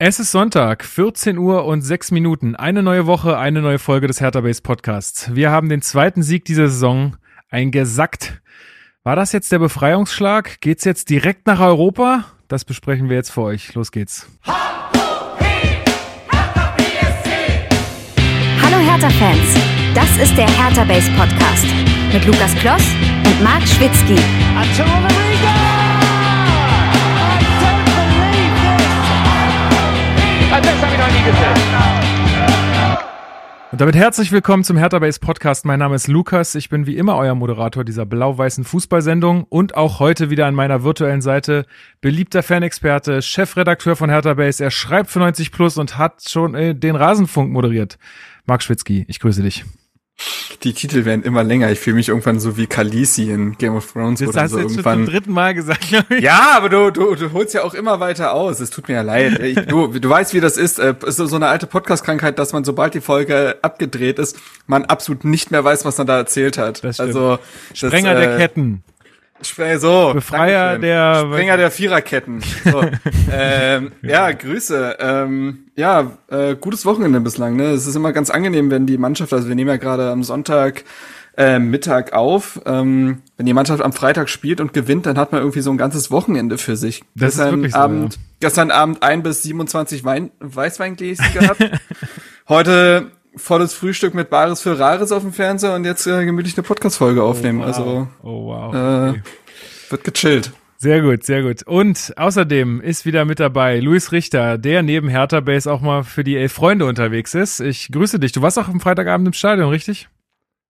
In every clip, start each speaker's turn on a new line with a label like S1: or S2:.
S1: Es ist Sonntag, 14 Uhr und 6 Minuten. Eine neue Woche, eine neue Folge des Hertha Base Podcasts. Wir haben den zweiten Sieg dieser Saison eingesackt. War das jetzt der Befreiungsschlag? Geht's jetzt direkt nach Europa? Das besprechen wir jetzt für euch. Los geht's.
S2: Hallo Hertha-Fans, das ist der Hertha Base Podcast mit Lukas Kloss und Marc Schwitzky.
S1: Und damit herzlich willkommen zum Hertha Base Podcast. Mein Name ist Lukas. Ich bin wie immer euer Moderator dieser blau-weißen Fußballsendung und auch heute wieder an meiner virtuellen Seite beliebter Fanexperte, Chefredakteur von Hertha Base. Er schreibt für 90 Plus und hat schon äh, den Rasenfunk moderiert. Marc Schwitzky, ich grüße dich.
S3: Die Titel werden immer länger. Ich fühle mich irgendwann so wie Khaleesi in Game of Thrones.
S1: Das hast
S3: so
S1: du jetzt
S3: irgendwann.
S1: schon zum dritten Mal gesagt.
S3: Ja, aber du, du, du holst ja auch immer weiter aus. Es tut mir ja leid. Ich, du, du weißt, wie das ist. Es ist so eine alte Podcast-Krankheit, dass man, sobald die Folge abgedreht ist, man absolut nicht mehr weiß, was man da erzählt hat.
S1: Das stimmt.
S3: also
S1: Sprenger
S3: das,
S1: der
S3: äh,
S1: Ketten.
S3: Spre so,
S1: Befreier
S3: Dankeschön.
S1: der-
S3: Springer der Viererketten. So, ähm, ja, Grüße. Ähm, ja, äh, gutes Wochenende bislang. Ne, es ist immer ganz angenehm, wenn die Mannschaft, also wir nehmen ja gerade am Sonntag äh, Mittag auf. Ähm, wenn die Mannschaft am Freitag spielt und gewinnt, dann hat man irgendwie so ein ganzes Wochenende für sich.
S1: Das ist
S3: gestern
S1: wirklich so,
S3: Abend,
S1: ja.
S3: gestern Abend ein bis 27 Wein, Weißweingläschen gehabt. Heute volles Frühstück mit Bares für Rares auf dem Fernseher und jetzt äh, gemütlich eine Podcast-Folge aufnehmen. Also
S1: Oh wow.
S3: äh,
S1: Okay.
S3: wird gechillt.
S1: Sehr gut, sehr gut. Und außerdem ist wieder mit dabei Luis Richter, der neben Hertha Base auch mal für die Elf Freunde unterwegs ist. Ich grüße dich. Du warst auch am Freitagabend im Stadion, richtig?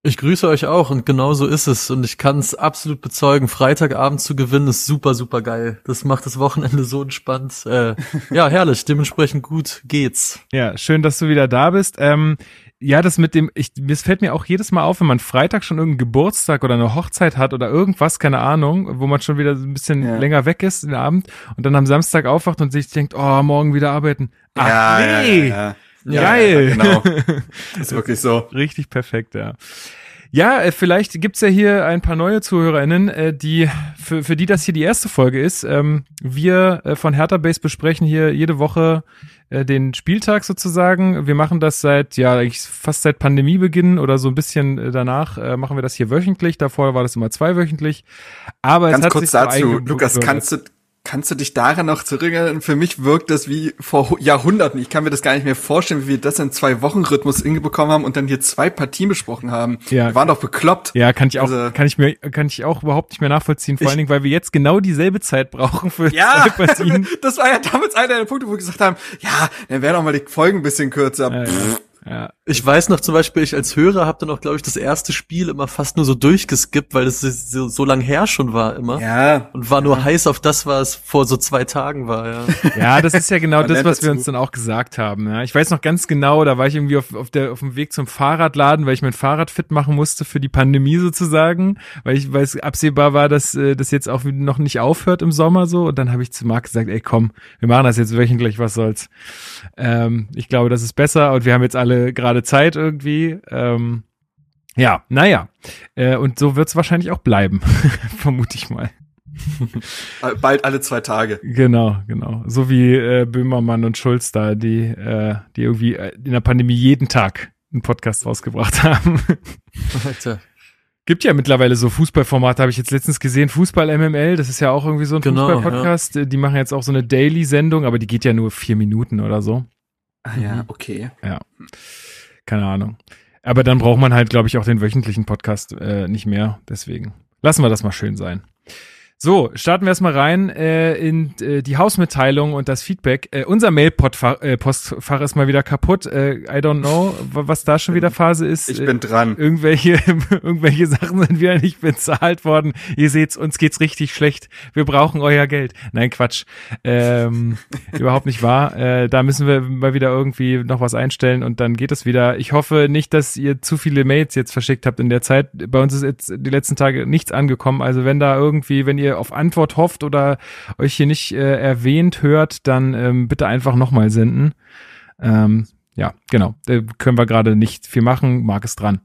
S4: Ich grüße euch auch und genau so ist es und ich kann es absolut bezeugen. Freitagabend zu gewinnen ist super, super geil. Das macht das Wochenende so entspannt. Äh, ja, herrlich. Dementsprechend gut geht's.
S1: Ja, schön, dass du wieder da bist. Ähm, ja, das mit dem, ich, es fällt mir auch jedes Mal auf, wenn man Freitag schon irgendeinen Geburtstag oder eine Hochzeit hat oder irgendwas, keine Ahnung, wo man schon wieder ein bisschen
S3: Ja.
S1: länger weg ist den Abend und dann am Samstag aufwacht und sich denkt, oh, morgen wieder arbeiten. Ach nee,
S3: ja,
S1: Geil.
S3: Ja, genau. ist wirklich so.
S1: Richtig perfekt, ja. Ja, äh, vielleicht gibt's ja hier ein paar neue ZuhörerInnen, äh, die für, für die das hier die erste Folge ist. Ähm, wir äh, von Hertha Base besprechen hier jede Woche den Spieltag sozusagen. Wir machen das seit, ja, eigentlich fast seit Pandemiebeginn oder so ein bisschen danach äh, machen wir das hier wöchentlich. Davor war das immer zweiwöchentlich. Aber es
S3: Ganz
S1: hat
S3: kurz
S1: sich
S3: dazu. Lukas, kannst du, kannst du dich daran noch zurückerinnern? Für mich wirkt das wie vor Hu- Jahrhunderten. Ich kann mir das gar nicht mehr vorstellen, wie wir das in zwei Wochen Rhythmus hingekommen haben und dann hier zwei Partien besprochen haben.
S1: Ja.
S3: Wir waren doch bekloppt.
S1: Ja, kann ich auch,
S3: Also-
S1: kann ich mir, kann ich auch überhaupt nicht mehr nachvollziehen. Vor
S3: Ich-
S1: allen Dingen, weil wir jetzt genau dieselbe Zeit brauchen für
S3: Ja,
S1: zwei Partien.
S3: das war ja damals einer der Punkte, wo wir gesagt haben, ja, dann wären auch mal die Folgen ein bisschen kürzer.
S1: Ja,
S3: Pff.
S1: ja.
S4: Ich weiß noch zum Beispiel, ich als Hörer habe dann auch, glaube ich, das erste Spiel immer fast nur so durchgeskippt, weil es so, so lang her schon war immer.
S3: Ja,
S4: Und war nur heiß auf das, was vor so zwei Tagen war, ja.
S1: Ja, das ist ja genau das, was wir uns dann auch gesagt haben. Ja. Ich weiß noch ganz genau, da war ich irgendwie auf, auf, der, auf dem Weg zum Fahrradladen, weil ich mein Fahrrad fit machen musste für die Pandemie sozusagen, weil ich, weil es absehbar war, dass äh, das jetzt auch noch nicht aufhört im Sommer so. Und dann habe ich zu Marc gesagt, ey komm, wir machen das jetzt wöchentlich, was soll's. Ähm, ich glaube, das ist besser und wir haben jetzt alle gerade Zeit irgendwie. Ähm, ja, naja. Äh, und so wird's wahrscheinlich auch bleiben, vermute ich mal.
S3: bald alle zwei Tage.
S1: Genau, genau. So wie äh, Böhmermann und Schulz da, die, äh, die irgendwie äh, in der Pandemie jeden Tag einen Podcast rausgebracht haben.
S4: Alter.
S1: Gibt ja mittlerweile so Fußballformate, habe ich jetzt letztens gesehen. Fußball MML, das ist ja auch irgendwie so ein
S4: Genau,
S1: Fußball-Podcast. Äh, Die machen jetzt auch so eine Daily-Sendung, aber die geht ja nur vier Minuten oder so.
S3: Ah ja, okay.
S1: Keine Ahnung. Aber dann braucht man halt, glaube ich, auch den wöchentlichen Podcast äh, nicht mehr. Deswegen lassen wir das mal schön sein. So, starten wir erstmal rein äh, in äh, die Hausmitteilung und das Feedback. Äh, unser Mail-Postfach äh, Postfach ist mal wieder kaputt. Äh, I don't know, wa- was da schon wieder Phase ist.
S3: Ich
S1: Äh,
S3: bin dran.
S1: Irgendwelche, irgendwelche Sachen sind wieder nicht bezahlt worden. Ihr seht's, uns geht's richtig schlecht. Wir brauchen euer Geld. Nein, Quatsch. Ähm, überhaupt nicht wahr. Äh, da müssen wir mal wieder irgendwie noch was einstellen und dann geht es wieder. Ich hoffe nicht, dass ihr zu viele Mails jetzt verschickt habt in der Zeit. Bei uns ist jetzt die letzten Tage nichts angekommen. Also wenn da irgendwie, wenn ihr auf Antwort hofft oder euch hier nicht äh, erwähnt hört, dann ähm, bitte einfach nochmal senden. Ähm, ja, genau. Da können wir gerade nicht viel machen. Marc ist dran.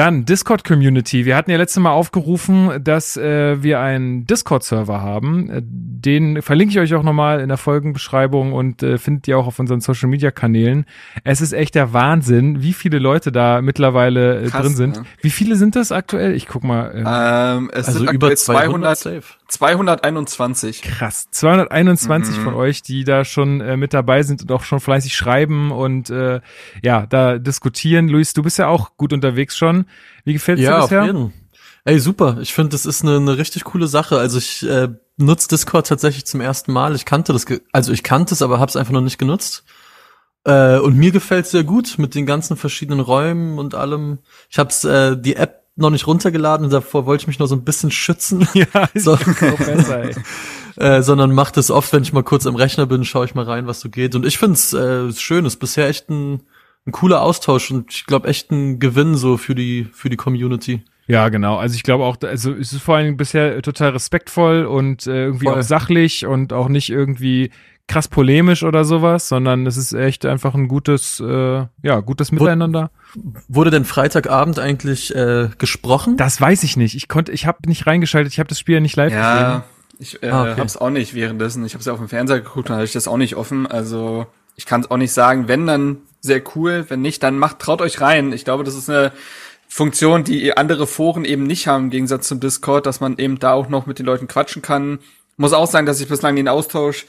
S1: Dann Discord-Community. Wir hatten ja letztes Mal aufgerufen, dass äh, wir einen Discord-Server haben. Äh, Den verlinke ich euch auch nochmal in der Folgenbeschreibung und äh, findet ihr auch auf unseren Social-Media-Kanälen. Es ist echt der Wahnsinn, wie viele Leute da mittlerweile äh,
S3: Krass,
S1: drin sind.
S3: ne?
S1: Wie viele sind das aktuell? Ich guck mal. Äh,
S3: Ähm, es
S4: Also
S3: sind
S4: über
S3: aktuell
S4: 200
S3: 200,
S4: safe.
S3: 221.
S1: Krass. 221
S3: Mhm.
S1: von euch, die da schon äh, mit dabei sind und auch schon fleißig schreiben und äh, ja, da diskutieren. Luis, du bist ja auch gut unterwegs schon. Wie gefällt's
S4: Ja,
S1: dir
S4: auf
S1: bisher?
S4: jeden. Ey, super. Ich finde, das ist eine, eine richtig coole Sache. Also ich äh, nutze Discord tatsächlich zum ersten Mal. Ich kannte das, also ich kannte es, aber habe es einfach noch nicht genutzt. Äh, und mir gefällt's sehr gut mit den ganzen verschiedenen Räumen und allem. Ich habe äh, die App noch nicht runtergeladen und davor wollte ich mich noch so ein bisschen schützen.
S1: Ja,
S4: So.
S1: besser, ey.
S4: äh, sondern macht es oft, wenn ich mal kurz am Rechner bin, schaue ich mal rein, was so geht. Und ich find's äh, schön, ist bisher echt ein, ein cooler Austausch und ich glaube echt ein Gewinn so für die für die Community.
S1: Ja, genau. Also ich glaube auch, also es ist vor allen Dingen bisher total respektvoll und äh, irgendwie
S4: Voll.
S1: auch sachlich und auch nicht irgendwie krass polemisch oder sowas, sondern es ist echt einfach ein gutes, äh, ja, gutes Miteinander.
S4: Wurde denn Freitagabend eigentlich äh, gesprochen?
S1: Das weiß ich nicht. Ich konnte, ich habe nicht reingeschaltet. Ich habe das Spiel ja nicht live gesehen.
S3: Ja, ich äh,
S4: Ah, okay.
S3: hab's auch nicht währenddessen. Ich hab's ja auf dem Fernseher geguckt, dann hatte ich das auch nicht offen. Also ich kann es auch nicht sagen. Wenn dann sehr cool, wenn nicht, dann macht traut euch rein. Ich glaube, das ist eine Funktion, die andere Foren eben nicht haben im Gegensatz zum Discord, dass man eben da auch noch mit den Leuten quatschen kann. Muss auch sagen, dass ich bislang den Austausch,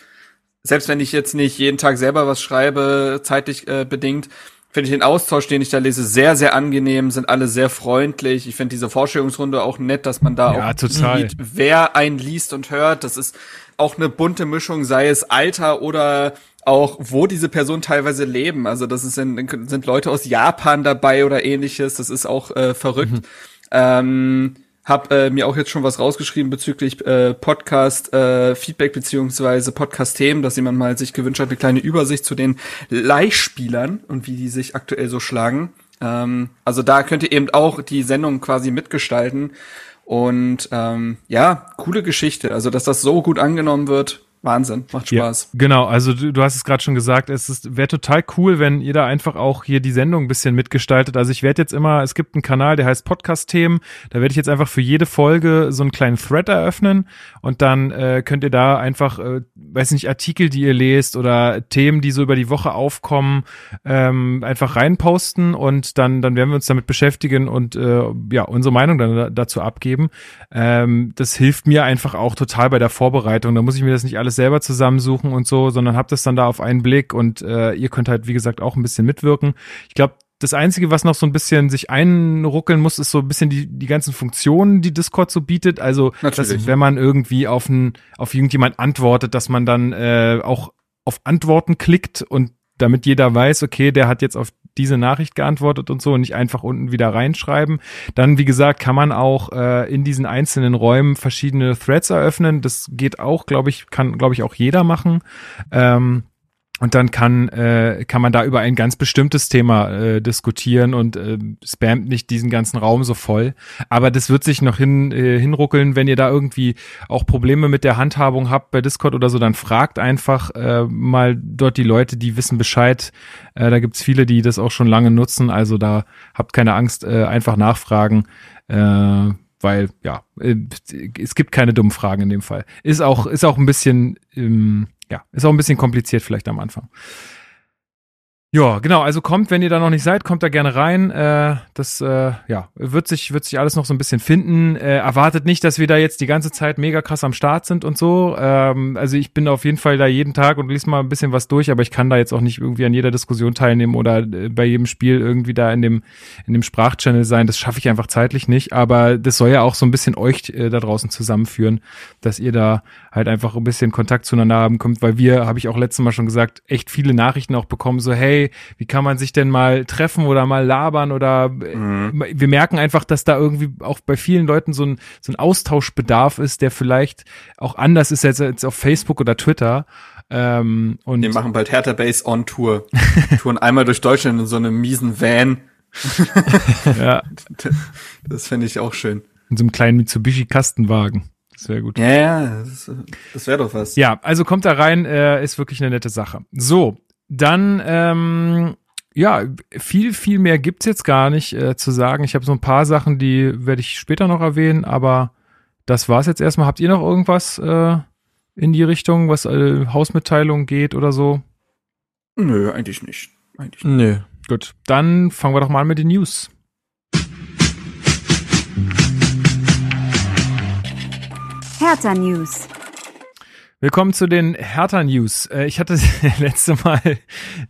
S3: selbst wenn ich jetzt nicht jeden Tag selber was schreibe, zeitlich äh, bedingt, finde ich den Austausch, den ich da lese, sehr, sehr angenehm, sind alle sehr freundlich. Ich finde diese Vorstellungsrunde auch nett, dass man da
S1: Ja,
S3: auch
S1: total.
S3: sieht, wer einen liest und hört. Das ist auch eine bunte Mischung, sei es Alter oder auch, wo diese Personen teilweise leben. Also das ist sind, sind Leute aus Japan dabei oder ähnliches. Das ist auch äh, verrückt. Ähm, hab äh, mir auch jetzt schon was rausgeschrieben bezüglich äh, Podcast äh, Feedback beziehungsweise Podcast Themen, dass jemand mal sich gewünscht hat, eine kleine Übersicht zu den Leihspielern und wie die sich aktuell so schlagen. Ähm, also da könnt ihr eben auch die Sendung quasi mitgestalten. Und ähm, ja, coole Geschichte. Also dass das so gut angenommen wird, Wahnsinn, macht Spaß.
S1: Ja, genau, also du, du hast es gerade schon gesagt, es wäre total cool, wenn ihr da einfach auch hier die Sendung ein bisschen mitgestaltet. Also ich werde jetzt immer, es gibt einen Kanal, der heißt Podcast-Themen, da werde ich jetzt einfach für jede Folge so einen kleinen Thread eröffnen und dann äh, könnt ihr da einfach, äh, weiß nicht, Artikel, die ihr lest oder Themen, die so über die Woche aufkommen, ähm, einfach reinposten und dann, dann werden wir uns damit beschäftigen und äh, ja, unsere Meinung dann da, dazu abgeben. Ähm, das hilft mir einfach auch total bei der Vorbereitung. Da muss ich mir das nicht alles selber zusammensuchen und so, sondern habt das dann da auf einen Blick und äh, ihr könnt halt, wie gesagt, auch ein bisschen mitwirken. Ich glaube, das Einzige, was noch so ein bisschen sich einruckeln muss, ist so ein bisschen die, die ganzen Funktionen, die Discord so bietet. Also, dass, wenn man irgendwie auf, ein, auf irgendjemand antwortet, dass man dann äh, auch auf Antworten klickt und damit jeder weiß, okay, der hat jetzt auf diese Nachricht geantwortet und so und nicht einfach unten wieder reinschreiben. Dann, wie gesagt, kann man auch äh, in diesen einzelnen Räumen verschiedene Threads eröffnen. Das geht auch, glaube ich, kann, glaube ich, auch jeder machen. Ähm, und dann kann, äh, kann man da über ein ganz bestimmtes Thema äh, diskutieren und äh, spammt nicht diesen ganzen Raum so voll. Aber das wird sich noch hin, äh, hinruckeln, wenn ihr da irgendwie auch Probleme mit der Handhabung habt bei Discord oder so, dann fragt einfach äh, mal dort die Leute, die wissen Bescheid. Äh, da gibt's viele, die das auch schon lange nutzen. Also da habt keine Angst, äh, einfach nachfragen. Äh, weil ja, äh, es gibt keine dummen Fragen in dem Fall. Ist auch, ist auch ein bisschen, ähm, ja, ist auch ein bisschen kompliziert vielleicht am Anfang. Ja, genau, also kommt, wenn ihr da noch nicht seid, kommt da gerne rein. Äh, das äh, ja, wird sich, wird sich alles noch so ein bisschen finden. Äh, erwartet nicht, dass wir da jetzt die ganze Zeit mega krass am Start sind und so. Ähm, also ich bin auf jeden Fall da jeden Tag und lese mal ein bisschen was durch, aber ich kann da jetzt auch nicht irgendwie an jeder Diskussion teilnehmen oder äh, bei jedem Spiel irgendwie da in dem, in dem Sprachchannel sein. Das schaffe ich einfach zeitlich nicht. Aber das soll ja auch so ein bisschen euch äh, da draußen zusammenführen, dass ihr da halt einfach ein bisschen Kontakt zueinander haben könnt, weil wir, habe ich auch letztes Mal schon gesagt, echt viele Nachrichten auch bekommen, so hey, wie kann man sich denn mal treffen oder mal labern oder äh, wir merken einfach, dass da irgendwie auch bei vielen Leuten so ein, so ein Austauschbedarf ist, der vielleicht auch anders ist als, als auf Facebook oder Twitter. Ähm, und
S3: Wir machen bald Hertha Base on Tour. Touren einmal durch Deutschland in so einem miesen Van.
S1: ja,
S3: Das fände ich auch schön.
S1: in so einem kleinen Mitsubishi-Kastenwagen. Sehr gut.
S3: Ja, ja, das, das wäre doch was.
S1: Ja, also kommt da rein, äh, ist wirklich eine nette Sache. So, dann ähm, ja, viel, viel mehr gibt's jetzt gar nicht äh, zu sagen. Ich habe so ein paar Sachen, die werde ich später noch erwähnen, aber das war's jetzt erstmal. Habt ihr noch irgendwas äh, in die Richtung, was äh, Hausmitteilungen geht oder so?
S3: Nö, eigentlich nicht. Eigentlich nicht.
S4: Nö.
S1: Gut, dann fangen wir doch mal an mit den News.
S2: Hertha News.
S1: Willkommen zu den Hertha News. Äh, Ich hatte letzte Mal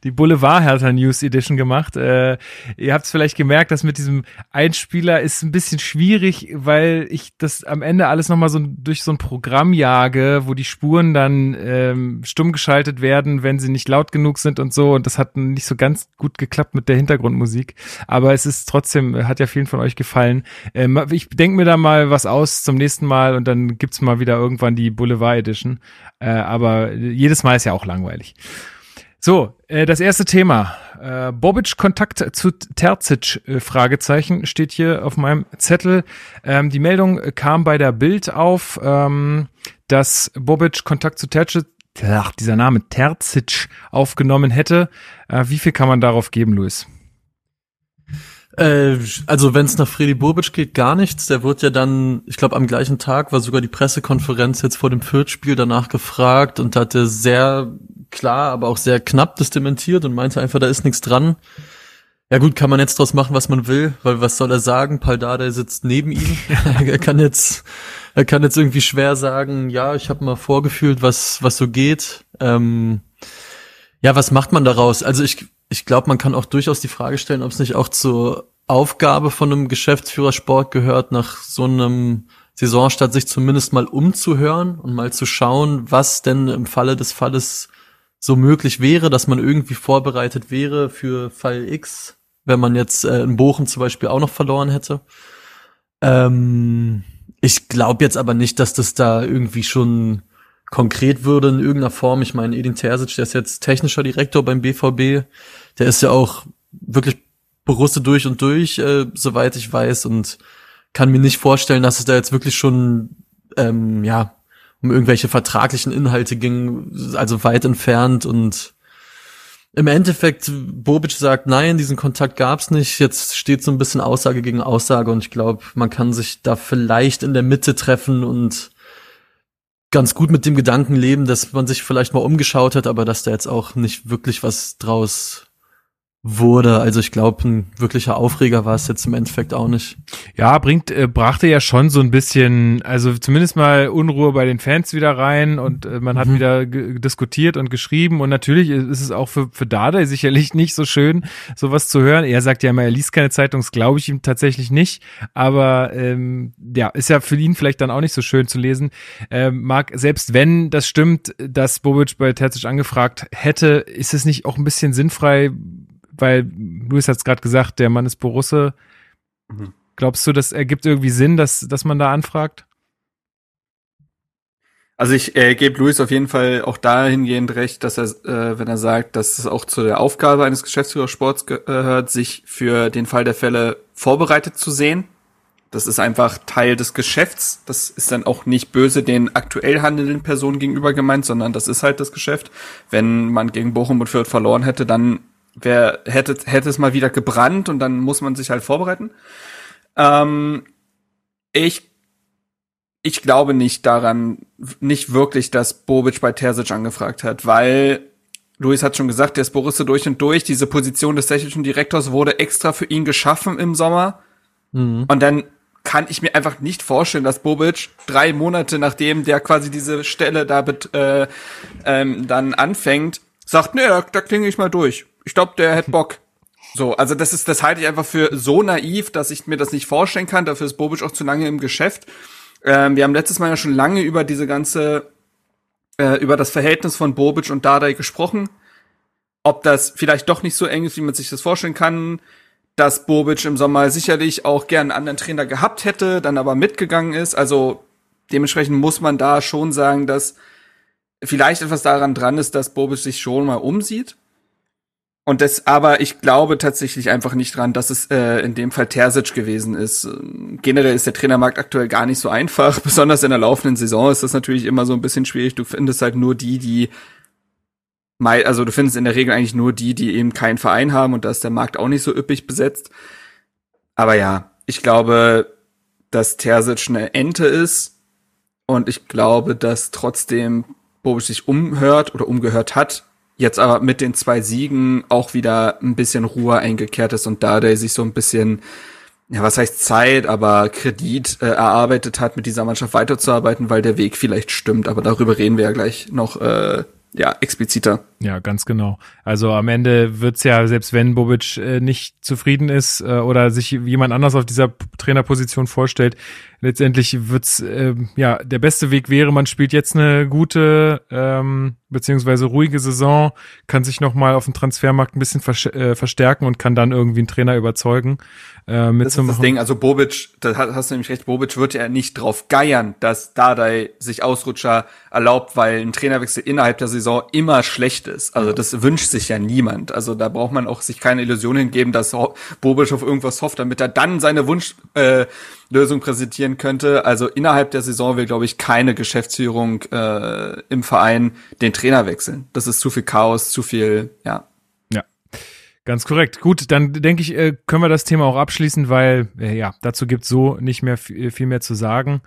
S1: die Boulevard Hertha News Edition gemacht. Äh, Ihr habt es vielleicht gemerkt, dass mit diesem Einspieler ist ein bisschen schwierig, weil ich das am Ende alles nochmal so durch so ein Programm jage, wo die Spuren dann ähm, stumm geschaltet werden, wenn sie nicht laut genug sind und so. Und das hat nicht so ganz gut geklappt mit der Hintergrundmusik. Aber es ist trotzdem, hat ja vielen von euch gefallen. Ähm, Ich denke mir da mal was aus zum nächsten Mal und dann gibt's mal wieder irgendwann die Boulevard Edition. Äh, aber jedes Mal ist ja auch langweilig. So, äh, das erste Thema. Äh, Bobic Kontakt zu Terzic, äh, Fragezeichen, steht hier auf meinem Zettel. Ähm, die Meldung kam bei der Bild auf, ähm, dass Bobic Kontakt zu Terzic, ach, dieser Name Terzic aufgenommen hätte. Äh, wie viel kann man darauf geben, Luis?
S4: Äh, also wenn es nach Freddy Bobic geht, gar nichts. Der wird ja dann, ich glaube am gleichen Tag war sogar die Pressekonferenz jetzt vor dem Fürth-Spiel danach gefragt und hatte sehr klar, aber auch sehr knapp das dementiert und meinte einfach, da ist nichts dran. Ja gut, kann man jetzt draus machen, was man will, weil was soll er sagen? Paldada sitzt neben ihm. er kann jetzt, er kann jetzt irgendwie schwer sagen, ja, ich habe mal vorgefühlt, was was so geht. Ähm, ja, was macht man daraus? Also ich ich glaube, man kann auch durchaus die Frage stellen, ob es nicht auch zur Aufgabe von einem Geschäftsführer Sport gehört, nach so einem Saisonstart sich zumindest mal umzuhören und mal zu schauen, was denn im Falle des Falles so möglich wäre, dass man irgendwie vorbereitet wäre für Fall X, wenn man jetzt äh, in Bochum zum Beispiel auch noch verloren hätte. Ähm, ich glaube jetzt aber nicht, dass das da irgendwie schon konkret würde in irgendeiner Form. Ich meine, Edin Terzic, der ist jetzt technischer Direktor beim BVB. Der ist ja auch wirklich Borusse durch und durch, äh, soweit ich weiß, und kann mir nicht vorstellen, dass es da jetzt wirklich schon, ähm, ja, um irgendwelche vertraglichen Inhalte ging, also weit entfernt und im Endeffekt, Bobic sagt, nein, diesen Kontakt gab's nicht. Jetzt steht so ein bisschen Aussage gegen Aussage und ich glaube, man kann sich da vielleicht in der Mitte treffen und ganz gut mit dem Gedanken leben, dass man sich vielleicht mal umgeschaut hat, aber dass da jetzt auch nicht wirklich was draus wurde. Also ich glaube, ein wirklicher Aufreger war es jetzt im Endeffekt auch nicht.
S1: Ja, bringt, äh, brachte ja schon so ein bisschen, also zumindest mal Unruhe bei den Fans wieder rein und äh, man hat
S4: Mhm.
S1: wieder diskutiert und geschrieben und natürlich ist es auch für, für Dada sicherlich nicht so schön, sowas zu hören. Er sagt ja immer, er liest keine Zeitung, das glaube ich ihm tatsächlich nicht, aber ähm, ja, ist ja für ihn vielleicht dann auch nicht so schön zu lesen. Ähm, Marc, selbst wenn das stimmt, dass Bobic bei Terzic angefragt hätte, ist es nicht auch ein bisschen sinnfrei, weil Luis hat es gerade gesagt, der Mann ist Borusse.
S3: Mhm.
S1: Glaubst du, das ergibt irgendwie Sinn, dass, dass man da anfragt?
S3: Also ich äh, gebe Luis auf jeden Fall auch dahingehend recht, dass er, äh, wenn er sagt, dass es auch zu der Aufgabe eines Geschäftsführersports gehört, sich für den Fall der Fälle vorbereitet zu sehen. Das ist einfach Teil des Geschäfts. Das ist dann auch nicht böse den aktuell handelnden Personen gegenüber gemeint, sondern das ist halt das Geschäft. Wenn man gegen Bochum und Fürth verloren hätte, dann wär, hätte, hätte es mal wieder gebrannt und dann muss man sich halt vorbereiten. Ähm, ich ich glaube nicht daran, nicht wirklich, dass Bobic bei Terzic angefragt hat, weil Luis hat schon gesagt, der ist Borussia durch und durch. Diese Position des technischen Direktors wurde extra für ihn geschaffen im Sommer.
S4: Mhm.
S3: Und dann kann ich mir einfach nicht vorstellen, dass Bobic drei Monate nachdem der quasi diese Stelle da bet, äh, ähm, dann anfängt, sagt, nee, da, da klinge ich mal durch. Ich glaube, der hätte Bock. So, also das ist, das halte ich einfach für so naiv, dass ich mir das nicht vorstellen kann. Dafür ist Bobic auch zu lange im Geschäft. Ähm, wir haben letztes Mal ja schon lange über diese ganze, äh, über das Verhältnis von Bobic und Dardai gesprochen. Ob das vielleicht doch nicht so eng ist, wie man sich das vorstellen kann, dass Bobic im Sommer sicherlich auch gern einen anderen Trainer gehabt hätte, dann aber mitgegangen ist. Also dementsprechend muss man da schon sagen, dass vielleicht etwas daran dran ist, dass Bobic sich schon mal umsieht. Und das, aber ich glaube tatsächlich einfach nicht dran, dass es äh, in dem Fall Terzic gewesen ist. Generell ist der Trainermarkt aktuell gar nicht so einfach. Besonders in der laufenden Saison ist das natürlich immer so ein bisschen schwierig. Du findest halt nur die, die also du findest in der Regel eigentlich nur die, die eben keinen Verein haben und da ist der Markt auch nicht so üppig besetzt. Aber ja, ich glaube, dass Terzic eine Ente ist und ich glaube, dass trotzdem Bobic sich umhört oder umgehört hat, jetzt aber mit den zwei Siegen auch wieder ein bisschen Ruhe eingekehrt ist und da der sich so ein bisschen ja, was heißt Zeit, aber Kredit äh, erarbeitet hat, mit dieser Mannschaft weiterzuarbeiten, weil der Weg vielleicht stimmt. Aber darüber reden wir ja gleich noch äh, ja, expliziter.
S1: Ja, ganz genau. Also am Ende wird's ja, selbst wenn Bobic äh, nicht zufrieden ist äh, oder sich jemand anders auf dieser Trainerposition vorstellt, letztendlich wird's äh, ja der beste Weg wäre, man spielt jetzt eine gute ähm, beziehungsweise ruhige Saison, kann sich nochmal auf dem Transfermarkt ein bisschen äh, verstärken und kann dann irgendwie einen Trainer überzeugen.
S3: Äh, das ist das Ding, also Bobic, da hast du nämlich recht, Bobic wird ja nicht drauf geiern, dass Dardai sich Ausrutscher erlaubt, weil ein Trainerwechsel innerhalb der Saison immer schlecht ist. Also das wünscht sich ja niemand. Also da braucht man auch sich keine Illusion hingeben, dass Bobic auf irgendwas hofft, damit er dann seine Wunsch äh, Lösung präsentieren könnte. Also innerhalb der Saison will, glaube ich, keine Geschäftsführung äh, im Verein den Trainer wechseln. Das ist zu viel Chaos, zu viel, ja.
S1: Ja. Ganz korrekt. Gut, dann denke ich, äh, können wir das Thema auch abschließen, weil äh, ja, dazu gibt's so nicht mehr viel mehr zu sagen.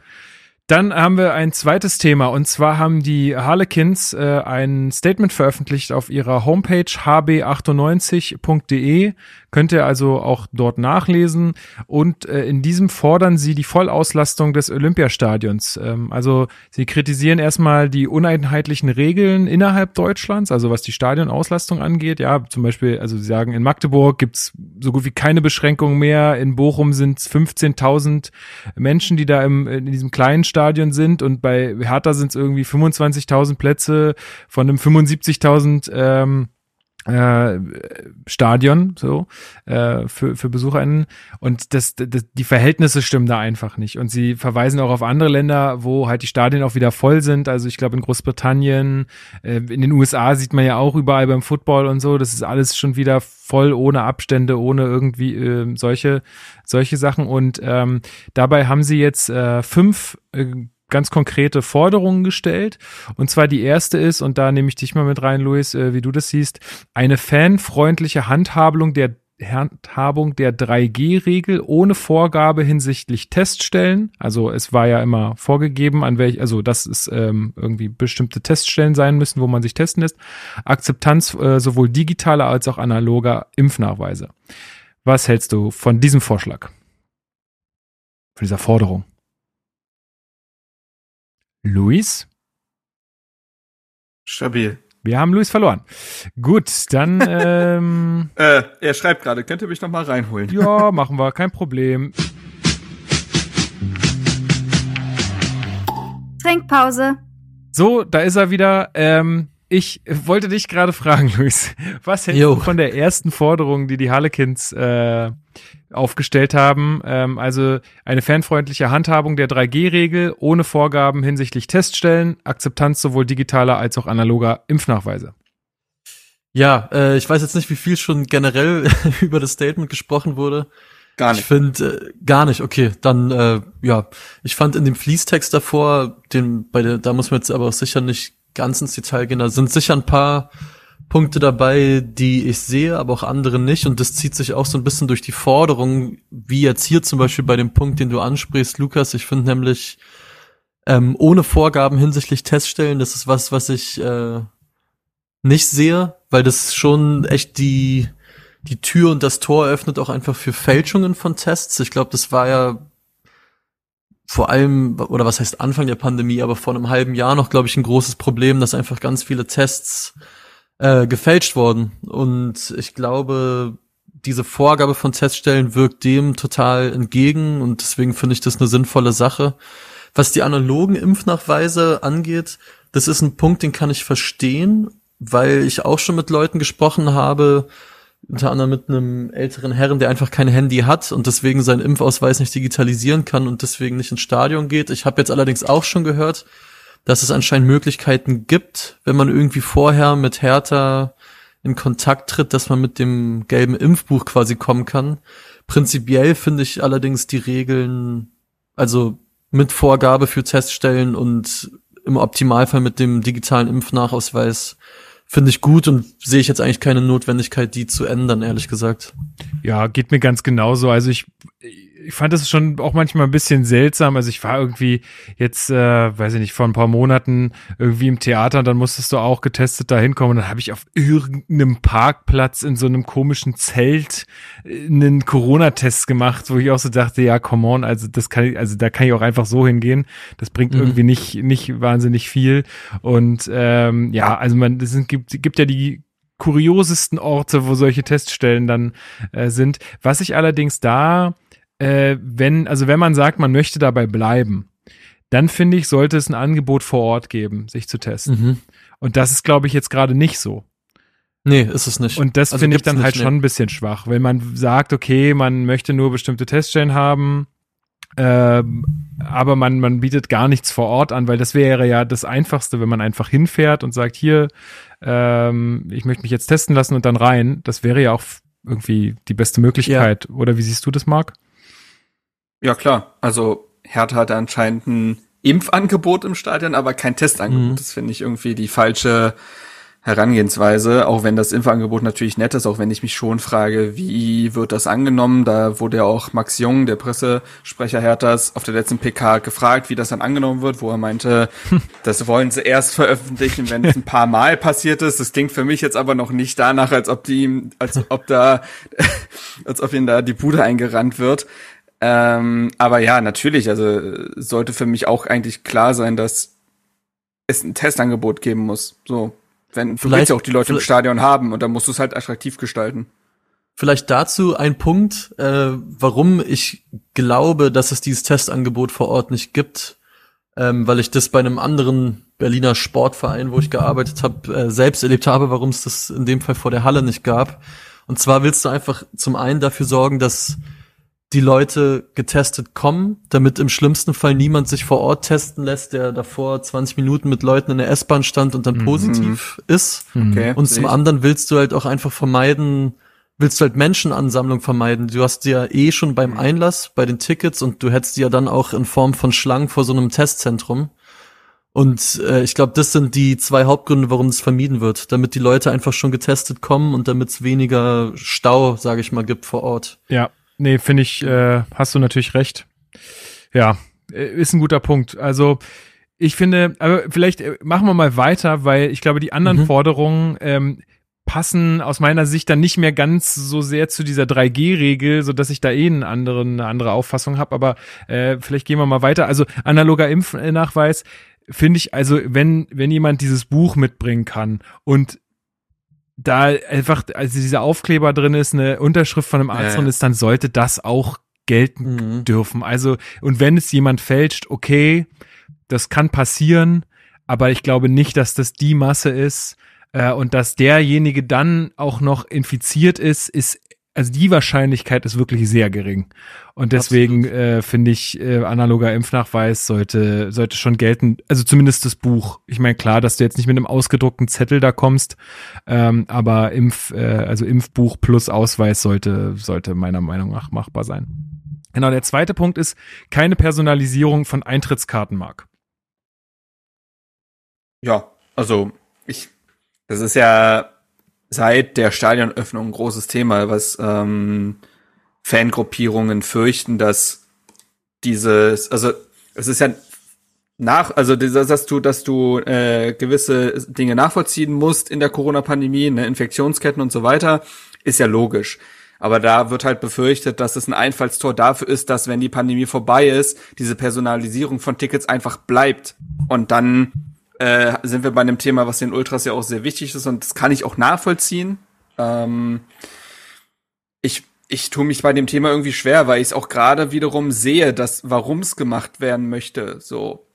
S1: Dann haben wir ein zweites Thema und zwar haben die Harlequins äh, ein Statement veröffentlicht auf ihrer Homepage hb98.de Könnt ihr also auch dort nachlesen. Und äh, in diesem fordern sie die Vollauslastung des Olympiastadions. Ähm, also sie kritisieren erstmal die uneinheitlichen Regeln innerhalb Deutschlands, also was die Stadionauslastung angeht. Ja, zum Beispiel, also sie sagen, in Magdeburg gibt's so gut wie keine Beschränkungen mehr. In Bochum sind es 15.000 Menschen, die da im, in diesem kleinen Stadion sind. Und bei Hertha sind es irgendwie 25.000 Plätze von einem 75.000 ähm, äh, Stadion so äh, für für BesucherInnen. Und das, das die Verhältnisse stimmen da einfach nicht. Und sie verweisen auch auf andere Länder wo halt die Stadien auch wieder voll sind. Also ich glaube in Großbritannien äh, in den USA sieht man ja auch überall beim Football und so. Das ist alles schon wieder voll ohne Abstände ohne irgendwie äh, solche solche Sachen. Und ähm, dabei haben sie jetzt äh, fünf äh, ganz konkrete Forderungen gestellt. Und zwar die erste ist, und da nehme ich dich mal mit rein, Luis, äh, wie du das siehst, eine fanfreundliche Handhabung der Handhabung der 3G-Regel ohne Vorgabe hinsichtlich Teststellen. Also es war ja immer vorgegeben, an welch, also dass es ähm, irgendwie bestimmte Teststellen sein müssen, wo man sich testen lässt. Akzeptanz äh, sowohl digitaler als auch analoger Impfnachweise. Was hältst du von diesem Vorschlag? Von dieser Forderung? Luis?
S3: Stabil.
S1: Wir haben Luis verloren. Gut, dann. Ähm,
S3: äh, er schreibt gerade, könnt ihr mich noch mal reinholen?
S1: Ja, machen wir, kein Problem.
S2: Trinkpause.
S1: So, da ist er wieder. Ähm, ich wollte dich gerade fragen, Luis, was hältst jo. du von der ersten Forderung, die die Harlequins äh, aufgestellt haben? Ähm, also eine fanfreundliche Handhabung der 3G-Regel ohne Vorgaben hinsichtlich Teststellen, Akzeptanz sowohl digitaler als auch analoger Impfnachweise.
S4: Ja, äh, ich weiß jetzt nicht, wie viel schon generell über das Statement gesprochen wurde.
S3: Gar nicht.
S4: Ich finde äh, gar nicht. Okay, dann äh, ja, ich fand in dem Fließtext davor, den bei der, da muss man jetzt aber auch sicher nicht ganz ins Detail gehen. Da sind sicher ein paar Punkte dabei, die ich sehe, aber auch andere nicht. Und das zieht sich auch so ein bisschen durch die Forderung, wie jetzt hier zum Beispiel bei dem Punkt, den du ansprichst, Lukas. Ich finde nämlich ähm, ohne Vorgaben hinsichtlich Teststellen, das ist was, was ich äh, nicht sehe, weil das schon echt die die Tür und das Tor öffnet auch einfach für Fälschungen von Tests. Ich glaube, das war ja vor allem, oder was heißt Anfang der Pandemie, aber vor einem halben Jahr noch, glaube ich, ein großes Problem, dass einfach ganz viele Tests äh, gefälscht wurden. Und ich glaube, diese Vorgabe von Teststellen wirkt dem total entgegen und deswegen finde ich das eine sinnvolle Sache. Was die analogen Impfnachweise angeht, das ist ein Punkt, den kann ich verstehen, weil ich auch schon mit Leuten gesprochen habe, unter anderem mit einem älteren Herren, der einfach kein Handy hat und deswegen seinen Impfausweis nicht digitalisieren kann und deswegen nicht ins Stadion geht. Ich habe jetzt allerdings auch schon gehört, dass es anscheinend Möglichkeiten gibt, wenn man irgendwie vorher mit Hertha in Kontakt tritt, dass man mit dem gelben Impfbuch quasi kommen kann. Prinzipiell finde ich allerdings die Regeln, also mit Vorgabe für Teststellen und im Optimalfall mit dem digitalen Impfnachausweis finde ich gut und sehe ich jetzt eigentlich keine Notwendigkeit, die zu ändern, ehrlich gesagt.
S1: Ja, geht mir ganz genauso. Also ich, ich fand es schon auch manchmal ein bisschen seltsam. Also ich war irgendwie jetzt, äh, weiß ich nicht, vor ein paar Monaten irgendwie im Theater und dann musstest du auch getestet da hinkommen. Und dann habe ich auf irgendeinem Parkplatz in so einem komischen Zelt äh, einen Corona-Test gemacht, wo ich auch so dachte, ja, come on, also das kann ich, also da kann ich auch einfach so hingehen. Das bringt
S4: Mhm.
S1: irgendwie nicht, nicht wahnsinnig viel. Und ähm, ja, also man, es sind- gibt, gibt ja die kuriosesten Orte, wo solche Teststellen dann äh, sind. Was ich allerdings da, äh, wenn, also wenn man sagt, man möchte dabei bleiben, dann finde ich, sollte es ein Angebot vor Ort geben, sich zu testen.
S4: Mhm.
S1: Und das ist, glaube ich, jetzt gerade nicht so.
S4: Nee, ist es nicht.
S1: Und das
S4: Also
S1: finde ich dann halt
S4: nicht,
S1: schon ein bisschen schwach, wenn man sagt, okay, man möchte nur bestimmte Teststellen haben, ähm, aber man, man bietet gar nichts vor Ort an, weil das wäre ja das Einfachste, wenn man einfach hinfährt und sagt, hier, ähm, ich möchte mich jetzt testen lassen und dann rein. Das wäre ja auch irgendwie die beste Möglichkeit. Oder wie siehst du das, Marc?
S3: Ja, klar. Also Hertha hat anscheinend ein Impfangebot im Stadion, aber kein Testangebot.
S4: Mhm.
S3: Das finde ich irgendwie die falsche Herangehensweise, auch wenn das Impfangebot natürlich nett ist, auch wenn ich mich schon frage, wie wird das angenommen? Da wurde ja auch Max Jung, der Pressesprecher Herthas, auf der letzten PK gefragt, wie das dann angenommen wird, wo er meinte, das wollen sie erst veröffentlichen, wenn es ein paar Mal passiert ist. Das klingt für mich jetzt aber noch nicht danach, als ob die, ihm- als ob da, als ob ihnen da die Bude eingerannt wird. Ähm, aber ja, natürlich, also sollte für mich auch eigentlich klar sein, dass es ein Testangebot geben muss. So, wenn du
S4: Vielleicht-
S3: willst ja auch die Leute im Stadion haben und dann musst du es halt attraktiv gestalten.
S4: Vielleicht dazu ein Punkt, äh, warum ich glaube, dass es dieses Testangebot vor Ort nicht gibt, ähm, weil ich das bei einem anderen Berliner Sportverein, wo ich gearbeitet habe, äh, selbst erlebt habe, warum es das in dem Fall vor der Halle nicht gab. Und zwar willst du einfach zum einen dafür sorgen, dass die Leute getestet kommen, damit im schlimmsten Fall niemand sich vor Ort testen lässt, der davor 20 Minuten mit Leuten in der S-Bahn stand und dann positiv ist.
S3: Okay.
S4: Und zum anderen willst du halt auch einfach vermeiden, willst du halt Menschenansammlung vermeiden. Du hast die ja eh schon
S3: Mhm.
S4: beim Einlass bei den Tickets und du hättest die ja dann auch in Form von Schlangen vor so einem Testzentrum. Und äh, ich glaube, das sind die zwei Hauptgründe, warum es vermieden wird, damit die Leute einfach schon getestet kommen und damit es weniger Stau, sage ich mal, gibt vor Ort.
S1: Ja, nee, finde ich, äh, hast du natürlich recht. Ja, äh, ist ein guter Punkt. Also ich finde, aber vielleicht äh, machen wir mal weiter, weil ich glaube, die anderen
S4: Mhm.
S1: Forderungen ähm, passen aus meiner Sicht dann nicht mehr ganz so sehr zu dieser 3G-Regel, so dass ich da eh einen anderen, eine andere Auffassung habe. Aber äh, vielleicht gehen wir mal weiter. Also analoger Impfnachweis finde ich, also wenn wenn jemand dieses Buch mitbringen kann und da einfach, also dieser Aufkleber drin ist, eine Unterschrift von einem Arzt drin ist, dann sollte das auch gelten
S4: Mhm.
S1: dürfen. Also, und wenn es jemand fälscht, okay, das kann passieren, aber ich glaube nicht, dass das die Masse ist äh, und dass derjenige dann auch noch infiziert ist, ist also die Wahrscheinlichkeit ist wirklich sehr gering. Und deswegen äh, finde ich, äh, analoger Impfnachweis sollte, sollte schon gelten, also zumindest das Buch. Ich meine, klar, dass du jetzt nicht mit einem ausgedruckten Zettel da kommst, ähm, aber Impf, äh, also Impfbuch plus Ausweis sollte, sollte meiner Meinung nach machbar sein. Genau, der zweite Punkt ist keine Personalisierung von Eintrittskarten, Marc.
S3: Ja, also ich, das ist ja seit der Stadionöffnung ein großes Thema, was ähm, Fangruppierungen fürchten, dass dieses, also es ist ja nach, also dass du, dass du äh, gewisse Dinge nachvollziehen musst in der Corona-Pandemie, ne, Infektionsketten und so weiter, ist ja logisch. Aber da wird halt befürchtet, dass es ein Einfallstor dafür ist, dass wenn die Pandemie vorbei ist, diese Personalisierung von Tickets einfach bleibt. Und dann äh, sind wir bei einem Thema, was den Ultras ja auch sehr wichtig ist und das kann ich auch nachvollziehen. Ähm, ich ich tue mich bei dem Thema irgendwie schwer, weil ich es auch gerade wiederum sehe, dass warum es gemacht werden möchte. So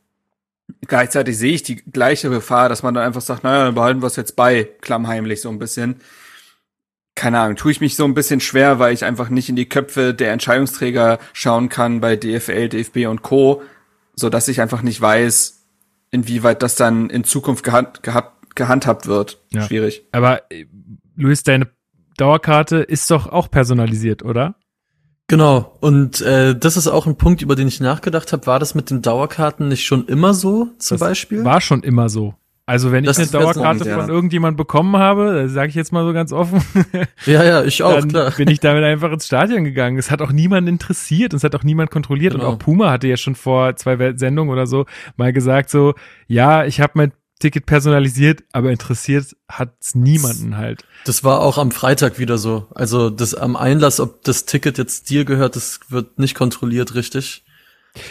S3: gleichzeitig sehe ich die gleiche Gefahr, dass man dann einfach sagt, naja, dann behalten wir es jetzt bei, klammheimlich so ein bisschen. Keine Ahnung, tue ich mich so ein bisschen schwer, weil ich einfach nicht in die Köpfe der Entscheidungsträger schauen kann bei DFL, DFB und Co., so dass ich einfach nicht weiß, inwieweit das dann in Zukunft gehand, gehand, gehandhabt wird.
S1: Ja.
S3: Schwierig.
S1: Aber äh, Luis, deine Dauerkarte ist doch auch personalisiert, oder?
S4: Genau. Und äh, das ist auch ein Punkt, über den ich nachgedacht habe. War das mit den Dauerkarten nicht schon immer so, zum
S1: Das
S4: Beispiel?
S1: War schon immer so. Also wenn
S4: Das
S1: ich eine Dauerkarte
S3: ja.
S1: von irgendjemand bekommen habe, sage ich jetzt mal so ganz offen,
S4: Ja, ja, ich auch,
S1: dann
S4: klar.
S1: bin ich damit einfach ins Stadion gegangen. Es hat auch niemand interessiert und es hat auch niemand kontrolliert.
S4: Genau.
S1: Und auch Puma hatte ja schon vor zwei Sendungen oder so mal gesagt so, ja, ich habe mein Ticket personalisiert, aber interessiert hat's niemanden halt.
S4: Das war auch am Freitag wieder so. Also das am Einlass, ob das Ticket jetzt dir gehört, das wird nicht kontrolliert, richtig.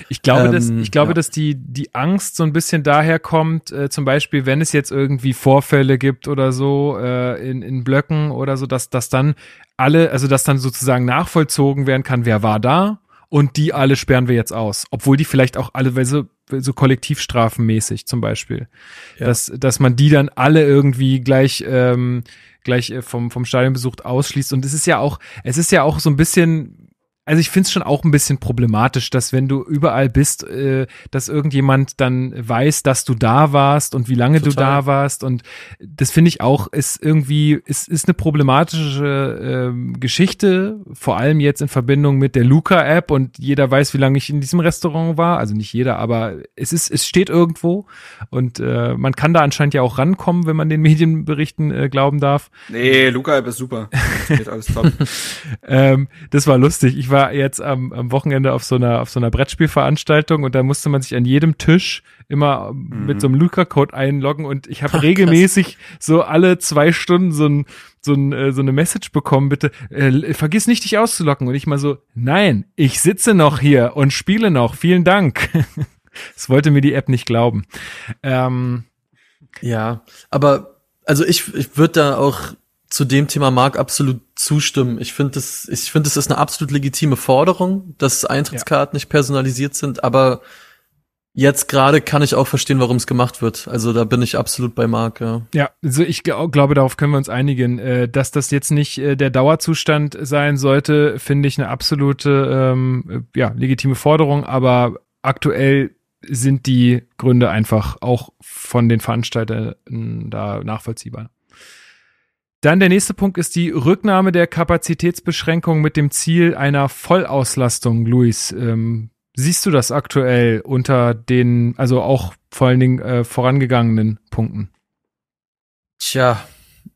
S1: Ich glaube,
S4: Ähm,
S1: dass, ich glaube,
S4: ja.
S1: dass die, die Angst so ein bisschen daher kommt, äh, zum Beispiel, wenn es jetzt irgendwie Vorfälle gibt oder so, äh, in, in Blöcken oder so, dass, dass dann alle, also dass dann sozusagen nachvollzogen werden kann, wer war da und die alle sperren wir jetzt aus. Obwohl die vielleicht auch alle, weil so, so kollektivstrafenmäßig zum Beispiel.
S4: Ja.
S1: Dass, dass man die dann alle irgendwie gleich, ähm, gleich äh, vom, vom Stadionbesuch ausschließt. Und es ist ja auch, es ist ja auch so ein bisschen, also ich finde es schon auch ein bisschen problematisch, dass wenn du überall bist, äh, dass irgendjemand dann weiß, dass du da warst und wie lange du
S4: Total.
S1: da warst. Und das finde ich auch, ist irgendwie, ist, ist eine problematische ähm, Geschichte, vor allem jetzt in Verbindung mit der Luca-App und jeder weiß, wie lange ich in diesem Restaurant war. Also nicht jeder, aber es ist, es steht irgendwo und äh, man kann da anscheinend ja auch rankommen, wenn man den Medienberichten äh, glauben darf.
S3: Nee, Luca-App ist super. Geht alles top.
S1: Ähm, das war lustig. Ich war jetzt am, am Wochenende auf so einer auf so einer Brettspielveranstaltung und da musste man sich an jedem Tisch immer mit so einem Luca-Code einloggen und ich habe regelmäßig so alle zwei Stunden so ein so, ein, äh, so eine Message bekommen, bitte äh, vergiss nicht, dich auszulocken. Und ich mal so, nein, ich sitze noch hier und spiele noch. Vielen Dank. Das wollte mir die App nicht glauben. Ähm,
S4: Ja, aber also ich, ich würde da auch zu dem Thema Marc absolut zustimmen. Ich finde das, ich finde, es ist eine absolut legitime Forderung, dass Eintrittskarten nicht personalisiert sind, aber jetzt gerade kann ich auch verstehen, warum es gemacht wird. Also da bin ich absolut bei Marc, ja.
S1: Ja, also ich gl- glaube, darauf können wir uns einigen. Äh, dass das jetzt nicht äh, der Dauerzustand sein sollte, finde ich eine absolute, ähm, äh, ja, legitime Forderung, aber aktuell sind die Gründe einfach auch von den Veranstaltern da nachvollziehbar. Dann der nächste Punkt ist die Rücknahme der Kapazitätsbeschränkung mit dem Ziel einer Vollauslastung, Luis. Ähm, siehst du das aktuell unter den, also auch vor allen Dingen äh, vorangegangenen Punkten?
S4: Tja,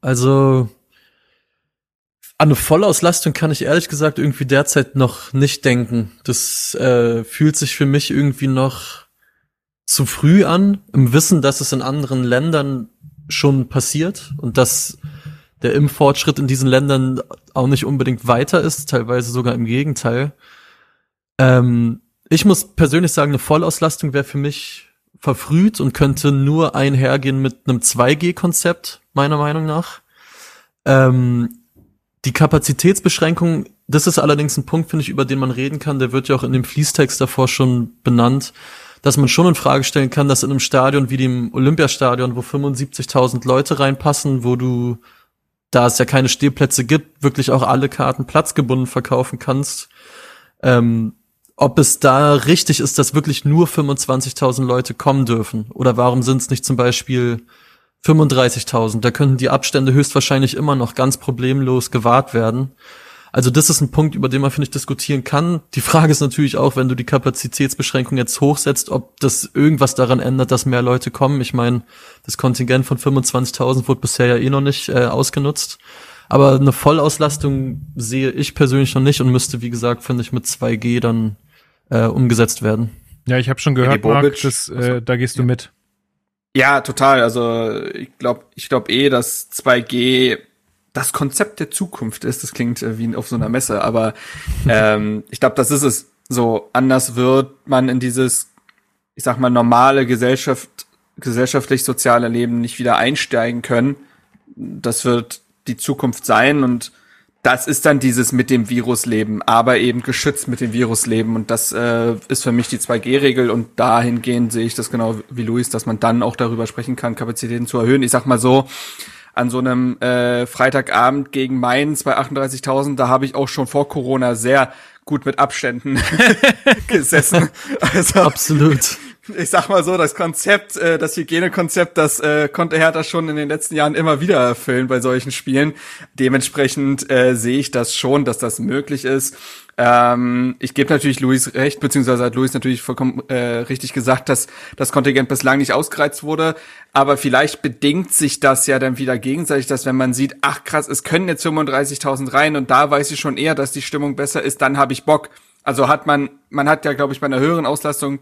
S4: also an eine Vollauslastung kann ich ehrlich gesagt irgendwie derzeit noch nicht denken. Das äh, fühlt sich für mich irgendwie noch zu früh an, im Wissen, dass es in anderen Ländern schon passiert und dass der Impffortschritt in diesen Ländern auch nicht unbedingt weiter ist, teilweise sogar im Gegenteil. Ähm, ich muss persönlich sagen, eine Vollauslastung wäre für mich verfrüht und könnte nur einhergehen mit einem 2G-Konzept, meiner Meinung nach. Ähm, die Kapazitätsbeschränkung, das ist allerdings ein Punkt, finde ich, über den man reden kann. Der wird ja auch in dem Fließtext davor schon benannt, dass man schon in Frage stellen kann, dass in einem Stadion wie dem Olympiastadion, wo 75.000 Leute reinpassen, wo du, da es ja keine Stehplätze gibt, wirklich auch alle Karten platzgebunden verkaufen kannst. Ähm, ob es da richtig ist, dass wirklich nur 25.000 Leute kommen dürfen. Oder warum sind es nicht zum Beispiel 35.000? Da könnten die Abstände höchstwahrscheinlich immer noch ganz problemlos gewahrt werden. Also das ist ein Punkt, über den man, finde ich, diskutieren kann. Die Frage ist natürlich auch, wenn du die Kapazitätsbeschränkung jetzt hochsetzt, ob das irgendwas daran ändert, dass mehr Leute kommen. Ich meine, das Kontingent von 25.000 wurde bisher ja eh noch nicht äh, ausgenutzt. Aber eine Vollauslastung sehe ich persönlich noch nicht und müsste, wie gesagt, finde ich, mit 2G dann äh, umgesetzt werden.
S1: Ja, ich habe schon gehört, Marc,
S3: Bobic.
S1: das, äh, da gehst du mit.
S3: Ja, total. Also ich glaube, ich glaube eh, dass 2G das Konzept der Zukunft ist. Das klingt äh, wie auf so einer Messe, aber ähm, ich glaube, das ist es. So anders wird man in dieses, ich sag mal, normale Gesellschaft, gesellschaftlich-soziale Leben nicht wieder einsteigen können. Das wird die Zukunft sein und das ist dann dieses mit dem Virus leben, aber eben geschützt mit dem Virus leben. Und das äh, ist für mich die 2G-Regel. Und dahingehend sehe ich das genau wie Luis, dass man dann auch darüber sprechen kann, Kapazitäten zu erhöhen. Ich sag mal so, an so einem äh, Freitagabend gegen Mainz bei 38.000, da habe ich auch schon vor Corona sehr gut mit Abständen gesessen. Also
S4: Absolut.
S3: Ich sag mal so, das Konzept, äh, das Hygienekonzept, das äh, konnte Hertha schon in den letzten Jahren immer wieder erfüllen bei solchen Spielen. Dementsprechend äh, sehe ich das schon, dass das möglich ist. Ähm, ich gebe natürlich Luis recht, beziehungsweise hat Luis natürlich vollkommen äh, richtig gesagt, dass das Kontingent bislang nicht ausgereizt wurde. Aber vielleicht bedingt sich das ja dann wieder gegenseitig, dass wenn man sieht, ach krass, es können jetzt 35.000 rein und da weiß ich schon eher, dass die Stimmung besser ist, dann habe ich Bock. Also hat man, man hat ja, glaube ich, bei einer höheren Auslastung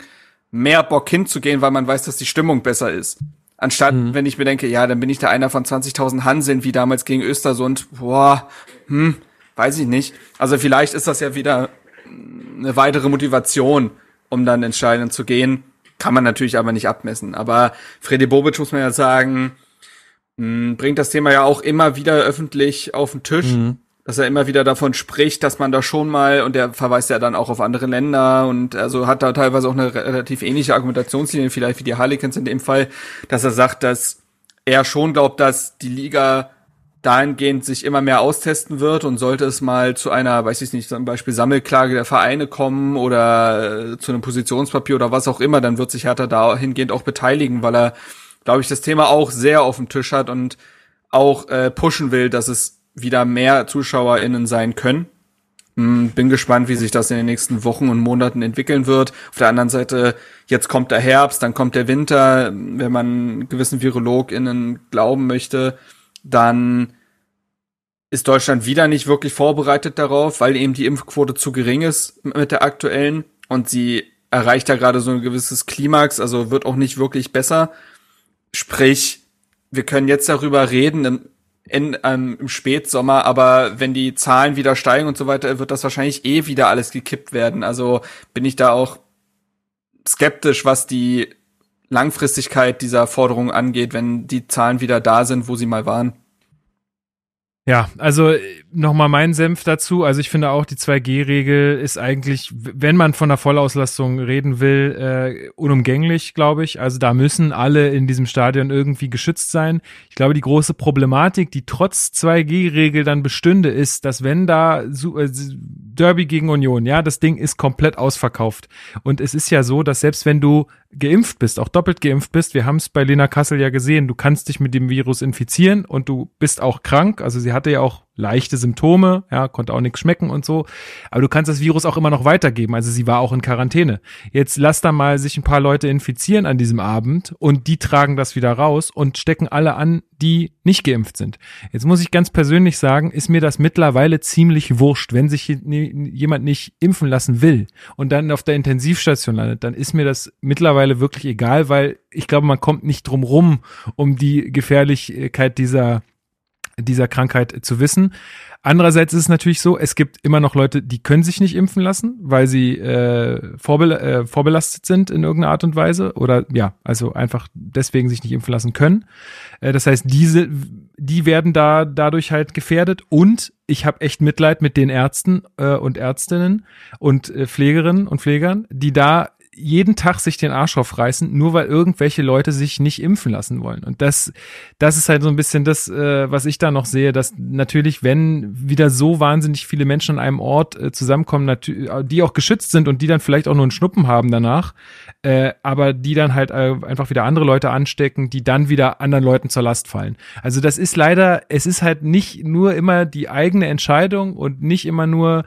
S3: mehr Bock hinzugehen, weil man weiß, dass die Stimmung besser ist. Anstatt, mhm. wenn ich mir denke, ja, dann bin ich da einer von 20.000 Hanseln, wie damals gegen Östersund, boah, hm, weiß ich nicht. Also vielleicht ist das ja wieder eine weitere Motivation, um dann entscheidend zu gehen. Kann man natürlich aber nicht abmessen. Aber Freddy Bobic muss man ja sagen, hm, bringt das Thema ja auch immer wieder öffentlich auf den Tisch. Mhm dass er immer wieder davon spricht, dass man da schon mal, und der verweist ja dann auch auf andere Länder und also hat da teilweise auch eine relativ ähnliche Argumentationslinie, vielleicht wie die Harlequins in dem Fall, dass er sagt, dass er schon glaubt, dass die Liga dahingehend sich immer mehr austesten wird und sollte es mal zu einer, weiß ich nicht, zum Beispiel Sammelklage der Vereine kommen oder äh, zu einem Positionspapier oder was auch immer, dann wird sich Hertha dahingehend auch beteiligen, weil er, glaube ich, das Thema auch sehr auf dem Tisch hat und auch äh, pushen will, dass es wieder mehr ZuschauerInnen sein können. Hm, bin gespannt, wie sich das in den nächsten Wochen und Monaten entwickeln wird. Auf der anderen Seite, jetzt kommt der Herbst, dann kommt der Winter. Wenn man gewissen VirologInnen glauben möchte, dann ist Deutschland wieder nicht wirklich vorbereitet darauf, weil eben die Impfquote zu gering ist mit der aktuellen und sie erreicht ja gerade so ein gewisses Klimax, also wird auch nicht wirklich besser. Sprich, wir können jetzt darüber reden, in, ähm, im Spätsommer, aber wenn die Zahlen wieder steigen und so weiter, wird das wahrscheinlich eh wieder alles gekippt werden. Also bin ich da auch skeptisch, was die Langfristigkeit dieser Forderung angeht, wenn die Zahlen wieder da sind, wo sie mal waren.
S1: Ja, also nochmal mein Senf dazu. Also ich finde auch, die 2G-Regel ist eigentlich, wenn man von der Vollauslastung reden will, äh, unumgänglich, glaube ich. Also da müssen alle in diesem Stadion irgendwie geschützt sein. Ich glaube, die große Problematik, die trotz 2G-Regel dann bestünde, ist, dass wenn da äh, Derby gegen Union, ja, das Ding ist komplett ausverkauft. Und es ist ja so, dass selbst wenn du geimpft bist, auch doppelt geimpft bist, wir haben es bei Lena Kassel ja gesehen, du kannst dich mit dem Virus infizieren und du bist auch krank. Also sie hatte ja auch leichte Symptome, ja, konnte auch nichts schmecken und so. Aber du kannst das Virus auch immer noch weitergeben. Also sie war auch in Quarantäne. Jetzt lass da mal sich ein paar Leute infizieren an diesem Abend und die tragen das wieder raus und stecken alle an, die nicht geimpft sind. Jetzt muss ich ganz persönlich sagen, ist mir das mittlerweile ziemlich wurscht. Wenn sich jemand nicht impfen lassen will und dann auf der Intensivstation landet, dann ist mir das mittlerweile wirklich egal, weil ich glaube, man kommt nicht drum rum, um die Gefährlichkeit dieser dieser Krankheit zu wissen. Andererseits ist es natürlich so, es gibt immer noch Leute, die können sich nicht impfen lassen, weil sie äh, vorbel äh, vorbelastet sind in irgendeiner Art und Weise oder ja, also einfach deswegen sich nicht impfen lassen können. Äh, das heißt, diese, die werden da dadurch halt gefährdet und ich habe echt Mitleid mit den Ärzten äh, und Ärztinnen und äh, Pflegerinnen und Pflegern, die da jeden Tag sich den Arsch aufreißen, nur weil irgendwelche Leute sich nicht impfen lassen wollen. Und das, das ist halt so ein bisschen das, äh, was ich da noch sehe, dass natürlich, wenn wieder so wahnsinnig viele Menschen an einem Ort äh, zusammenkommen, die auch geschützt sind und die dann vielleicht auch nur einen Schnuppen haben danach, äh, aber die dann halt äh, einfach wieder andere Leute anstecken, die dann wieder anderen Leuten zur Last fallen. Also das ist leider, es ist halt nicht nur immer die eigene Entscheidung und nicht immer nur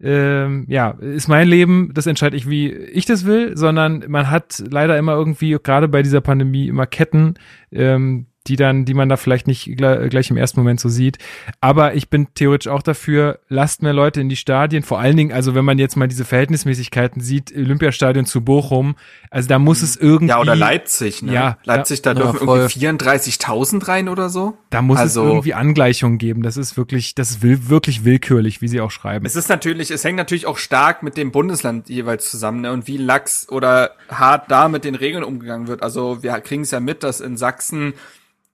S1: ähm, ja, ist mein Leben, das entscheide ich, wie ich das will, sondern man hat leider immer irgendwie, gerade bei dieser Pandemie, immer Ketten, ähm, die dann, die man da vielleicht nicht gleich im ersten Moment so sieht. Aber ich bin theoretisch auch dafür, lasst mehr Leute in die Stadien. Vor allen Dingen, also wenn man jetzt mal diese Verhältnismäßigkeiten sieht, Olympiastadion zu Bochum, also da muss es irgendwie.
S3: Ja, oder Leipzig, ne? Ja. Leipzig, da ja, dürfen voll. irgendwie 34.000 rein oder so.
S1: Da muss also, es irgendwie Angleichungen geben. Das ist wirklich, das ist will, wirklich willkürlich, wie sie auch schreiben.
S3: Es ist natürlich, es hängt natürlich auch stark mit dem Bundesland jeweils zusammen, ne? Und wie lax oder hart da mit den Regeln umgegangen wird. Also wir kriegen es ja mit, dass in Sachsen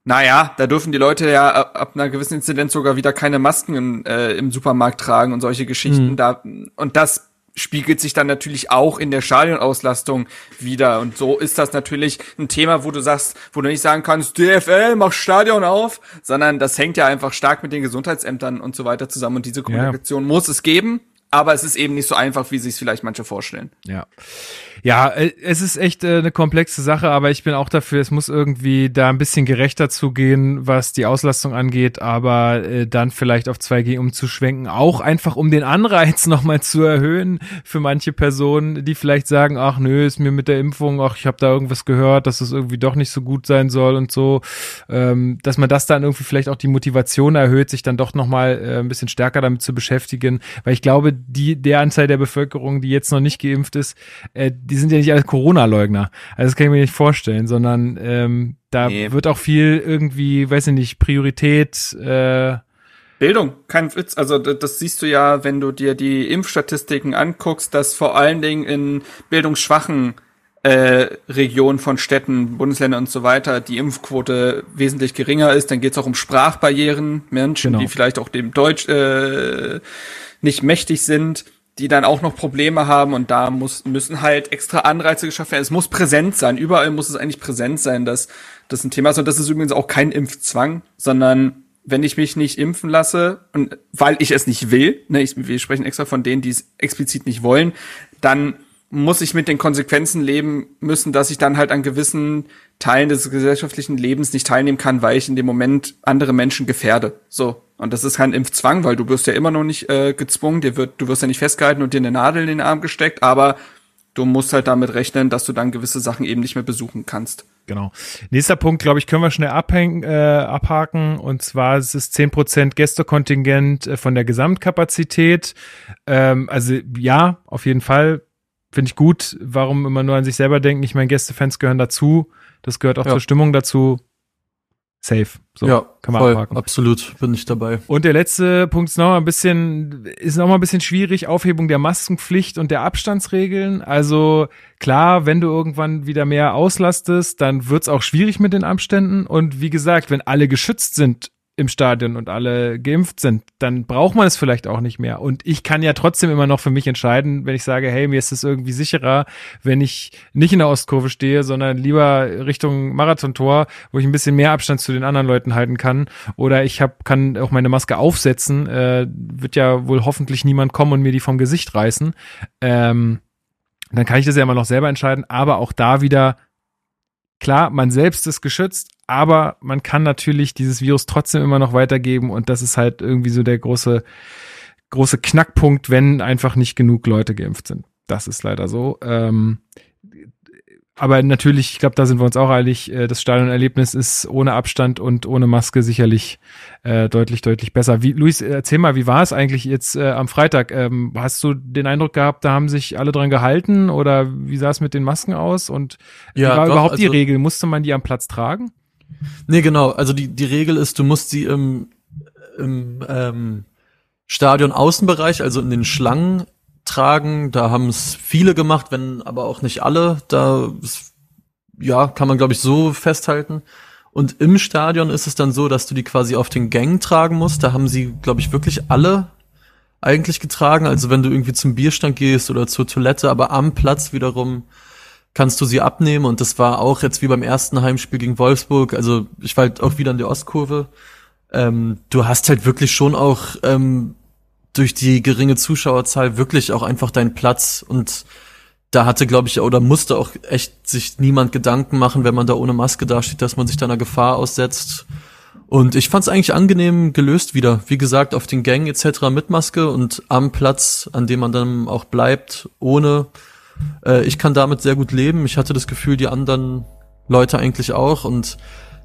S3: naja, da dürfen die Leute ja ab einer gewissen Inzidenz sogar wieder keine Masken im, äh, im Supermarkt tragen und solche Geschichten. Mhm. Da, und das spiegelt sich dann natürlich auch in der Stadionauslastung wieder. Und so ist das natürlich ein Thema, wo du sagst, wo du nicht sagen kannst, DFL, mach Stadion auf, sondern das hängt ja einfach stark mit den Gesundheitsämtern und so weiter zusammen. Und diese Kommunikation ja. muss es geben. Aber es ist eben nicht so einfach, wie sich vielleicht manche vorstellen.
S1: Ja. Ja, äh, es ist echt äh, eine komplexe Sache, aber ich bin auch dafür, es muss irgendwie da ein bisschen gerechter zugehen, was die Auslastung angeht, aber äh, dann vielleicht auf 2G umzuschwenken, auch einfach um den Anreiz nochmal zu erhöhen für manche Personen, die vielleicht sagen, ach nö, ist mir mit der Impfung, ach ich habe da irgendwas gehört, dass es irgendwie doch nicht so gut sein soll und so, ähm, dass man das dann irgendwie vielleicht auch die Motivation erhöht, sich dann doch nochmal äh, ein bisschen stärker damit zu beschäftigen, weil ich glaube, die der Anzahl der Bevölkerung, die jetzt noch nicht geimpft ist, äh, die sind ja nicht alle Corona-Leugner. Also das kann ich mir nicht vorstellen, sondern ähm, da
S3: Nee.
S1: wird auch viel irgendwie, weiß ich nicht, Priorität, äh,
S3: Bildung, kein Witz. Also das siehst du ja, wenn du dir die Impfstatistiken anguckst, dass vor allen Dingen in bildungsschwachen äh, Regionen von Städten, Bundesländern und so weiter die Impfquote wesentlich geringer ist. Dann geht es auch um Sprachbarrieren, Menschen,
S1: Genau.
S3: die vielleicht auch dem Deutsch äh, nicht mächtig sind, die dann auch noch Probleme haben und da muss, müssen halt extra Anreize geschaffen werden. Es muss präsent sein. Überall muss es eigentlich präsent sein, dass das ein Thema ist. Und das ist übrigens auch kein Impfzwang, sondern wenn ich mich nicht impfen lasse und weil ich es nicht will, ne, ich, wir sprechen extra von denen, die es explizit nicht wollen, dann muss ich mit den Konsequenzen leben müssen, dass ich dann halt an gewissen Teilen des gesellschaftlichen Lebens nicht teilnehmen kann, weil ich in dem Moment andere Menschen gefährde. So. Und das ist kein Impfzwang, weil du wirst ja immer noch nicht äh, gezwungen, dir wird, du wirst ja nicht festgehalten und dir eine Nadel in den Arm gesteckt, aber du musst halt damit rechnen, dass du dann gewisse Sachen eben nicht mehr besuchen kannst.
S1: Genau. Nächster Punkt, glaube ich, können wir schnell abhängen, äh, abhaken. Und zwar ist es 10% Gästekontingent äh, von der Gesamtkapazität. Ähm, also ja, auf jeden Fall. Finde ich gut. Warum immer nur an sich selber denken? Ich meine, Gästefans gehören dazu. Das gehört auch
S4: Ja.
S1: zur Stimmung dazu. Safe. So,
S4: ja,
S1: kann man
S4: voll,
S1: abhaken.
S4: absolut, bin ich dabei.
S1: Und der letzte Punkt ist noch mal ein bisschen, ist noch mal ein bisschen schwierig, Aufhebung der Maskenpflicht und der Abstandsregeln. Also klar, wenn du irgendwann wieder mehr auslastest, dann wird's auch schwierig mit den Abständen. Und wie gesagt, wenn alle geschützt sind im Stadion und alle geimpft sind, dann braucht man es vielleicht auch nicht mehr. Und ich kann ja trotzdem immer noch für mich entscheiden, wenn ich sage, hey, mir ist es irgendwie sicherer, wenn ich nicht in der Ostkurve stehe, sondern lieber Richtung Marathontor, wo ich ein bisschen mehr Abstand zu den anderen Leuten halten kann. Oder ich hab, kann auch meine Maske aufsetzen. Äh, wird ja wohl hoffentlich niemand kommen und mir die vom Gesicht reißen. Ähm, dann kann ich das ja immer noch selber entscheiden. Aber auch da wieder, klar, man selbst ist geschützt, aber man kann natürlich dieses Virus trotzdem immer noch weitergeben und das ist halt irgendwie so der große, große Knackpunkt, wenn einfach nicht genug Leute geimpft sind. Das ist leider so. Ähm, aber natürlich, ich glaube, da sind wir uns auch einig, äh, das Stadionerlebnis ist ohne Abstand und ohne Maske sicherlich äh, deutlich, deutlich besser. Wie, Luis, erzähl mal, wie war es eigentlich jetzt äh, am Freitag? Ähm, hast du den Eindruck gehabt, da haben sich alle dran gehalten oder wie sah es mit den Masken aus? Und
S4: Ja,
S1: wie war
S4: doch,
S1: überhaupt die
S4: also-
S1: Regel? Musste man die am Platz tragen?
S4: Nee, genau. Also die, die Regel ist, du musst sie im, im ähm, Stadion Außenbereich, also in den Schlangen tragen. Da haben es viele gemacht, wenn aber auch nicht alle. Da ist, ja, kann man glaube ich so festhalten. Und im Stadion ist es dann so, dass du die quasi auf den Gängen tragen musst. Da haben sie, glaube ich, wirklich alle eigentlich getragen. Also wenn du irgendwie zum Bierstand gehst oder zur Toilette, aber am Platz wiederum kannst du sie abnehmen. Und das war auch jetzt wie beim ersten Heimspiel gegen Wolfsburg. Also ich war halt auch wieder in der Ostkurve. Ähm, du hast halt wirklich schon auch ähm, durch die geringe Zuschauerzahl wirklich auch einfach deinen Platz und da hatte, glaube ich, oder musste auch echt sich niemand Gedanken machen, wenn man da ohne Maske dasteht, dass man sich da einer Gefahr aussetzt. Und ich fand es eigentlich angenehm gelöst wieder. Wie gesagt, auf den Gängen etc. mit Maske und am Platz, an dem man dann auch bleibt, ohne. Äh, ich kann damit sehr gut leben. Ich hatte das Gefühl, die anderen Leute eigentlich auch. Und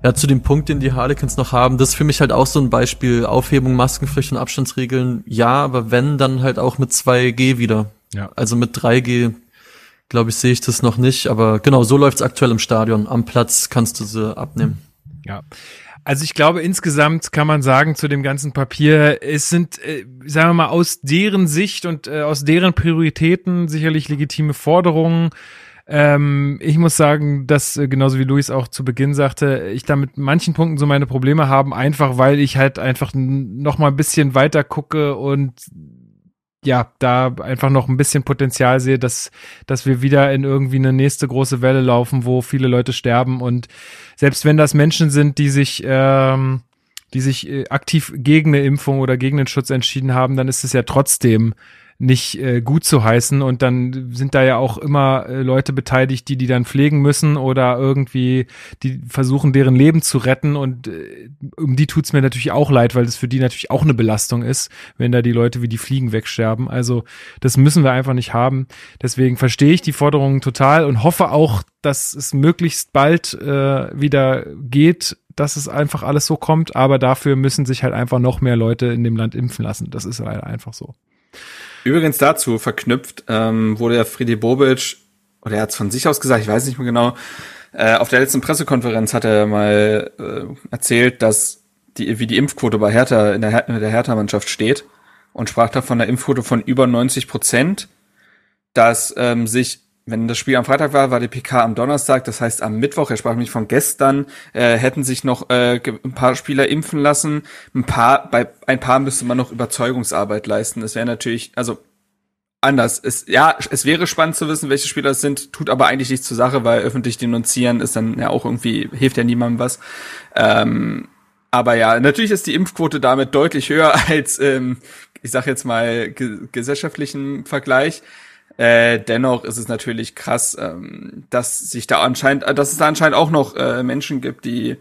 S4: ja, zu dem Punkt, den die Harlequins noch haben, das ist für mich halt auch so ein Beispiel. Aufhebung, Maskenpflicht und Abstandsregeln, ja, aber wenn, dann halt auch mit 2G wieder.
S1: Ja.
S4: Also mit 3G, glaube ich, sehe ich das noch nicht. Aber genau, so läuft's aktuell im Stadion. Am Platz kannst du sie abnehmen.
S1: Ja. Also ich glaube, insgesamt kann man sagen zu dem ganzen Papier, es sind, äh, sagen wir mal, aus deren Sicht und äh, aus deren Prioritäten sicherlich legitime Forderungen. Ähm, ich muss sagen, dass äh, genauso wie Luis auch zu Beginn sagte, ich da mit manchen Punkten so meine Probleme haben, einfach weil ich halt einfach noch mal ein bisschen weiter gucke und ja, da einfach noch ein bisschen Potenzial sehe, dass, dass wir wieder in irgendwie eine nächste große Welle laufen, wo viele Leute sterben. Und selbst wenn das Menschen sind, die sich, ähm, die sich äh, aktiv gegen eine Impfung oder gegen den Schutz entschieden haben, dann ist es ja trotzdem nicht äh, gut zu heißen und dann sind da ja auch immer äh, Leute beteiligt, die die dann pflegen müssen oder irgendwie die versuchen deren Leben zu retten und äh, um die tut's mir natürlich auch leid, weil das für die natürlich auch eine Belastung ist, wenn da die Leute wie die Fliegen wegsterben. Also das müssen wir einfach nicht haben. Deswegen verstehe ich die Forderungen total und hoffe auch, dass es möglichst bald äh, wieder geht, dass es einfach alles so kommt, aber dafür müssen sich halt einfach noch mehr Leute in dem Land impfen lassen. Das ist leider einfach so.
S3: Übrigens dazu verknüpft ähm, wurde ja Friedi Bobic, oder er hat es von sich aus gesagt, ich weiß nicht mehr genau, äh, auf der letzten Pressekonferenz hat er mal äh, erzählt, dass die, wie die Impfquote bei Hertha in der, der Hertha-Mannschaft steht und sprach da von einer Impfquote von über 90 Prozent, dass ähm, sich wenn das Spiel am Freitag war, war die PK am Donnerstag, das heißt am Mittwoch, er sprach nämlich von gestern, äh, hätten sich noch äh, ein paar Spieler impfen lassen. Ein paar, bei ein paar müsste man noch Überzeugungsarbeit leisten. Das wäre natürlich, also anders. Es, ja, es wäre spannend zu wissen, welche Spieler es sind, tut aber eigentlich nichts zur Sache, weil öffentlich denunzieren ist dann ja auch irgendwie, hilft ja niemandem was. Ähm, aber ja, natürlich ist die Impfquote damit deutlich höher als, ähm, ich sag jetzt mal, ge gesellschaftlichen Vergleich. Äh, dennoch ist es natürlich krass, ähm, dass sich da anscheinend, äh, dass es da anscheinend auch noch äh, Menschen gibt, die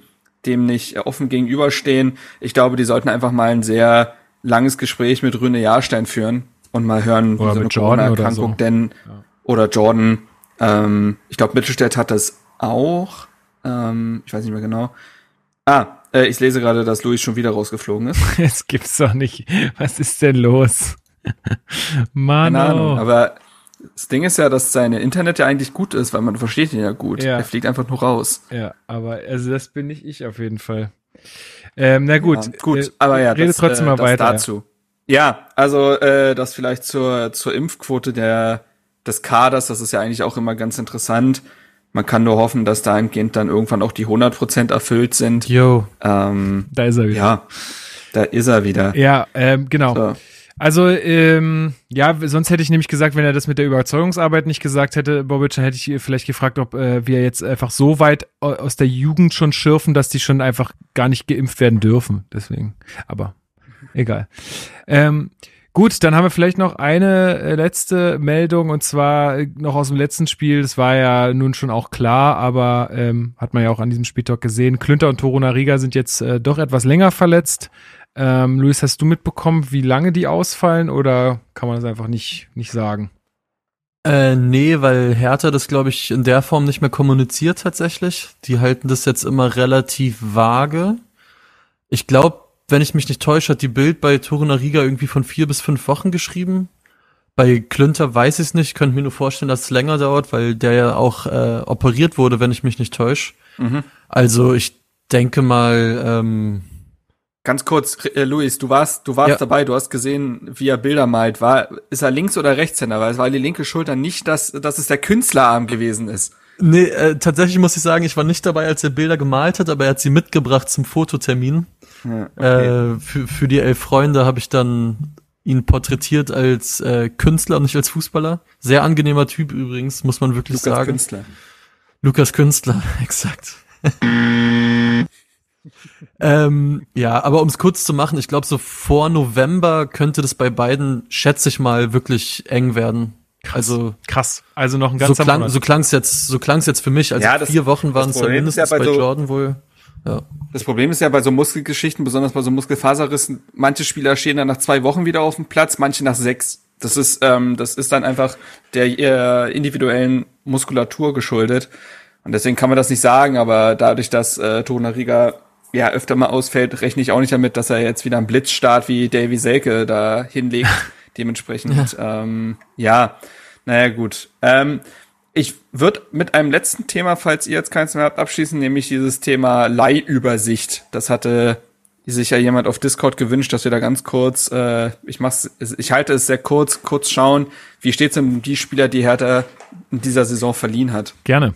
S3: dem nicht offen gegenüberstehen. Ich glaube, die sollten einfach mal ein sehr langes Gespräch mit Rüne Jahrstein führen und mal hören,
S1: oder
S3: wie so
S1: mit Jordan oder so.
S3: denn
S1: Ja.
S3: oder Jordan. Ähm, ich glaube, Mittelstädt hat das auch. Ähm, ich weiß nicht mehr genau. Ah, äh, ich lese gerade, dass Luis schon wieder rausgeflogen ist.
S1: Es gibt's doch nicht. Was ist denn los? Mann,
S3: Keine Ahnung,
S1: oh.
S3: aber das Ding ist ja, dass seine Internet ja eigentlich gut ist, weil man versteht ihn ja gut.
S1: Ja.
S3: Er fliegt einfach nur raus.
S1: Ja, aber also das bin nicht ich auf jeden Fall. Ähm, na gut,
S3: Ja, gut,
S1: äh,
S3: aber ja,
S1: rede
S3: das,
S1: trotzdem
S3: äh,
S1: mal weiter.
S3: dazu. Ja, also äh, das vielleicht zur zur Impfquote der des Kaders, das ist ja eigentlich auch immer ganz interessant. Man kann nur hoffen, dass dahingehend dann irgendwann auch die 100% erfüllt sind.
S4: Yo.
S3: Ähm,
S1: Da ist er wieder.
S3: ja, da ist er wieder.
S1: Ja, ähm, genau.
S3: So.
S1: Also, ähm, ja, sonst hätte ich nämlich gesagt, wenn er das mit der Überzeugungsarbeit nicht gesagt hätte, Bobic, dann hätte ich vielleicht gefragt, ob äh, wir jetzt einfach so weit au- aus der Jugend schon schürfen, dass die schon einfach gar nicht geimpft werden dürfen. Deswegen. Aber egal. Ähm, gut, dann haben wir vielleicht noch eine äh, letzte Meldung und zwar äh, noch aus dem letzten Spiel. Das war ja nun schon auch klar, aber ähm, hat man ja auch an diesem Spieltag gesehen. Klünter und Toruna Riga sind jetzt äh, doch etwas länger verletzt. Ähm, Luis, hast du mitbekommen, wie lange die ausfallen oder kann man das einfach nicht, nicht sagen?
S4: Äh, nee, weil Hertha das, glaube ich, in der Form nicht mehr kommuniziert tatsächlich. Die halten das jetzt immer relativ vage. Ich glaube, wenn ich mich nicht täusche, hat die Bild bei Toruna Riga irgendwie von vier bis fünf Wochen geschrieben. Bei Klünter weiß ich es nicht, könnte mir nur vorstellen, dass es länger dauert, weil der ja auch äh, operiert wurde, wenn ich mich nicht täusche.
S3: Mhm.
S4: Also ich denke mal, ähm,
S3: Ganz kurz, äh, Luis, du warst, du warst
S4: Ja.
S3: dabei, du hast gesehen, wie er Bilder malt. War, ist er Links- oder Rechtshänder? Weil es war die linke Schulter nicht, dass, dass es der Künstlerarm gewesen ist.
S4: Nee, äh, tatsächlich muss ich sagen, ich war nicht dabei, als er Bilder gemalt hat, aber er hat sie mitgebracht zum Fototermin.
S3: Ja, okay.
S4: Äh, für, für die elf Freunde habe ich dann ihn porträtiert als äh, Künstler und nicht als Fußballer. Sehr angenehmer Typ übrigens, muss man wirklich
S3: Lukas
S4: sagen.
S3: Künstler.
S4: Lukas Künstler, exakt. Ähm, ja, aber um es kurz zu machen, ich glaube, so vor November könnte das bei beiden, schätze ich mal, wirklich eng werden. Also
S1: Krass. Also noch ein
S4: so
S1: ganzer
S4: klang
S1: Monat.
S4: so klang's jetzt, so klang's jetzt für mich. Also
S3: Ja, das-
S4: vier Wochen waren es
S3: ja
S4: mindestens
S3: bei
S4: bei,
S3: so-
S4: Jordan wohl. Ja.
S3: Das Problem ist ja bei so Muskelgeschichten, besonders bei so Muskelfaserrissen, manche Spieler stehen dann nach zwei Wochen wieder auf dem Platz, manche nach sechs. Das ist, ähm, das ist dann einfach der äh, individuellen Muskulatur geschuldet. Und deswegen kann man das nicht sagen, aber dadurch, dass äh, Tona Riga ja öfter mal ausfällt, rechne ich auch nicht damit, dass er jetzt wieder einen Blitzstart wie Davy Selke da hinlegt. Dementsprechend, ähm, ja, naja, gut. Ähm, ich würde mit einem letzten Thema, falls ihr jetzt keins mehr habt, abschließen, nämlich dieses Thema Leihübersicht. Das hatte sich ja jemand auf Discord gewünscht, dass wir da ganz kurz, äh, ich mach's, ich halte es sehr kurz, kurz schauen, wie steht's denn um die Spieler, die Hertha in dieser Saison verliehen hat.
S1: Gerne.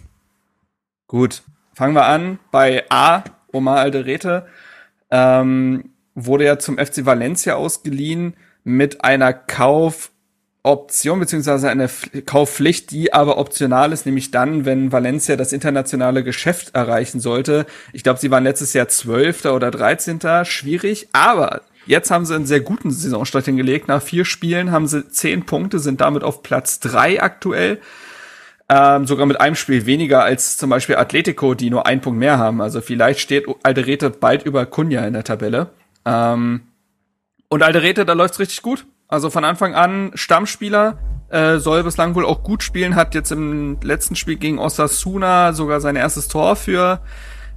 S3: Gut, fangen wir an bei A, Omar Alderete. Ähm, wurde ja zum FC Valencia ausgeliehen mit einer Kaufoption beziehungsweise einer Pf- Kaufpflicht, die aber optional ist, nämlich dann, wenn Valencia das internationale Geschäft erreichen sollte. Ich glaube, sie waren letztes Jahr Zwölfter oder Dreizehnter, schwierig, aber Jetzt haben sie einen sehr guten Saisonstart hingelegt. Nach vier Spielen haben sie zehn Punkte, sind damit auf Platz drei aktuell. Ähm, sogar mit einem Spiel weniger als zum Beispiel Atletico, die nur einen Punkt mehr haben. Also vielleicht steht Alderete bald über Kunja in der Tabelle. Ähm, und Alderete, da läuft's richtig gut. Also von Anfang an Stammspieler, äh, soll bislang wohl auch gut spielen, hat jetzt im letzten Spiel gegen Osasuna sogar sein erstes Tor für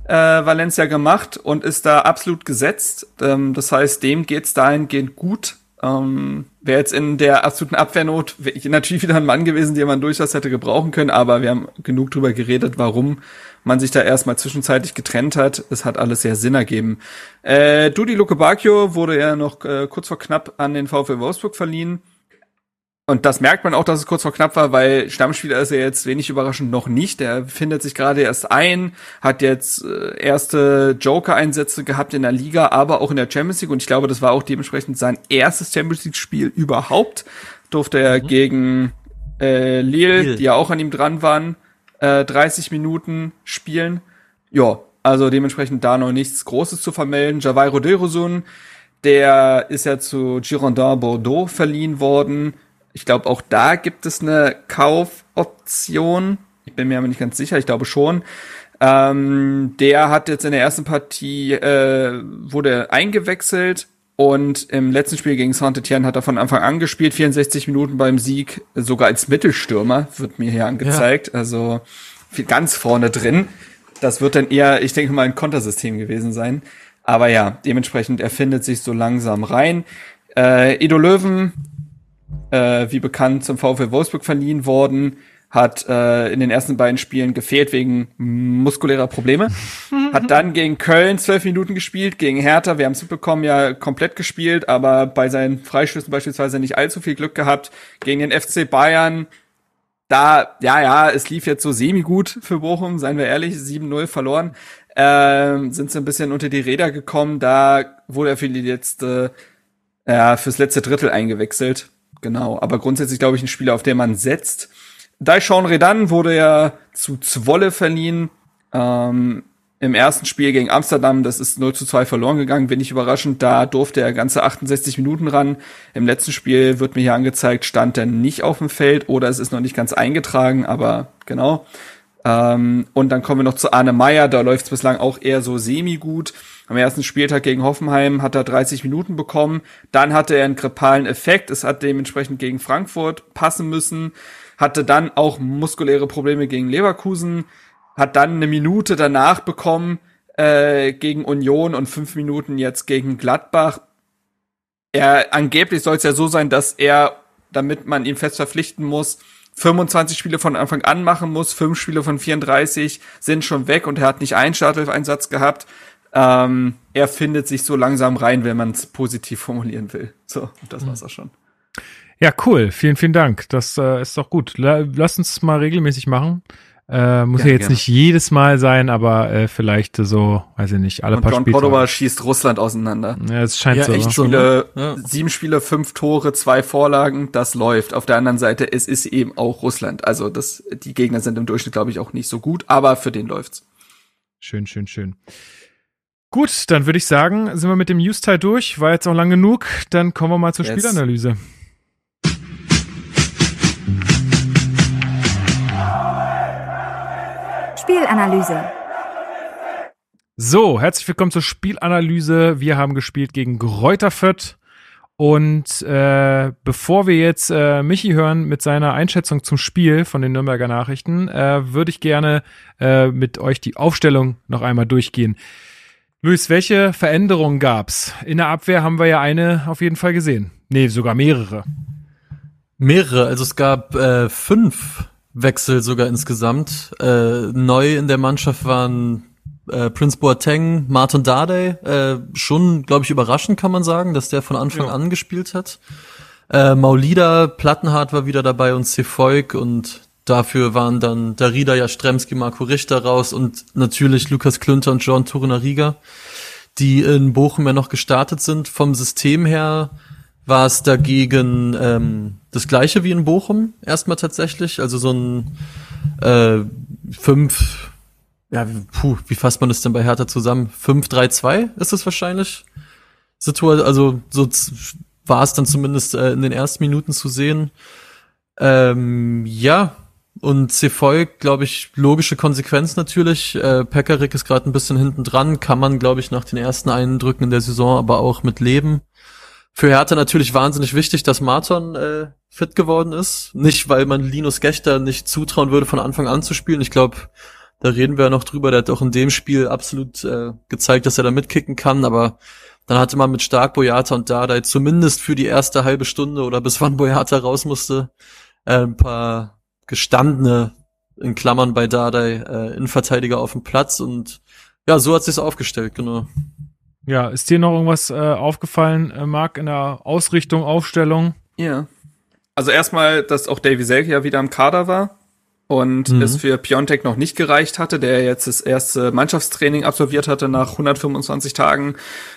S3: äh, Valencia gemacht und ist da absolut gesetzt. Ähm, das heißt, dem geht's dahingehend gut. Ähm, Wäre jetzt in der absoluten Abwehrnot natürlich wieder ein Mann gewesen, den man durchaus hätte gebrauchen können, aber wir haben genug drüber geredet, warum man sich da erstmal zwischenzeitlich getrennt hat. Es hat alles sehr Sinn ergeben. Äh, Dudi Luke Bacchio wurde ja noch äh, kurz vor knapp an den VfL Wolfsburg verliehen. Und das merkt man auch, dass es kurz vor knapp war, weil Stammspieler ist er jetzt wenig überraschend noch nicht. Er findet sich gerade erst ein, hat jetzt äh, erste Joker-Einsätze gehabt in der Liga, aber auch in der Champions League. Und ich glaube, das war auch dementsprechend sein erstes Champions League-Spiel überhaupt. Durfte er mhm. gegen äh, Lille, Lille, die ja auch an ihm dran waren, äh, 30 Minuten spielen. Ja, also dementsprechend da noch nichts Großes zu vermelden. Javairo Derosun, der ist ja zu Girondin Bordeaux verliehen worden ich glaube, auch da gibt es eine Kaufoption. Ich bin mir aber nicht ganz sicher, ich glaube schon. Ähm, der hat jetzt in der ersten Partie, äh, wurde eingewechselt und im letzten Spiel gegen Saint-Etienne hat er von Anfang an gespielt, 64 Minuten beim Sieg, sogar als Mittelstürmer, wird mir hier angezeigt. Ja. Also ganz vorne drin. Das wird dann eher, ich denke mal, ein Kontersystem gewesen sein. Aber ja, dementsprechend, er findet sich so langsam rein. Äh, Edo Löwen äh, wie bekannt zum VfL Wolfsburg verliehen worden, hat äh, in den ersten beiden Spielen gefehlt wegen muskulärer Probleme, hat dann gegen Köln zwölf Minuten gespielt, gegen Hertha, wir haben es mitbekommen, ja komplett gespielt, aber bei seinen Freischüssen beispielsweise nicht allzu viel Glück gehabt, gegen den FC Bayern da, ja, ja, es lief jetzt so semi-gut für Bochum, seien wir ehrlich, 7-0 verloren, ähm, sind sie ein bisschen unter die Räder gekommen, da wurde er für die letzte, ja, fürs letzte Drittel eingewechselt Genau, aber grundsätzlich glaube ich ein Spieler, auf den man setzt. Daishon Redan wurde ja zu Zwolle verliehen. Ähm, Im ersten Spiel gegen Amsterdam, das ist 0 zu 2 verloren gegangen, wenig überraschend. Da durfte er ganze 68 Minuten ran. Im letzten Spiel wird mir hier angezeigt, stand er nicht auf dem Feld oder es ist noch nicht ganz eingetragen, aber genau. Ähm, und dann kommen wir noch zu Arne Meyer, da läuft es bislang auch eher so semi-gut. Am ersten Spieltag gegen Hoffenheim hat er 30 Minuten bekommen. Dann hatte er einen grippalen Effekt. Es hat dementsprechend gegen Frankfurt passen müssen. Hatte dann auch muskuläre Probleme gegen Leverkusen. Hat dann eine Minute danach bekommen äh, gegen Union und fünf Minuten jetzt gegen Gladbach. Er angeblich soll es ja so sein, dass er, damit man ihn fest verpflichten muss, 25 Spiele von Anfang an machen muss, fünf Spiele von 34 sind schon weg und er hat nicht einen Startelf-Einsatz gehabt. Ähm, er findet sich so langsam rein, wenn man es positiv formulieren will. So, das war's auch schon.
S1: Ja, cool. Vielen, vielen Dank. Das äh, ist doch gut. La lass uns mal regelmäßig machen. Äh, muss ja, ja jetzt gerne. nicht jedes Mal sein, aber äh, vielleicht so, weiß ich nicht, alle
S3: Und
S1: paar
S3: John Spiele. Cordoba schießt Russland auseinander.
S1: Ja, es scheint ja, so.
S3: Echt so Spiele, ne? ja. Sieben Spiele, fünf Tore, zwei Vorlagen, das läuft. Auf der anderen Seite, es ist eben auch Russland. Also das, die Gegner sind im Durchschnitt, glaube ich, auch nicht so gut, aber für den läuft's.
S1: Schön, schön, schön. Gut, dann würde ich sagen, sind wir mit dem News-Teil durch. War jetzt auch lang genug. Dann kommen wir mal zur yes. Spielanalyse.
S2: Spielanalyse.
S1: So, herzlich willkommen zur Spielanalyse. Wir haben gespielt gegen Fürth. Und äh, bevor wir jetzt äh, Michi hören mit seiner Einschätzung zum Spiel von den Nürnberger Nachrichten, äh, würde ich gerne äh, mit euch die Aufstellung noch einmal durchgehen. Luis, welche Veränderungen gab's? In der Abwehr haben wir ja eine auf jeden Fall gesehen. Nee, sogar mehrere.
S4: Mehrere, also es gab äh, fünf Wechsel sogar insgesamt. Äh, neu in der Mannschaft waren äh, Prince Boateng, Martin Dardai. Äh, schon, glaube ich, überraschend kann man sagen, dass der von Anfang ja. an gespielt hat. Äh, Maulida, Plattenhardt war wieder dabei und Cefoik und Dafür waren dann Darida Jastremski, Marco Richter raus und natürlich Lukas Klünter und John Turner-Rieger, die in Bochum ja noch gestartet sind. Vom System her war es dagegen ähm, das gleiche wie in Bochum erstmal tatsächlich. Also so ein äh, fünf, ja, puh, wie fasst man das denn bei Hertha zusammen? 5-3-2 ist es wahrscheinlich. Situation, also so war es dann zumindest äh, in den ersten Minuten zu sehen. Ähm, ja, und Cefoy, glaube ich, logische Konsequenz natürlich. Äh, Pekarik ist gerade ein bisschen hinten dran, kann man, glaube ich, nach den ersten Eindrücken in der Saison aber auch mit leben. Für Hertha natürlich wahnsinnig wichtig, dass Marton äh, fit geworden ist. Nicht, weil man Linus Gechter nicht zutrauen würde, von Anfang an zu spielen. Ich glaube, da reden wir ja noch drüber. Der hat auch in dem Spiel absolut äh, gezeigt, dass er da mitkicken kann. Aber dann hatte man mit Stark, Boyata und Dardai zumindest für die erste halbe Stunde oder bis wann Boyata raus musste, äh, ein paar gestandene, in Klammern bei Dardai, äh, Innenverteidiger auf dem Platz. Und ja, so hat sich's aufgestellt, genau.
S1: Ja, ist dir noch irgendwas äh, aufgefallen, äh, Marc, in der Ausrichtung, Aufstellung?
S3: Ja. Also erstmal, dass auch Davy Selke ja wieder im Kader war und mhm. es für Piontek noch nicht gereicht hatte, der jetzt das erste Mannschaftstraining absolviert hatte nach 125 Tagen.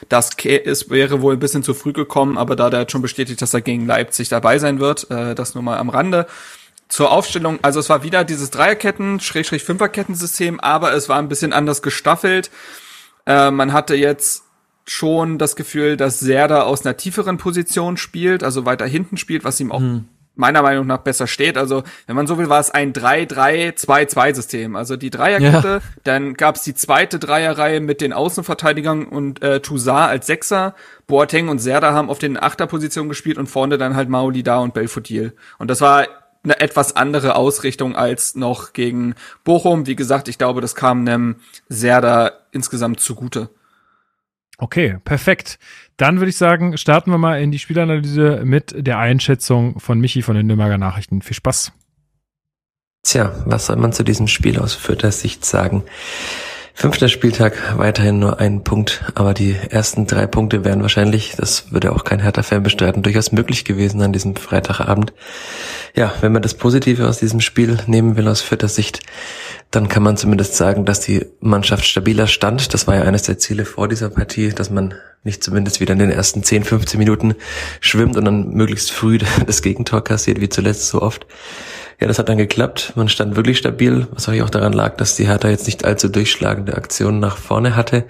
S3: Das ist, wäre wohl ein bisschen zu früh gekommen, aber da der hat schon bestätigt, dass er gegen Leipzig dabei sein wird, äh, das nur mal am Rande. Zur Aufstellung, also es war wieder dieses Dreierketten, Schrägstrich Fünferkettensystem, aber es war ein bisschen anders gestaffelt. Äh, man hatte jetzt schon das Gefühl, dass Serda aus einer tieferen Position spielt, also weiter hinten spielt, was ihm auch mhm. meiner Meinung nach besser steht. Also, wenn man so will, war es ein 3-3-2-2-System. Also die Dreierkette, ja. dann gab es die zweite Dreierreihe mit den Außenverteidigern und äh, Toussaint als Sechser. Boateng und Serda haben auf den Achterpositionen gespielt und vorne dann halt Maoli da und Belfodil. Und das war eine etwas andere Ausrichtung als noch gegen Bochum. Wie gesagt, ich glaube, das kam einem Serda insgesamt zugute.
S1: Okay, perfekt. Dann würde ich sagen, starten wir mal in die Spielanalyse mit der Einschätzung von Michi von den Nürnberger Nachrichten. Viel Spaß.
S5: Tja, was soll man zu diesem Spiel aus Fürther Sicht sagen? Fünfter Spieltag, weiterhin nur ein Punkt, aber die ersten drei Punkte wären wahrscheinlich, das würde auch kein Hertha-Fan bestreiten, durchaus möglich gewesen an diesem Freitagabend. Ja, wenn man das Positive aus diesem Spiel nehmen will aus vierter Sicht, dann kann man zumindest sagen, dass die Mannschaft stabiler stand. Das war ja eines der Ziele vor dieser Partie, dass man nicht zumindest wieder in den ersten 10, 15 Minuten schwimmt und dann möglichst früh das Gegentor kassiert, wie zuletzt so oft. Ja, das hat dann geklappt. Man stand wirklich stabil, was auch daran lag, dass die Hertha jetzt nicht allzu durchschlagende Aktionen nach vorne hatte.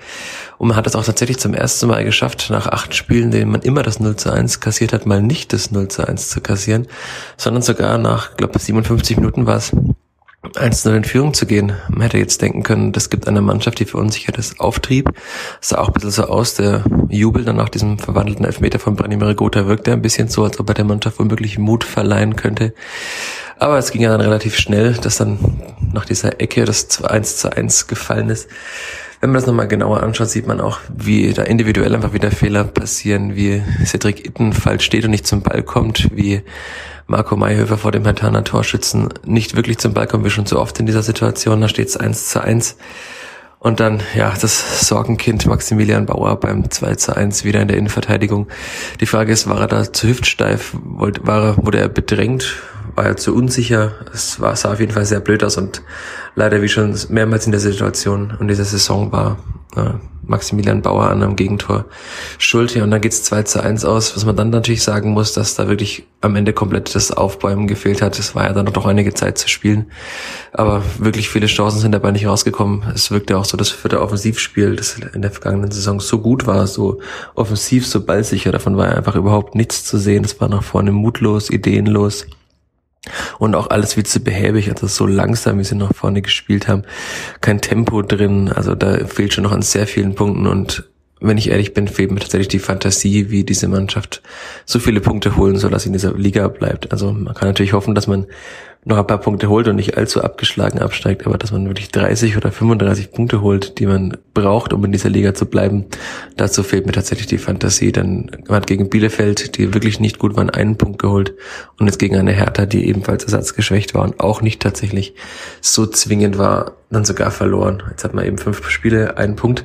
S5: Und man hat es auch tatsächlich zum ersten Mal geschafft, nach acht Spielen, denen man immer das 0 zu 1 kassiert hat, mal nicht das 0 zu 1 zu kassieren, sondern sogar nach, glaube 57 Minuten war es, 1-0 in Führung zu gehen. Man hätte jetzt denken können, das gibt eine Mannschaft, die verunsichert ist, Auftrieb. Es sah auch ein bisschen so aus, der Jubel dann nach diesem verwandelten Elfmeter von Branimir Gotha wirkte ein bisschen so, als ob er der Mannschaft womöglich Mut verleihen könnte. Aber es ging ja dann relativ schnell, dass dann nach dieser Ecke das 1 zu 1 gefallen ist. Wenn man das nochmal genauer anschaut, sieht man auch, wie da individuell einfach wieder Fehler passieren, wie Cedric Itten falsch steht und nicht zum Ball kommt, wie Marco Mayhöfer vor dem Hertaner Torschützen nicht wirklich zum Ball kommt, wie schon so oft in dieser Situation. Da steht es 1 zu 1. Und dann, ja, das Sorgenkind Maximilian Bauer beim 2 zu 1 wieder in der Innenverteidigung. Die Frage ist, war er da zu hüftsteif? War wurde er bedrängt? war er zu unsicher. Es war, sah auf jeden Fall sehr blöd aus und leider wie schon mehrmals in der Situation und dieser Saison war äh, Maximilian Bauer an einem Gegentor schuld. Ja, und dann geht's 2 zu 1 aus, was man dann natürlich sagen muss, dass da wirklich am Ende komplett das Aufbäumen gefehlt hat. Es war ja dann noch einige Zeit zu spielen. Aber wirklich viele Chancen sind dabei nicht rausgekommen. Es wirkte auch so, dass für das Offensivspiel, das in der vergangenen Saison so gut war, so offensiv, so ballsicher, davon war einfach überhaupt nichts zu sehen. Es war nach vorne mutlos, ideenlos. Und auch alles viel zu behäbig, also so langsam, wie sie nach vorne gespielt haben. Kein Tempo drin, also da fehlt schon noch an sehr vielen Punkten und wenn ich ehrlich bin, fehlt mir tatsächlich die Fantasie, wie diese Mannschaft so viele Punkte holen soll, dass sie in dieser Liga bleibt. Also man kann natürlich hoffen, dass man noch ein paar Punkte holt und nicht allzu abgeschlagen absteigt, aber dass man wirklich 30 oder 35 Punkte holt, die man braucht, um in dieser Liga zu bleiben, dazu fehlt mir tatsächlich die Fantasie. Dann hat gegen Bielefeld, die wirklich nicht gut waren, einen Punkt geholt und jetzt gegen eine Hertha, die ebenfalls ersatzgeschwächt war und auch nicht tatsächlich so zwingend war, dann sogar verloren. Jetzt hat man eben fünf Spiele, einen Punkt,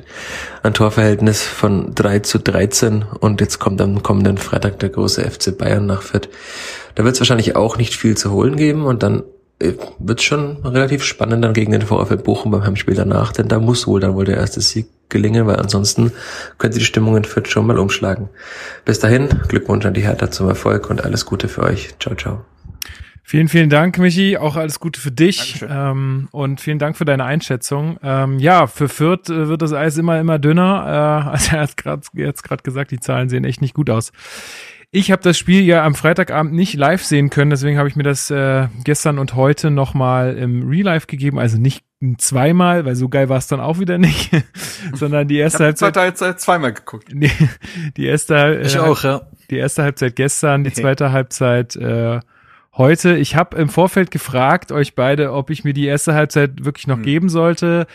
S5: ein Torverhältnis von 3 zu 13 und jetzt kommt am kommenden Freitag der große FC Bayern nach Fürth. Da wird es wahrscheinlich auch nicht viel zu holen geben und dann äh, wird es schon relativ spannend dann gegen den VfL Bochum beim Heimspiel danach, denn da muss wohl dann wohl der erste Sieg gelingen, weil ansonsten könnte die Stimmung in Fürth schon mal umschlagen. Bis dahin, Glückwunsch an die Hertha zum Erfolg und alles Gute für euch. Ciao, ciao.
S1: Vielen, vielen Dank, Michi. Auch alles Gute für dich. Ähm, und vielen Dank für deine Einschätzung. Ähm, ja, für Fürth äh, wird das Eis immer, immer dünner. Äh, also er hat grad, jetzt gerade gesagt, die Zahlen sehen echt nicht gut aus. Ich habe das Spiel ja am Freitagabend nicht live sehen können, deswegen habe ich mir das äh, gestern und heute nochmal im Real Life gegeben. Also nicht zweimal, weil so geil war es dann auch wieder nicht, sondern die
S3: Ich
S1: erste
S3: habe die
S1: Halbzeit.
S3: zweite Halbzeit zweimal geguckt.
S1: Die, die erste äh,
S4: Ich auch, ja.
S1: die erste Halbzeit gestern, die zweite Halbzeit äh, heute. Ich habe im Vorfeld gefragt euch beide, ob ich mir die erste Halbzeit wirklich noch
S3: Hm.
S1: geben sollte.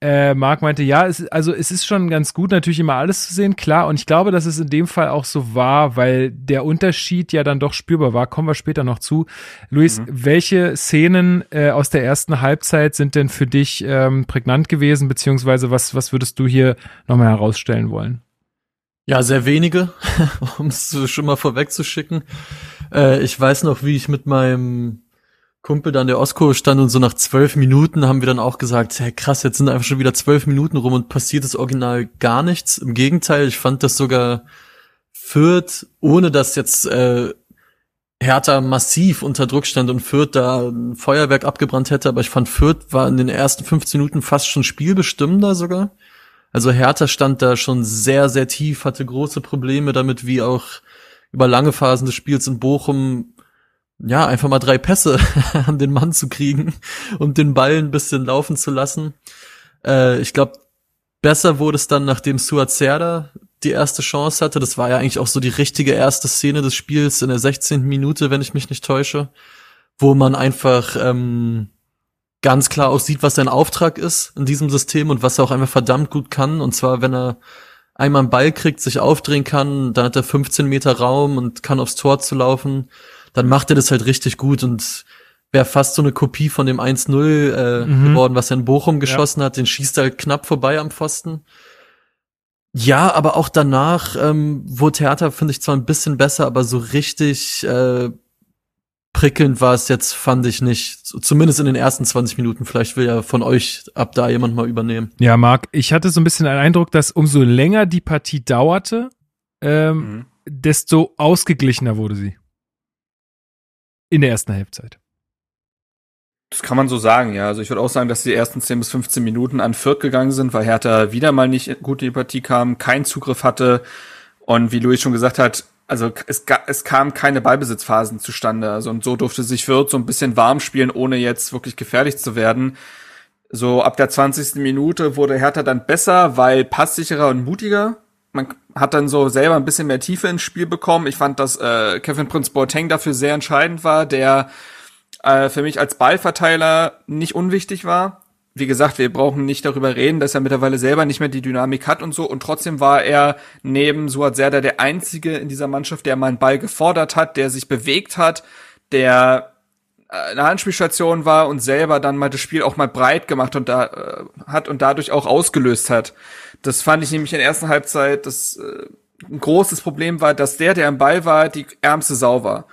S1: Äh, Marc meinte, ja, es, also es ist schon ganz gut, natürlich immer alles zu sehen, klar. Und ich glaube, dass es in dem Fall auch so war, weil der Unterschied ja dann doch spürbar war. Kommen wir später noch zu. Luis,
S3: Mhm.
S1: welche Szenen äh, aus der ersten Halbzeit sind denn für dich ähm, prägnant gewesen, beziehungsweise was, was würdest du hier nochmal herausstellen wollen?
S4: Ja, sehr wenige, um es schon mal vorwegzuschicken. Äh, ich weiß noch, wie ich mit meinem Kumpel dann der Osko stand und so nach zwölf Minuten haben wir dann auch gesagt, hey, krass, jetzt sind einfach schon wieder zwölf Minuten rum und passiert das Original gar nichts. Im Gegenteil, ich fand das sogar Fürth, ohne dass jetzt äh, Hertha massiv unter Druck stand und Fürth da ein Feuerwerk abgebrannt hätte, aber ich fand Fürth war in den ersten 15 Minuten fast schon spielbestimmender sogar. Also Hertha stand da schon sehr, sehr tief, hatte große Probleme damit, wie auch über lange Phasen des Spiels in Bochum, ja, einfach mal drei Pässe an den Mann zu kriegen und den Ball ein bisschen laufen zu lassen. Äh, ich glaube, besser wurde es dann, nachdem Suat Serda die erste Chance hatte. Das war ja eigentlich auch so die richtige erste Szene des Spiels in der 16. Minute, wenn ich mich nicht täusche, wo man einfach ähm, ganz klar auch sieht, was sein Auftrag ist in diesem System und was er auch einfach verdammt gut kann. Und zwar, wenn er einmal einen Ball kriegt, sich aufdrehen kann, dann hat er 15 Meter Raum und kann aufs Tor zu laufen, dann macht er das halt richtig gut und wäre fast so eine Kopie von dem 1-0 äh,
S1: Mhm.
S4: geworden, was er in Bochum geschossen hat. Den schießt er halt knapp vorbei am Pfosten. Ja, aber auch danach ähm, wurde Theater, finde ich, zwar ein bisschen besser, aber so richtig äh, prickelnd war es jetzt, fand ich nicht. Zumindest in den ersten 20 Minuten. Vielleicht will ja von euch ab da jemand mal übernehmen.
S1: Ja, Marc, ich hatte so ein bisschen den Eindruck, dass umso länger die Partie dauerte, ähm,
S3: Mhm.
S1: desto ausgeglichener wurde sie. In der ersten Halbzeit.
S3: Das kann man so sagen, ja. Also ich würde auch sagen, dass die ersten 10 bis 15 Minuten an Fürth gegangen sind, weil Hertha wieder mal nicht gut in die Partie kam, keinen Zugriff hatte und wie Luis schon gesagt hat, also es, es kam keine Ballbesitzphasen zustande. Also und so durfte sich Fürth so ein bisschen warm spielen, ohne jetzt wirklich gefährlich zu werden. So ab der 20. Minute wurde Hertha dann besser, weil passsicherer und mutiger. Man hat dann so selber ein bisschen mehr Tiefe ins Spiel bekommen. Ich fand, dass äh, Kevin Prince Boateng dafür sehr entscheidend war, der äh, für mich als Ballverteiler nicht unwichtig war. Wie gesagt, wir brauchen nicht darüber reden, dass er mittlerweile selber nicht mehr die Dynamik hat und so. Und trotzdem war er neben Suat Serdar der Einzige in dieser Mannschaft, der mal einen Ball gefordert hat, der sich bewegt hat, der äh, eine Handspielstation war und selber dann mal das Spiel auch mal breit gemacht und da äh, hat und dadurch auch ausgelöst hat. Das fand ich nämlich in der ersten Halbzeit, das äh, ein großes Problem war, dass der, der am Ball war, die ärmste Sau war.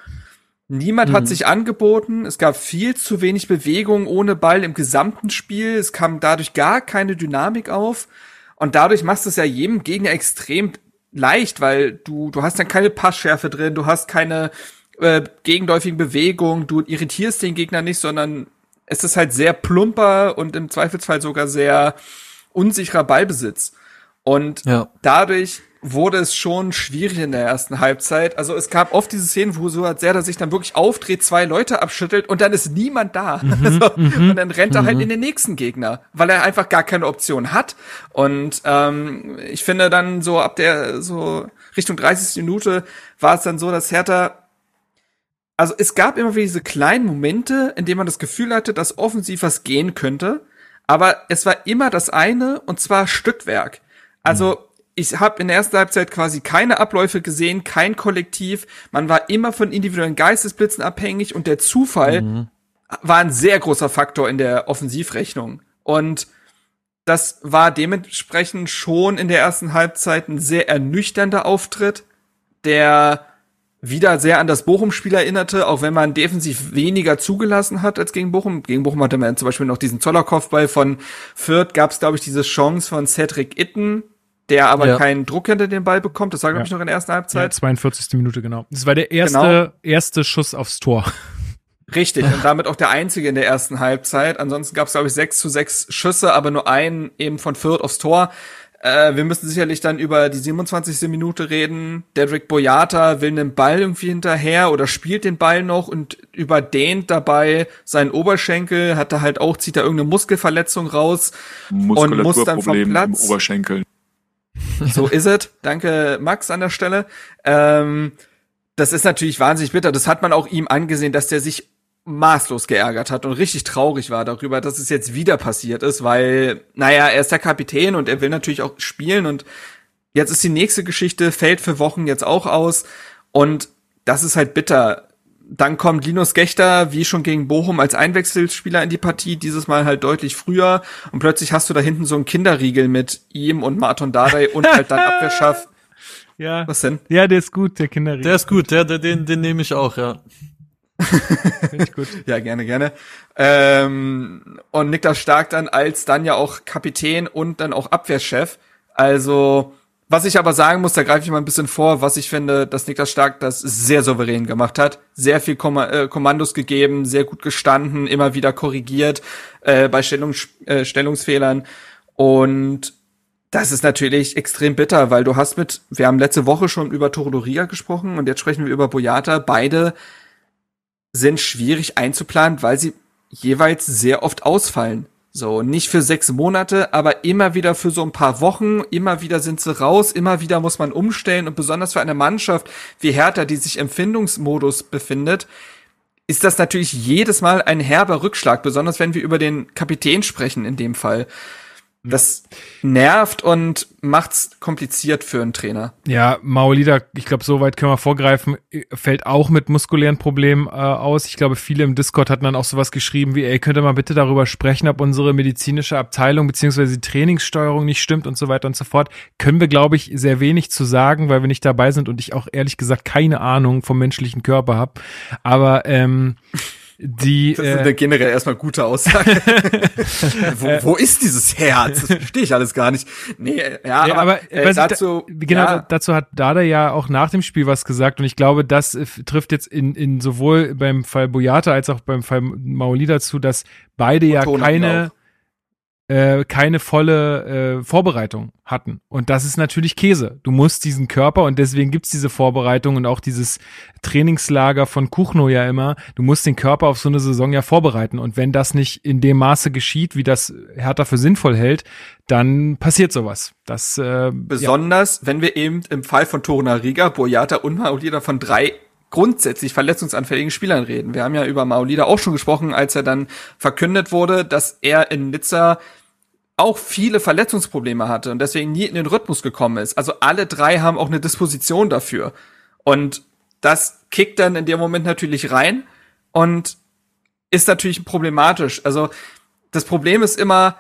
S3: Niemand hat sich angeboten. Es gab viel zu wenig Bewegung ohne Ball im gesamten Spiel. Es kam dadurch gar keine Dynamik auf. Und dadurch machst du es ja jedem Gegner extrem leicht, weil du, du hast dann keine Passschärfe drin, du hast keine äh, gegenläufigen Bewegungen, du irritierst den Gegner nicht, sondern es ist halt sehr plumper und im Zweifelsfall sogar sehr unsicherer Ballbesitz. Und
S4: Ja.
S3: dadurch wurde es schon schwierig in der ersten Halbzeit. Also es gab oft diese Szenen, wo so hat der sich dann wirklich aufdreht, zwei Leute abschüttelt und dann ist niemand da. also, und dann rennt er halt in den nächsten Gegner, weil er einfach gar keine Option hat. Und ähm, ich finde dann so ab der so Richtung 30. Minute war es dann so, dass Hertha also es gab immer wieder diese kleinen Momente, in denen man das Gefühl hatte, dass offensiv was gehen könnte, aber es war immer das eine und zwar Stückwerk. Also ich habe in der ersten Halbzeit quasi keine Abläufe gesehen, kein Kollektiv. Man war immer von individuellen Geistesblitzen abhängig und der Zufall war ein sehr großer Faktor in der Offensivrechnung. Und das war dementsprechend schon in der ersten Halbzeit ein sehr ernüchternder Auftritt, der wieder sehr an das Bochum-Spiel erinnerte, auch wenn man defensiv weniger zugelassen hat als gegen Bochum. Gegen Bochum hatte man zum Beispiel noch diesen Zollerkopfball von Fürth, gab es, glaube ich, diese Chance von Cedric Itten, der aber
S4: Ja.
S3: keinen Druck hinter den Ball bekommt. Das war, glaube ich,
S1: Ja.
S3: noch in der ersten
S1: Ja,
S3: Halbzeit.
S1: 42. Minute, genau. Das war der erste,
S3: Genau.
S1: erste Schuss aufs Tor.
S3: Richtig, und damit auch der einzige in der ersten Halbzeit. Ansonsten gab es, glaube ich, sechs zu sechs Schüsse, aber nur einen eben von Fürth aufs Tor. Äh, wir müssen sicherlich dann über die 27. Minute reden. Dedrick Boyata will einen Ball irgendwie hinterher oder spielt den Ball noch und überdehnt dabei seinen Oberschenkel, hat da halt auch, zieht da irgendeine Muskelverletzung raus und muss dann vom Platz.
S6: Im Oberschenkel.
S3: So ist es. Danke, Max, an der Stelle. Ähm, das ist natürlich wahnsinnig bitter. Das hat man auch ihm angesehen, dass der sich maßlos geärgert hat und richtig traurig war darüber, dass es jetzt wieder passiert ist, weil, naja, er ist der Kapitän und er will natürlich auch spielen und jetzt ist die nächste Geschichte, fällt für Wochen jetzt auch aus und das ist halt bitter. Dann kommt Linus Gechter, wie schon gegen Bochum, als Einwechselspieler in die Partie, dieses Mal halt deutlich früher und plötzlich hast du da hinten so einen Kinderriegel mit ihm und Martin Dardai und halt dann Abwehrschaff.
S1: Ja.
S3: Was denn?
S1: Ja, der ist gut, der Kinderriegel.
S4: Der ist gut, der, der, den, den nehme ich auch, ja.
S3: Finde ich gut. ja, gerne, gerne. Ähm, und Niklas Stark dann als dann ja auch Kapitän und dann auch Abwehrchef. Also, was ich aber sagen muss, da greife ich mal ein bisschen vor, was ich finde, dass Niklas Stark das sehr souverän gemacht hat. Sehr viel Kom äh, Kommandos gegeben, sehr gut gestanden, immer wieder korrigiert äh, bei Stellungs äh, Stellungsfehlern. Und das ist natürlich extrem bitter, weil du hast mit, wir haben letzte Woche schon über Toroloria gesprochen und jetzt sprechen wir über Boyata. Beide sind schwierig einzuplanen, weil sie jeweils sehr oft ausfallen. So, nicht für sechs Monate, aber immer wieder für so ein paar Wochen, immer wieder sind sie raus, immer wieder muss man umstellen und besonders für eine Mannschaft wie Hertha, die sich im Findungsmodus befindet, ist das natürlich jedes Mal ein herber Rückschlag, besonders wenn wir über den Kapitän sprechen in dem Fall. Das nervt und macht's kompliziert für einen Trainer.
S1: Ja, Maolida, ich glaube, soweit können wir vorgreifen, fällt auch mit muskulären Problemen äh, aus. Ich glaube, viele im Discord hatten dann auch sowas geschrieben wie, ey, könnt ihr mal bitte darüber sprechen, ob unsere medizinische Abteilung beziehungsweise die Trainingssteuerung nicht stimmt und so weiter und so fort. Können wir, glaube ich, sehr wenig zu sagen, weil wir nicht dabei sind und ich auch ehrlich gesagt keine Ahnung vom menschlichen Körper habe. Aber ähm, die,
S3: das ist äh, eine generell erstmal gute Aussage. wo, wo ist dieses Herz? Das verstehe ich alles gar nicht. Nee, ja, ja aber, aber äh, dazu,
S1: da, genau, ja. dazu hat Dada ja auch nach dem Spiel was gesagt und ich glaube, das äh, trifft jetzt in, in sowohl beim Fall Boyata als auch beim Fall Maoli zu, dass beide ja keine äh, keine volle äh, Vorbereitung hatten. Und das ist natürlich Käse. Du musst diesen Körper, und deswegen gibt's diese Vorbereitung und auch dieses Trainingslager von Kuchno ja immer, du musst den Körper auf so eine Saison ja vorbereiten. Und wenn das nicht in dem Maße geschieht, wie das Hertha für sinnvoll hält, dann passiert sowas. Das, äh,
S3: Besonders, ja. wenn wir eben im Fall von Toruna Riga, Boyata und Maulida von drei grundsätzlich verletzungsanfälligen Spielern reden. Wir haben ja über Maulida auch schon gesprochen, als er dann verkündet wurde, dass er in Nizza auch viele Verletzungsprobleme hatte und deswegen nie in den Rhythmus gekommen ist. Also alle drei haben auch eine Disposition dafür. Und das kickt dann in dem Moment natürlich rein und ist natürlich problematisch. Also das Problem ist immer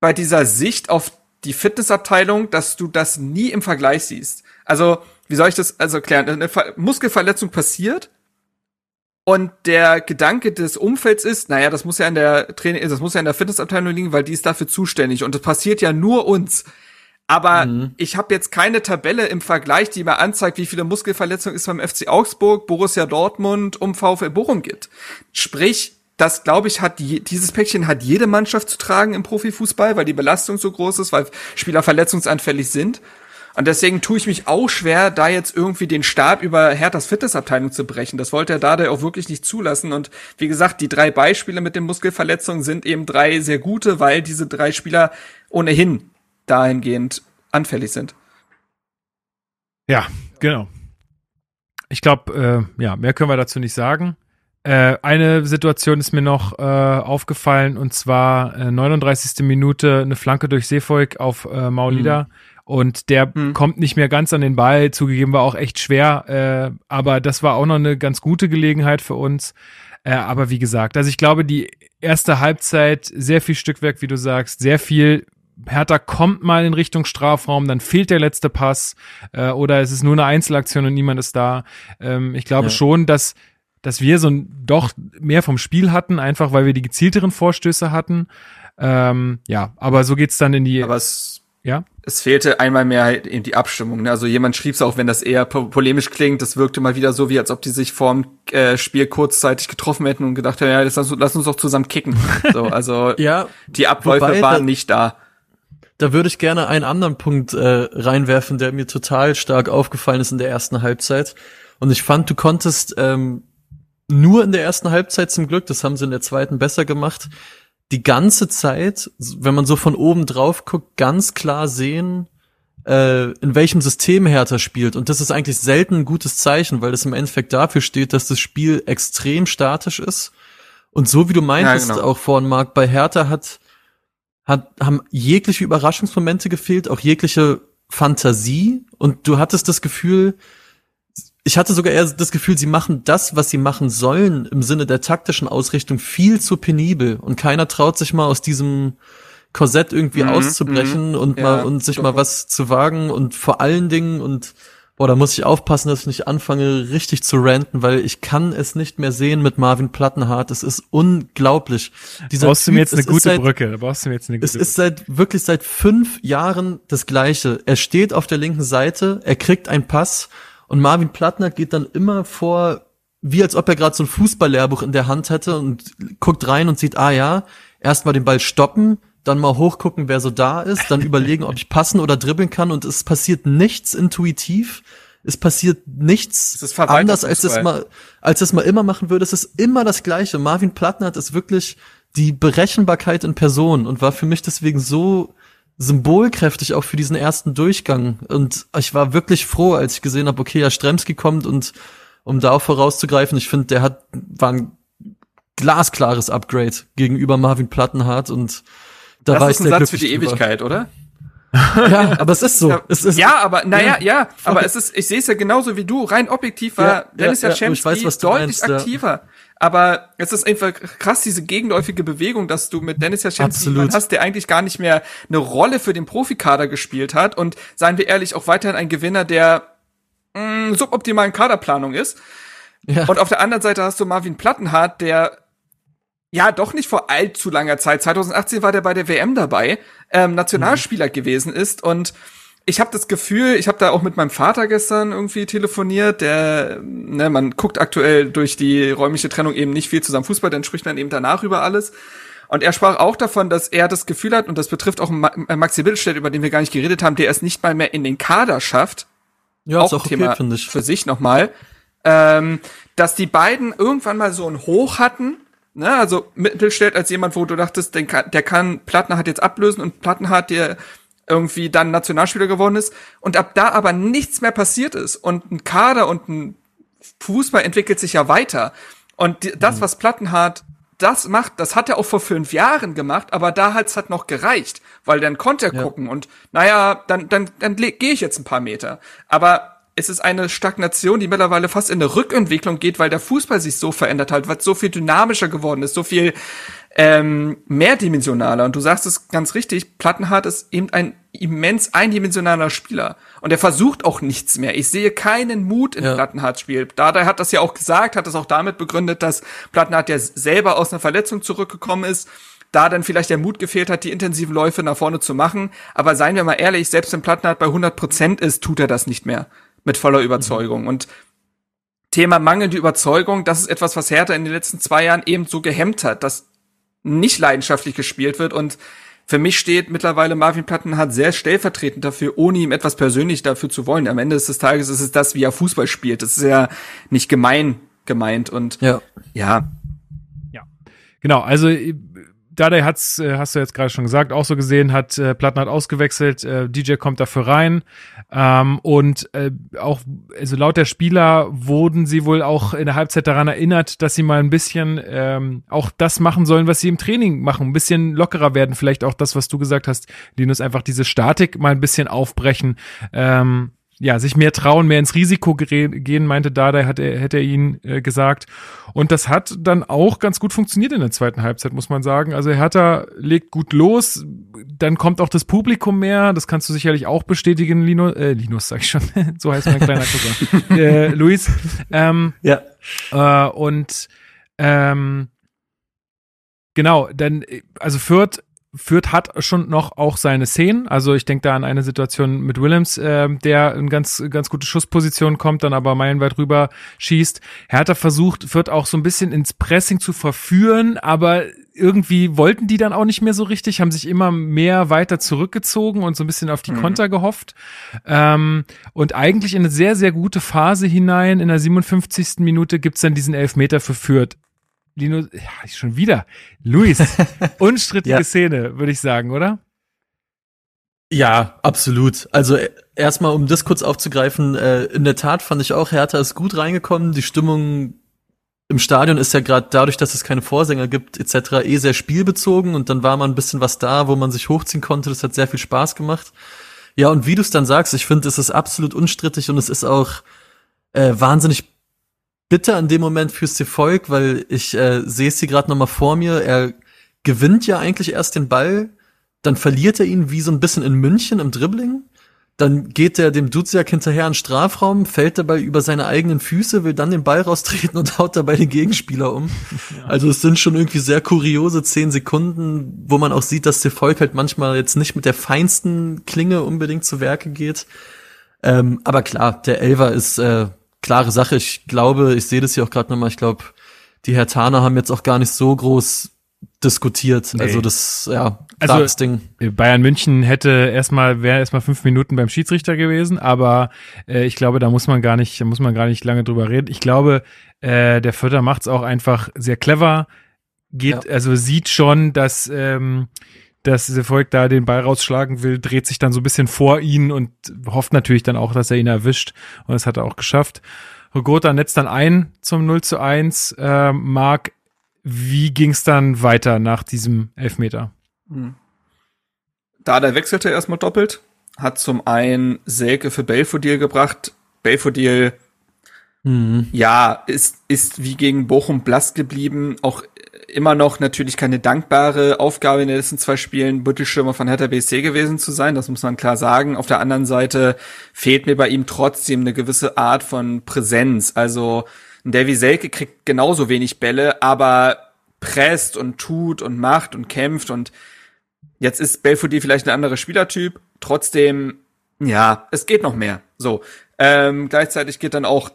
S3: bei dieser Sicht auf die Fitnessabteilung, dass du das nie im Vergleich siehst. Also, wie soll ich das also erklären? Eine Muskelverletzung passiert und der Gedanke des Umfelds ist, naja, das muss ja in der Training, das muss ja in der Fitnessabteilung liegen, weil die ist dafür zuständig. Und das passiert ja nur uns. Aber mhm. ich habe jetzt keine Tabelle im Vergleich, die mir anzeigt, wie viele Muskelverletzungen es beim FC Augsburg, Borussia Dortmund und VfL Bochum gibt. Sprich, das glaube ich hat die, dieses Päckchen hat jede Mannschaft zu tragen im Profifußball, weil die Belastung so groß ist, weil Spieler verletzungsanfällig sind. Und deswegen tue ich mich auch schwer, da jetzt irgendwie den Stab über Herthas Fitnessabteilung zu brechen. Das wollte er da auch wirklich nicht zulassen. Und wie gesagt, die drei Beispiele mit den Muskelverletzungen sind eben drei sehr gute, weil diese drei Spieler ohnehin dahingehend anfällig sind.
S1: Ja, genau. Ich glaube, äh, ja, mehr können wir dazu nicht sagen. Äh, eine Situation ist mir noch äh, aufgefallen und zwar äh, 39. Minute eine Flanke durch Seefolk auf äh, Maulida. Mhm und der hm. kommt nicht mehr ganz an den Ball. Zugegeben war auch echt schwer, äh, aber das war auch noch eine ganz gute Gelegenheit für uns. Äh, aber wie gesagt, also ich glaube, die erste Halbzeit, sehr viel Stückwerk, wie du sagst, sehr viel Hertha kommt mal in Richtung Strafraum, dann fehlt der letzte Pass äh, oder es ist nur eine Einzelaktion und niemand ist da. Ähm, ich glaube ja. schon, dass dass wir so ein, doch mehr vom Spiel hatten, einfach weil wir die gezielteren Vorstöße hatten. Ähm, ja, aber so geht's dann in die.
S3: Aber es
S1: ja
S3: es fehlte einmal mehr halt eben die Abstimmung. Ne? Also jemand schrieb es auch, wenn das eher po polemisch klingt, das wirkte mal wieder so, wie als ob die sich vorm äh, Spiel kurzzeitig getroffen hätten und gedacht hätten, ja, lass, lass uns doch zusammen kicken. So, also
S4: Ja,
S3: die Abläufe
S4: wobei,
S3: waren
S4: da-
S3: nicht da.
S4: Da würde ich gerne einen anderen Punkt äh, reinwerfen, der mir total stark aufgefallen ist in der ersten Halbzeit. Und ich fand, du konntest ähm, nur in der ersten Halbzeit zum Glück, das haben sie in der zweiten besser gemacht, die ganze Zeit, wenn man so von oben drauf guckt, ganz klar sehen, äh, in welchem System Hertha spielt. Und das ist eigentlich selten ein gutes Zeichen, weil das im Endeffekt dafür steht, dass das Spiel extrem statisch ist. Und so wie du meintest,
S3: Ja, genau.
S4: auch vorhin, Marc, bei Hertha hat, hat, haben jegliche Überraschungsmomente gefehlt, auch jegliche Fantasie. Und du hattest das Gefühl, ich hatte sogar eher das Gefühl, sie machen das, was sie machen sollen, im Sinne der taktischen Ausrichtung viel zu penibel. Und keiner traut sich mal aus diesem Korsett irgendwie
S3: Mhm,
S4: auszubrechen und
S3: ja,
S4: mal und sich mal was zu wagen und vor allen Dingen und boah, da muss ich aufpassen, dass ich nicht anfange, richtig zu ranten, weil ich kann es nicht mehr sehen mit Marvin Plattenhardt. Es ist unglaublich. Dieser
S1: brauchst du mir
S4: Typ,
S1: jetzt eine
S4: es ist
S1: gute
S4: seit-
S1: Brücke. Da brauchst du mir jetzt eine
S4: es
S1: gute
S4: ist seit wirklich seit fünf Jahren das Gleiche. Er steht auf der linken Seite, er kriegt einen Pass und Marvin Plattner geht dann immer vor, wie als ob er gerade so ein Fußballlehrbuch in der Hand hätte und guckt rein und sieht, ah ja, erstmal den Ball stoppen, dann mal hochgucken, wer so da ist, dann überlegen, ob ich passen oder dribbeln kann und es passiert nichts intuitiv. Es passiert nichts
S3: Es
S4: anders, als das
S3: Fußball.
S4: mal, als das mal immer machen würde. Es ist immer das Gleiche. Marvin Plattner ist wirklich die Berechenbarkeit in Person und war für mich deswegen so symbolkräftig auch für diesen ersten Durchgang. Und ich war wirklich froh, als ich gesehen habe, okay, ja, Stremski kommt und um da auch vorauszugreifen, ich finde, der hat, war ein glasklares Upgrade gegenüber Marvin Plattenhardt und da
S3: Das
S4: war
S3: ist
S4: ich
S3: ein Satz für die
S4: drüber.
S3: Ewigkeit, oder?
S4: Ja, aber es ist so.
S3: Ja,
S4: es ist,
S3: ja, aber naja, ja,
S4: Ja.
S3: aber es ist, ich sehe es ja genauso wie du. Rein objektiv war
S4: Ja,
S3: Dennis
S4: ja, ja,
S3: Jaschemski deutlich
S4: meinst,
S3: aktiver. Aber es ist einfach krass, diese gegenläufige Bewegung, dass du mit Dennis jemanden hast, der eigentlich gar nicht mehr eine Rolle für den Profikader gespielt hat und seien wir ehrlich, auch weiterhin ein Gewinner der mh, suboptimalen Kaderplanung ist.
S4: ja.
S3: Und auf der anderen Seite hast du Marvin Plattenhardt, der ja doch nicht vor allzu langer Zeit, 2018 war der bei der WM dabei, ähm, Nationalspieler gewesen ist und ich habe das Gefühl, ich habe da auch mit meinem Vater gestern irgendwie telefoniert, der, ne, man guckt aktuell durch die räumliche Trennung eben nicht viel zusammen Fußball, dann spricht man eben danach über alles. Und er sprach auch davon, dass er das Gefühl hat, und das betrifft auch äh, Maxi Billstedt, über den wir gar nicht geredet haben, der es nicht mal mehr in den Kader schafft,
S4: ja, ist auch okay,
S3: Thema
S4: finde ich.
S3: für sich nochmal, ähm, dass die beiden irgendwann mal so ein Hoch hatten, ne, also Mittelstädt als jemand, wo du dachtest, den kann, der kann Plattenhardt jetzt ablösen und Plattenhardt, der irgendwie dann Nationalspieler geworden ist und ab da aber nichts mehr passiert ist und ein Kader und ein Fußball entwickelt sich ja weiter und die, das, was Plattenhardt das macht, das hat er auch vor fünf Jahren gemacht, aber da hat's halt noch gereicht, weil dann konnte er
S4: Ja.
S3: gucken und naja, dann, dann, dann gehe ich jetzt ein paar Meter. Aber es ist eine Stagnation, die mittlerweile fast in eine Rückentwicklung geht, weil der Fußball sich so verändert hat, weil es so viel dynamischer geworden ist, so viel ähm, mehrdimensionaler. Und du sagst es ganz richtig, Plattenhardt ist eben ein immens eindimensionaler Spieler. Und er versucht auch nichts mehr. Ich sehe keinen Mut in
S4: Ja.
S3: Plattenhardts Spiel. Dada hat das ja auch gesagt, hat das auch damit begründet, dass Plattenhardt ja selber aus einer Verletzung zurückgekommen ist. Da dann vielleicht der Mut gefehlt hat, die intensiven Läufe nach vorne zu machen. Aber seien wir mal ehrlich, selbst wenn Plattenhardt bei 100 Prozent ist, tut er das nicht mehr. Mit voller Überzeugung. Und Thema mangelnde Überzeugung, das ist etwas, was Hertha in den letzten zwei Jahren eben so gehemmt hat, dass nicht leidenschaftlich gespielt wird und für mich steht mittlerweile Marvin Plattenhardt sehr stellvertretend dafür, ohne ihm etwas persönlich dafür zu wollen. Am Ende des Tages ist es das, wie er Fußball spielt. Das ist ja nicht gemein gemeint und
S4: Ja.
S3: ja,
S1: Genau, also Dardai hat's, äh, hast du jetzt gerade schon gesagt, auch so gesehen, hat äh, Platten hat ausgewechselt, äh, DJ kommt dafür rein. Ähm, und äh, auch, also laut der Spieler wurden sie wohl auch in der Halbzeit daran erinnert, dass sie mal ein bisschen ähm, auch das machen sollen, was sie im Training machen, ein bisschen lockerer werden, vielleicht auch das, was du gesagt hast, Linus, einfach diese Statik mal ein bisschen aufbrechen, ähm, ja, sich mehr trauen, mehr ins Risiko gehen, meinte Dardai, hat er, hätte er ihn äh, gesagt. Und das hat dann auch ganz gut funktioniert in der zweiten Halbzeit, muss man sagen. Also Hertha legt gut los, dann kommt auch das Publikum mehr, das kannst du sicherlich auch bestätigen, Linus, äh, Linus sag ich schon, so heißt mein kleiner Cousin, äh, Luis. Ähm,
S4: Ja.
S1: äh, und ähm, genau, dann, äh, also Fürth Fürth hat schon noch auch seine Szenen. Also ich denke da an eine Situation mit Willems, äh, der in ganz, ganz gute Schussposition kommt, dann aber meilenweit rüber schießt. Hertha versucht, Fürth auch so ein bisschen ins Pressing zu verführen, aber irgendwie wollten die dann auch nicht mehr so richtig, haben sich immer mehr weiter zurückgezogen und so ein bisschen auf die mhm. Konter gehofft. Ähm, und eigentlich in eine sehr, sehr gute Phase hinein, in der 57. Minute gibt's dann diesen Elfmeter für Fürth. Lino, ja, schon wieder. Luis, unstrittige ja. Szene, würde ich sagen, oder?
S4: Ja, absolut. Also äh, erstmal, um das kurz aufzugreifen, äh, in der Tat fand ich auch, Hertha ist gut reingekommen. Die Stimmung im Stadion ist ja gerade dadurch, dass es keine Vorsänger gibt, etc., eh sehr spielbezogen und dann war mal ein bisschen was da, wo man sich hochziehen konnte. Das hat sehr viel Spaß gemacht. Ja, und wie du es dann sagst, ich finde, es ist absolut unstrittig und es ist auch äh, wahnsinnig bitter in dem Moment fürs Volk, weil ich äh, sehe es hier gerade nochmal vor mir. Er gewinnt ja eigentlich erst den Ball, dann verliert er ihn wie so ein bisschen in München im Dribbling. Dann geht er dem Duziak hinterher in Strafraum, fällt dabei über seine eigenen Füße, will dann den Ball raustreten und haut dabei den Gegenspieler um. Ja. Also es sind schon irgendwie sehr kuriose zehn Sekunden, wo man auch sieht, dass der Volk halt manchmal jetzt nicht mit der feinsten Klinge unbedingt zu Werke geht. Ähm, aber klar, der Elver ist äh, klare Sache. Ich glaube, ich sehe das hier auch gerade nochmal, ich glaube, die Hertaner haben jetzt auch gar nicht so groß diskutiert. Nee. Also das, ja,
S1: also Ding. Bayern München hätte erstmal, wäre erstmal fünf Minuten beim Schiedsrichter gewesen, aber äh, ich glaube, da muss man gar nicht, muss man gar nicht lange drüber reden. Ich glaube, äh, der Vierter macht es auch einfach sehr clever, geht, ja. also sieht schon, dass ähm, dass der Volk da den Ball rausschlagen will, dreht sich dann so ein bisschen vor ihn und hofft natürlich dann auch, dass er ihn erwischt. Und das hat er auch geschafft. Rogota netzt dann ein zum 0 zu 1. Äh, Marc, wie ging es dann weiter nach diesem Elfmeter? Hm.
S3: Da der wechselte erstmal doppelt, hat zum einen Selke für Belfodil gebracht. Belfodil mhm. ja, ist, ist wie gegen Bochum blass geblieben, auch immer noch natürlich keine dankbare Aufgabe in den letzten zwei Spielen, Büttelschirmer von Hertha BSC gewesen zu sein. Das muss man klar sagen. Auf der anderen Seite fehlt mir bei ihm trotzdem eine gewisse Art von Präsenz. Also ein Davy Selke kriegt genauso wenig Bälle, aber presst und tut und macht und kämpft und jetzt ist Belfodil vielleicht ein anderer Spielertyp. Trotzdem, ja, es geht noch mehr. So. Ähm, gleichzeitig geht dann auch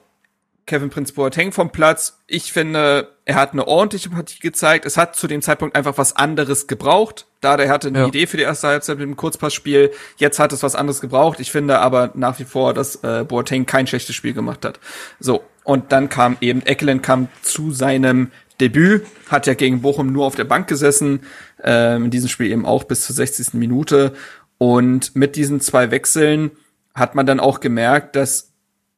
S3: Kevin Prince Boateng vom Platz. Ich finde, er hat eine ordentliche Partie gezeigt. Es hat zu dem Zeitpunkt einfach was anderes gebraucht. Da der hatte eine ja. Idee für die erste Halbzeit mit dem Kurzpassspiel. Jetzt hat es was anderes gebraucht. Ich finde aber nach wie vor, dass äh, Boateng kein schlechtes Spiel gemacht hat. So. Und dann kam eben Eckelen kam zu seinem Debüt, hat ja gegen Bochum nur auf der Bank gesessen, ähm, in diesem Spiel eben auch bis zur 60. Minute. Und mit diesen zwei Wechseln hat man dann auch gemerkt, dass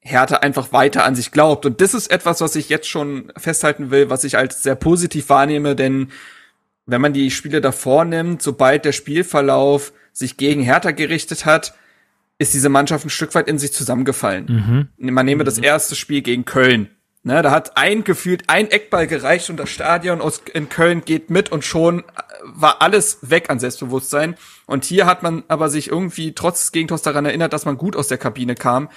S3: Hertha einfach weiter an sich glaubt. Und das ist etwas, was ich jetzt schon festhalten will, was ich als sehr positiv wahrnehme, denn wenn man die Spiele davor nimmt, sobald der Spielverlauf sich gegen Hertha gerichtet hat, ist diese Mannschaft ein Stück weit in sich zusammengefallen. Mhm. Man nehme das erste Spiel gegen Köln. Ne, da hat ein gefühlt ein Eckball gereicht und das Stadion aus, in Köln geht mit und schon war alles weg an Selbstbewusstsein. Und hier hat man aber sich irgendwie trotz des Gegentors daran erinnert, dass man gut aus der Kabine kam.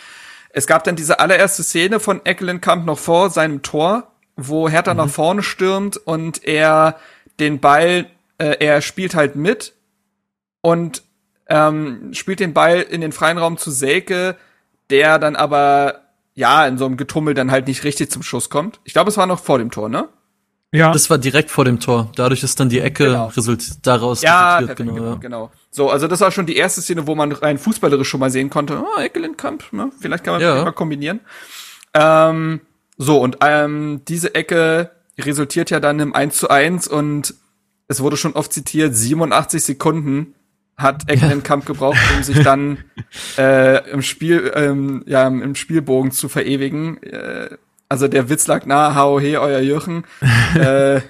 S3: Es gab dann diese allererste Szene von Eckelenkamp noch vor seinem Tor, wo Hertha mhm. nach vorne stürmt und er den Ball, äh, er spielt halt mit und ähm, spielt den Ball in den freien Raum zu Selke, der dann aber ja in so einem Getummel dann halt nicht richtig zum Schuss kommt. Ich glaube, es war noch vor dem Tor, ne?
S4: Ja. Das war direkt vor dem Tor. Dadurch ist dann die Ecke
S3: genau.
S4: resultiert daraus
S3: ja, perfekt, genau, genau, ja. genau. So, also das war schon die erste Szene, wo man rein fußballerisch schon mal sehen konnte, oh, Eckelenkamp, ne? Vielleicht kann man ja. mal kombinieren. Ähm, so, und ähm, diese Ecke resultiert ja dann im 1 zu 1 und es wurde schon oft zitiert, 87 Sekunden hat Eckelenkamp gebraucht, um sich dann äh, im Spiel, ähm, ja, im Spielbogen zu verewigen. Äh, also der Witz lag nahe, hau he, euer Jürgen. äh,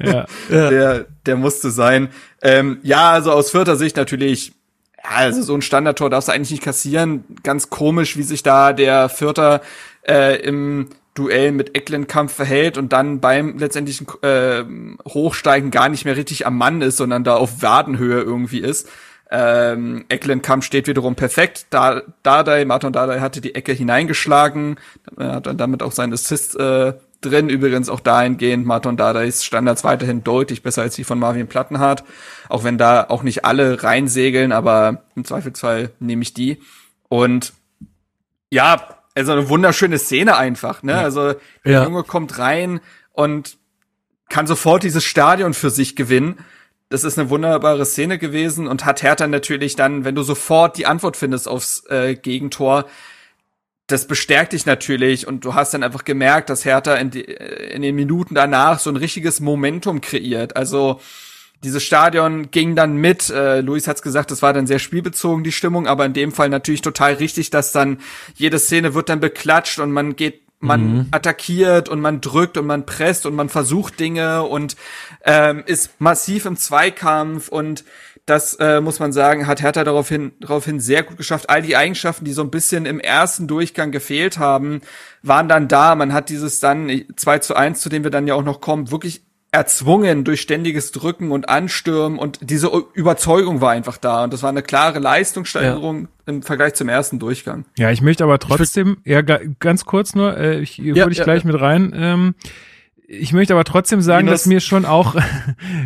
S3: ja. der, der musste sein. Ähm, ja, also aus vierter Sicht natürlich, ja, also so ein Standardtor darfst du eigentlich nicht kassieren. Ganz komisch, wie sich da der Vierter äh, im Duell mit Ecklenkamp verhält und dann beim letztendlichen äh, Hochsteigen gar nicht mehr richtig am Mann ist, sondern da auf Wadenhöhe irgendwie ist. Ähm, Ecklenkamp steht wiederum perfekt. Da, Dardai, Martin Dardai hatte die Ecke hineingeschlagen, hat dann damit auch seinen Assist äh, drin. Übrigens auch dahingehend, Martin Dardais Standards weiterhin deutlich besser als die von Marvin Plattenhardt. Auch wenn da auch nicht alle reinsegeln, aber im Zweifelsfall nehme ich die. Und ja, also eine wunderschöne Szene einfach, ne? Also der
S4: Ja.
S3: Junge kommt rein und kann sofort dieses Stadion für sich gewinnen. Das ist eine wunderbare Szene gewesen und hat Hertha natürlich dann, wenn du sofort die Antwort findest aufs äh, Gegentor, das bestärkt dich natürlich und du hast dann einfach gemerkt, dass Hertha in, die, äh, in den Minuten danach so ein richtiges Momentum kreiert. Also dieses Stadion ging dann mit. Äh, Luis hat's gesagt, das war dann sehr spielbezogen die Stimmung, aber in dem Fall natürlich total richtig, dass dann jede Szene wird dann beklatscht und man geht, man attackiert und man drückt und man presst und man versucht Dinge und ähm, ist massiv im Zweikampf und das äh, muss man sagen, hat Hertha daraufhin, daraufhin sehr gut geschafft. All die Eigenschaften, die so ein bisschen im ersten Durchgang gefehlt haben, waren dann da. Man hat dieses dann 2 zu 1, zu dem wir dann ja auch noch kommen, wirklich erzwungen durch ständiges Drücken und Anstürmen und diese Überzeugung war einfach da und das war eine klare Leistungssteigerung im Vergleich zum ersten Durchgang.
S1: Ja, ich möchte aber trotzdem, ja, ga, ganz kurz nur, äh, ich
S4: Ja,
S1: hole ich
S4: ja,
S1: gleich mit rein. Ähm, ich möchte aber trotzdem sagen,
S3: Linus-
S1: dass mir schon auch,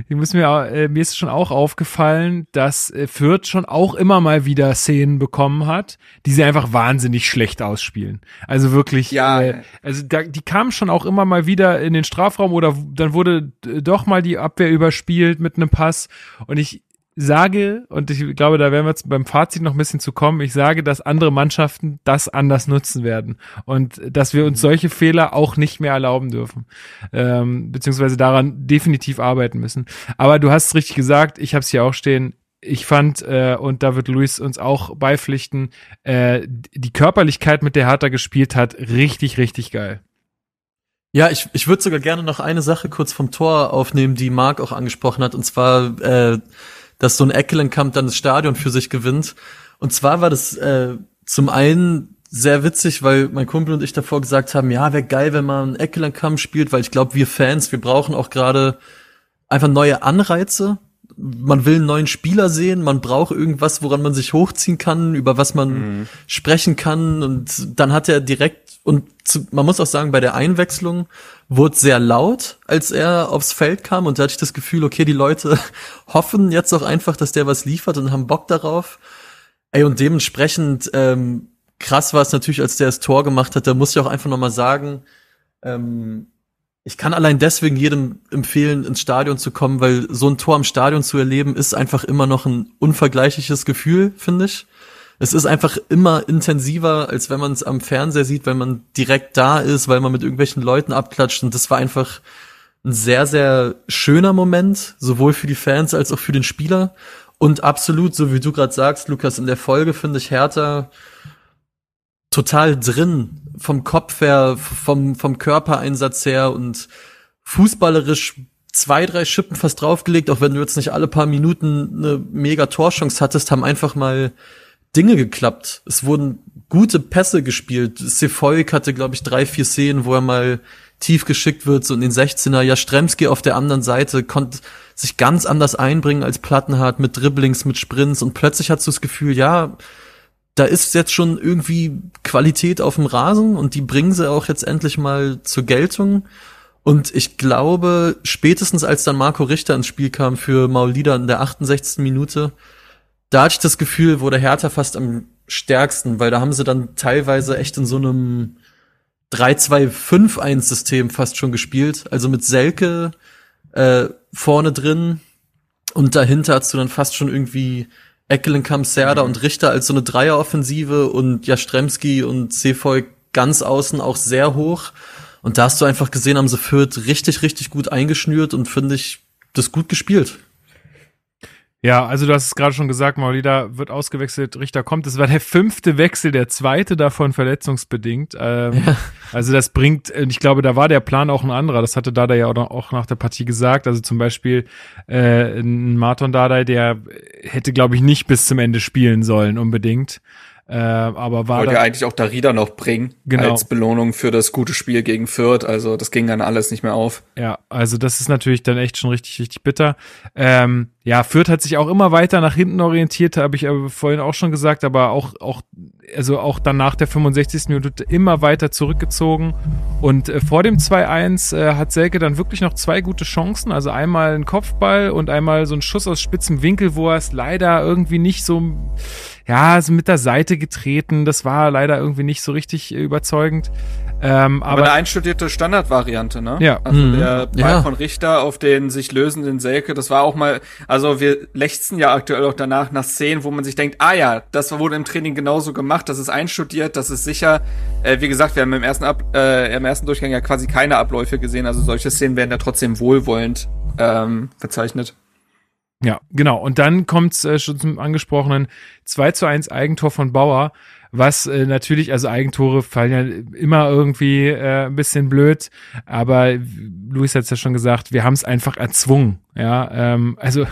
S1: ich muss mir, äh, mir ist schon auch aufgefallen, dass äh, Fürth schon auch immer mal wieder Szenen bekommen hat, die sie einfach wahnsinnig schlecht ausspielen. Also wirklich,
S3: Ja.
S1: äh, also da, die kamen schon auch immer mal wieder in den Strafraum oder dann wurde doch mal die Abwehr überspielt mit einem Pass und ich sage, und ich glaube, da werden wir jetzt beim Fazit noch ein bisschen zu kommen, ich sage, dass andere Mannschaften das anders nutzen werden und dass wir uns solche Fehler auch nicht mehr erlauben dürfen, ähm, beziehungsweise daran definitiv arbeiten müssen. Aber du hast es richtig gesagt, ich habe es hier auch stehen, ich fand, äh, und da wird Luis uns auch beipflichten, äh, die Körperlichkeit, mit der Hertha gespielt hat, richtig, richtig geil.
S4: Ja, ich, ich würde sogar gerne noch eine Sache kurz vom Tor aufnehmen, die Marc auch angesprochen hat, und zwar, äh, dass so ein Eckelenkamp dann das Stadion für sich gewinnt. Und zwar war das äh, zum einen sehr witzig, weil mein Kumpel und ich davor gesagt haben, ja, wäre geil, wenn man Eckelenkamp spielt, weil ich glaube, wir Fans, wir brauchen auch gerade einfach neue Anreize. Man will einen neuen Spieler sehen, man braucht irgendwas, woran man sich hochziehen kann, über was man sprechen kann. Und dann hat er direkt, und zu, man muss auch sagen, bei der Einwechslung wurde sehr laut, als er aufs Feld kam. Und da hatte ich das Gefühl, okay, die Leute hoffen jetzt auch einfach, dass der was liefert und haben Bock darauf. Ey, und dementsprechend ähm, krass war es natürlich, als der das Tor gemacht hat. Da muss ich auch einfach nochmal sagen, ähm, ich kann allein deswegen jedem empfehlen, ins Stadion zu kommen, weil so ein Tor im Stadion zu erleben, ist einfach immer noch ein unvergleichliches Gefühl, finde ich. Es ist einfach immer intensiver, als wenn man es am Fernseher sieht, weil man direkt da ist, weil man mit irgendwelchen Leuten abklatscht. Und das war einfach ein sehr, sehr schöner Moment, sowohl für die Fans als auch für den Spieler. Und absolut, so wie du gerade sagst, Lukas, in der Folge finde ich Hertha total drin, vom Kopf her, vom, vom Körpereinsatz her und fußballerisch zwei, drei Schippen fast draufgelegt, auch wenn du jetzt nicht alle paar Minuten eine mega Torchance hattest, haben einfach mal Dinge geklappt. Es wurden gute Pässe gespielt. Sefolk hatte, glaube ich, drei, vier Szenen, wo er mal tief geschickt wird, so in den 16er. Jastremski auf der anderen Seite konnte sich ganz anders einbringen als Plattenhardt mit Dribblings, mit Sprints und plötzlich hast du das Gefühl, ja, da ist jetzt schon irgendwie Qualität auf dem Rasen und die bringen sie auch jetzt endlich mal zur Geltung. Und ich glaube, spätestens als dann Marco Richter ins Spiel kam für Maulida in der 68. Minute, da hatte ich das Gefühl, wurde Hertha fast am stärksten, weil da haben sie dann teilweise echt in so einem 3-2-5-1-System fast schon gespielt. Also mit Selke äh, vorne drin und dahinter hast du dann fast schon irgendwie Eckelenkamp, Serda und Richter als so eine Dreieroffensive und Jastremski und Sefoy ganz außen auch sehr hoch. Und da hast du einfach gesehen, haben sie Fürth richtig, richtig gut eingeschnürt und finde ich das gut gespielt.
S1: Ja, also du hast es gerade schon gesagt, Maulida wird ausgewechselt, Richter kommt. Das war der fünfte Wechsel, der zweite davon verletzungsbedingt. Ähm,
S4: Ja.
S1: Also das bringt, äh, ich glaube, da war der Plan auch ein anderer. Das hatte Dada ja auch, nach der Partie gesagt. Also zum Beispiel äh, ein Marton Dada, der hätte, glaube ich, nicht bis zum Ende spielen sollen unbedingt. Äh, aber war
S3: Wollte ja eigentlich auch Darida noch bringen,
S1: Genau.
S3: als Belohnung für das gute Spiel gegen Fürth. Also das ging dann alles nicht mehr auf.
S1: Ja, also das ist natürlich dann echt schon richtig, richtig bitter. Ähm, ja, Fürth hat sich auch immer weiter nach hinten orientiert, habe ich aber vorhin auch schon gesagt, aber auch, auch, also auch dann nach der 65. Minute immer weiter zurückgezogen. Und äh, vor dem 2-1 äh, hat Selke dann wirklich noch zwei gute Chancen. Also einmal ein Kopfball und einmal so ein Schuss aus spitzem Winkel, wo er es leider irgendwie nicht so, ja, so mit der Seite getreten. Das war leider irgendwie nicht so richtig überzeugend.
S3: Ähm, aber, aber eine einstudierte Standardvariante, ne?
S1: Ja.
S3: Also mhm. der Ball ja. von Richter auf den sich lösenden Selke, das war auch mal, also wir lechzen ja aktuell auch danach nach Szenen, wo man sich denkt, ah ja, das wurde im Training genauso gemacht, das ist einstudiert, das ist sicher. Äh, wie gesagt, wir haben im ersten, Ab äh, im ersten Durchgang ja quasi keine Abläufe gesehen, also solche Szenen werden ja trotzdem wohlwollend ähm, verzeichnet.
S1: Ja, genau. Und dann kommt's äh, schon zum angesprochenen 2 zu 1 Eigentor von Bauer was äh, natürlich, also Eigentore fallen ja immer irgendwie äh, ein bisschen blöd, aber Luis hat es ja schon gesagt, wir haben es einfach erzwungen. Ja, ähm, also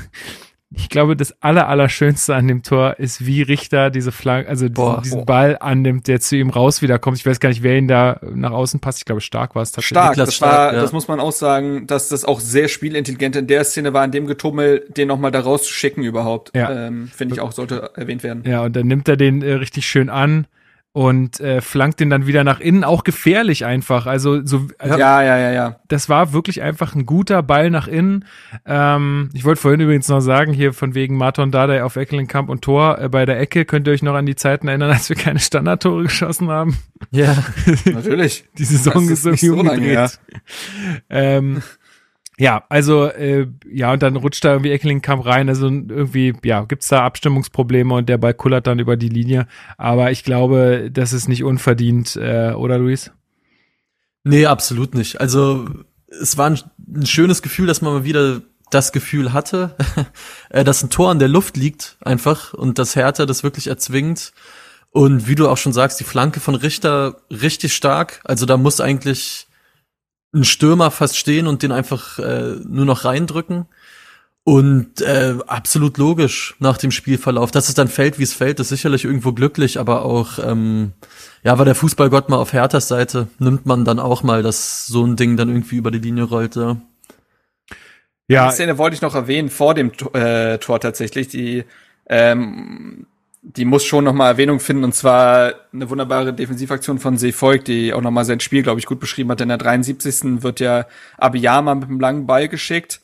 S1: ich glaube, das aller, allerschönste an dem Tor ist, wie Richter diese Flanke, also boah, diesen, boah. Ball annimmt, der zu ihm raus wiederkommt. Ich weiß gar nicht, wer ihn da nach außen passt. Ich glaube, stark war es
S3: tatsächlich. Stark, das war, ja. das muss man auch sagen, dass das auch sehr spielintelligent in der Szene war, in dem Getummel, den nochmal da rauszuschicken überhaupt. Ja. Ähm, Finde ich auch, sollte erwähnt werden.
S1: Ja, und dann nimmt er den äh, richtig schön an und äh, flankt den dann wieder nach innen, auch gefährlich einfach. Also so also,
S3: ja, ja, ja, ja.
S1: Das war wirklich einfach ein guter Ball nach innen. Ähm, ich wollte vorhin übrigens noch sagen, hier von wegen Marton Dardai auf Eckelenkamp und Tor äh, bei der Ecke, könnt ihr euch noch an die Zeiten erinnern, als wir keine Standardtore geschossen haben?
S3: Ja, natürlich.
S1: die Saison das ist, ist so umgedreht. Ja. ähm, ja, also äh, ja, und dann rutscht da irgendwie Eckelingkamp rein. Also irgendwie, ja, gibt's da Abstimmungsprobleme und der Ball kullert dann über die Linie. Aber ich glaube, das ist nicht unverdient, äh, oder Luis?
S4: Nee, absolut nicht. Also es war ein, ein schönes Gefühl, dass man mal wieder das Gefühl hatte, äh, dass ein Tor an der Luft liegt einfach und dass Hertha das wirklich erzwingt. Und wie du auch schon sagst, die Flanke von Richter richtig stark. Also da muss eigentlich ein Stürmer fast stehen und den einfach äh, nur noch reindrücken. Und äh, absolut logisch nach dem Spielverlauf. Dass es dann fällt, wie es fällt, ist sicherlich irgendwo glücklich, aber auch, ähm, ja, war der Fußballgott mal auf Herthas Seite, nimmt man dann auch mal, dass so ein Ding dann irgendwie über die Linie rollt. Ja.
S3: Ja. Die Szene wollte ich noch erwähnen, vor dem äh, Tor tatsächlich, die ähm, die muss schon nochmal Erwähnung finden und zwar eine wunderbare Defensivaktion von Seefolk, die auch nochmal sein Spiel, glaube ich, gut beschrieben hat. In der 73. wird ja Abiyama mit einem langen Ball geschickt.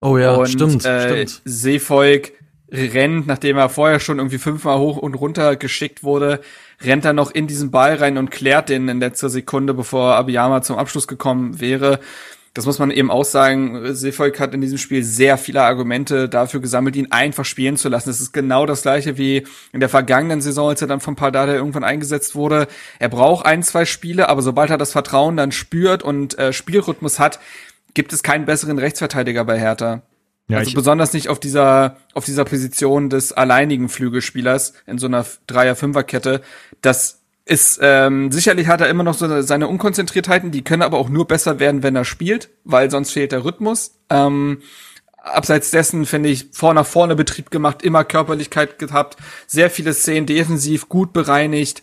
S4: Oh ja, und, stimmt,
S3: äh,
S4: stimmt.
S3: Seefolk rennt, nachdem er vorher schon irgendwie fünfmal hoch und runter geschickt wurde, rennt er noch in diesen Ball rein und klärt den in letzter Sekunde, bevor Abiyama zum Abschluss gekommen wäre das muss man eben auch sagen, Seefolk hat in diesem Spiel sehr viele Argumente dafür gesammelt, ihn einfach spielen zu lassen. Das ist genau das gleiche wie in der vergangenen Saison, als er dann von Pardada irgendwann eingesetzt wurde. Er braucht ein, zwei Spiele, aber sobald er das Vertrauen dann spürt und äh, Spielrhythmus hat, gibt es keinen besseren Rechtsverteidiger bei Hertha. Ja, also besonders nicht auf dieser auf dieser Position des alleinigen Flügelspielers in so einer Dreier-Fünfer-Kette. Das ist ähm, sicherlich hat er immer noch so seine Unkonzentriertheiten, die können aber auch nur besser werden, wenn er spielt, weil sonst fehlt der Rhythmus. Ähm, abseits dessen finde ich vor nach vorne Betrieb gemacht, immer Körperlichkeit gehabt, sehr viele Szenen defensiv gut bereinigt.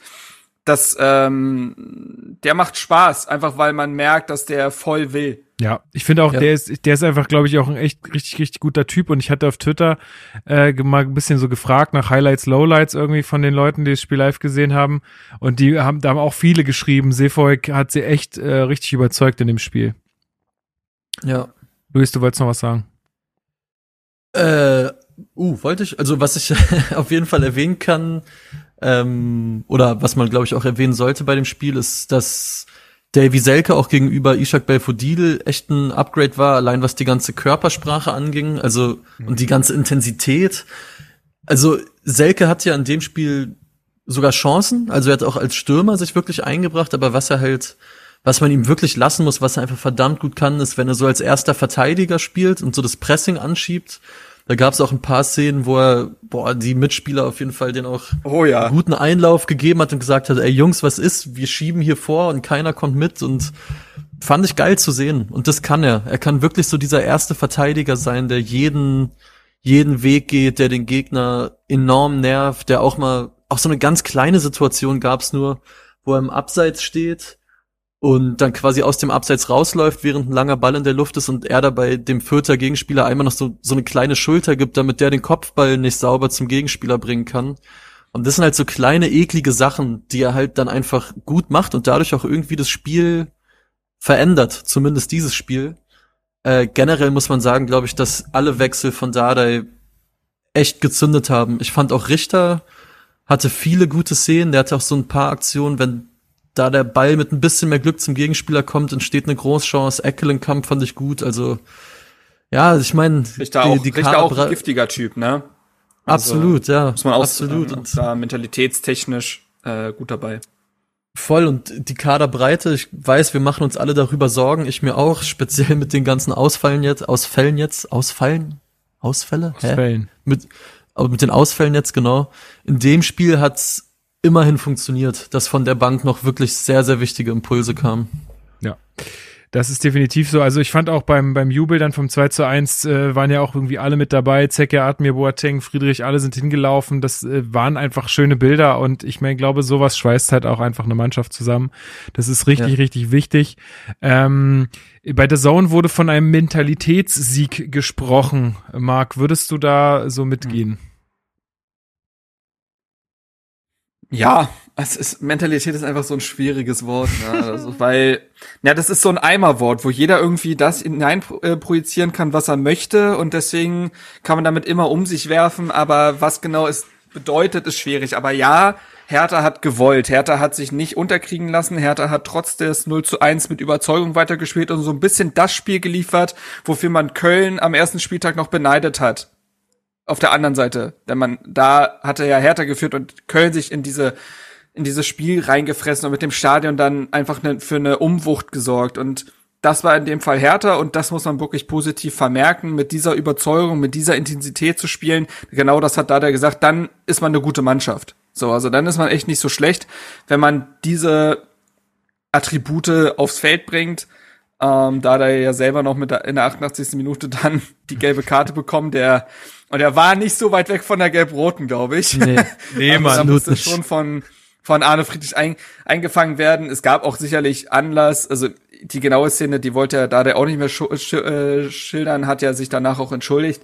S3: Das ähm, der macht Spaß, einfach weil man merkt, dass der voll will.
S1: Ja, ich finde auch, ja. der ist, der ist einfach, glaube ich, auch ein echt richtig, richtig guter Typ. Und ich hatte auf Twitter äh, mal ein bisschen so gefragt nach Highlights, Lowlights irgendwie von den Leuten, die das Spiel live gesehen haben. Und die haben, da haben auch viele geschrieben, Seefolk hat sie echt äh, richtig überzeugt in dem Spiel.
S4: Ja.
S1: Luis, du wolltest noch was sagen?
S4: Äh, uh, wollte ich, also was ich auf jeden Fall erwähnen kann, ähm, oder was man, glaube ich, auch erwähnen sollte bei dem Spiel, ist, dass Davy Selke auch gegenüber Ishak Belfodil echt ein Upgrade war, allein was die ganze Körpersprache anging, also und die ganze Intensität. Also Selke hat ja in dem Spiel sogar Chancen, also er hat auch als Stürmer sich wirklich eingebracht, aber was er halt, was man ihm wirklich lassen muss, was er einfach verdammt gut kann, ist, wenn er so als erster Verteidiger spielt und so das Pressing anschiebt da gab es auch ein paar Szenen, wo er, boah, die Mitspieler auf jeden Fall den auch
S3: oh, ja.
S4: guten Einlauf gegeben hat und gesagt hat, ey Jungs, was ist? Wir schieben hier vor und keiner kommt mit und fand ich geil zu sehen. Und das kann er. Er kann wirklich so dieser erste Verteidiger sein, der jeden, jeden Weg geht, der den Gegner enorm nervt, der auch mal, auch so eine ganz kleine Situation gab's nur, wo er im Abseits steht und dann quasi aus dem Abseits rausläuft, während ein langer Ball in der Luft ist und er dabei dem Fürther Gegenspieler einmal noch so, so eine kleine Schulter gibt, damit der den Kopfball nicht sauber zum Gegenspieler bringen kann. Und das sind halt so kleine, eklige Sachen, die er halt dann einfach gut macht und dadurch auch irgendwie das Spiel verändert, zumindest dieses Spiel. Äh, generell muss man sagen, glaube ich, dass alle Wechsel von Dardai echt gezündet haben. Ich fand auch Richter hatte viele gute Szenen, der hatte auch so ein paar Aktionen, wenn da der Ball mit ein bisschen mehr Glück zum Gegenspieler kommt, entsteht eine Großchance. Eckelenkamp fand ich gut. Also ja, ich meine,
S3: Richter auch, die Richter auch ein giftiger Typ, ne?
S4: Also, absolut, ja.
S3: Muss man auch absolut. Und da mentalitätstechnisch äh, gut dabei.
S4: Voll und die Kaderbreite, ich weiß, wir machen uns alle darüber Sorgen, ich mir auch, speziell mit den ganzen Ausfallen jetzt, Ausfällen jetzt, Ausfallen? Ausfälle?
S1: Ausfällen. Hä?
S4: Mit, aber mit den Ausfällen jetzt, genau. In dem Spiel hat's immerhin funktioniert, dass von der Bank noch wirklich sehr, sehr wichtige Impulse kamen.
S1: Ja. Das ist definitiv so. Also ich fand auch beim, beim Jubel dann vom 2 zu 1 äh, waren ja auch irgendwie alle mit dabei. Zecke, Admir, Boateng, Friedrich, alle sind hingelaufen. Das äh, waren einfach schöne Bilder und ich meine, glaube, sowas schweißt halt auch einfach eine Mannschaft zusammen. Das ist richtig, ja. richtig wichtig. Ähm, bei der Zone wurde von einem Mentalitätssieg gesprochen. Marc, würdest du da so mitgehen? Hm.
S3: Ja, es ist, Mentalität ist einfach so ein schwieriges Wort, ne? also, weil, ja, das ist so ein Eimerwort, wo jeder irgendwie das hinein äh, projizieren kann, was er möchte und deswegen kann man damit immer um sich werfen, aber was genau es bedeutet, ist schwierig. Aber ja, Hertha hat gewollt, Hertha hat sich nicht unterkriegen lassen, Hertha hat trotz des 0 zu 1 mit Überzeugung weitergespielt und so ein bisschen das Spiel geliefert, wofür man Köln am ersten Spieltag noch beneidet hat auf der anderen Seite. Denn man, da hatte ja Hertha geführt und Köln sich in diese, in dieses Spiel reingefressen und mit dem Stadion dann einfach ne, für eine Umwucht gesorgt. Und das war in dem Fall Hertha und das muss man wirklich positiv vermerken, mit dieser Überzeugung, mit dieser Intensität zu spielen. Genau das hat Dada gesagt, dann ist man eine gute Mannschaft. So, also dann ist man echt nicht so schlecht, wenn man diese Attribute aufs Feld bringt. Ähm, da er ja selber noch mit der, in der 88. Minute dann die gelbe Karte bekommen, der und er war nicht so weit weg von der gelb-roten, glaube ich. Nee, nee also, man, da musste schon von, von Arne Friedrich ein, eingefangen werden. Es gab auch sicherlich Anlass, also die genaue Szene, die wollte er da der auch nicht mehr sch sch äh, schildern, hat ja sich danach auch entschuldigt.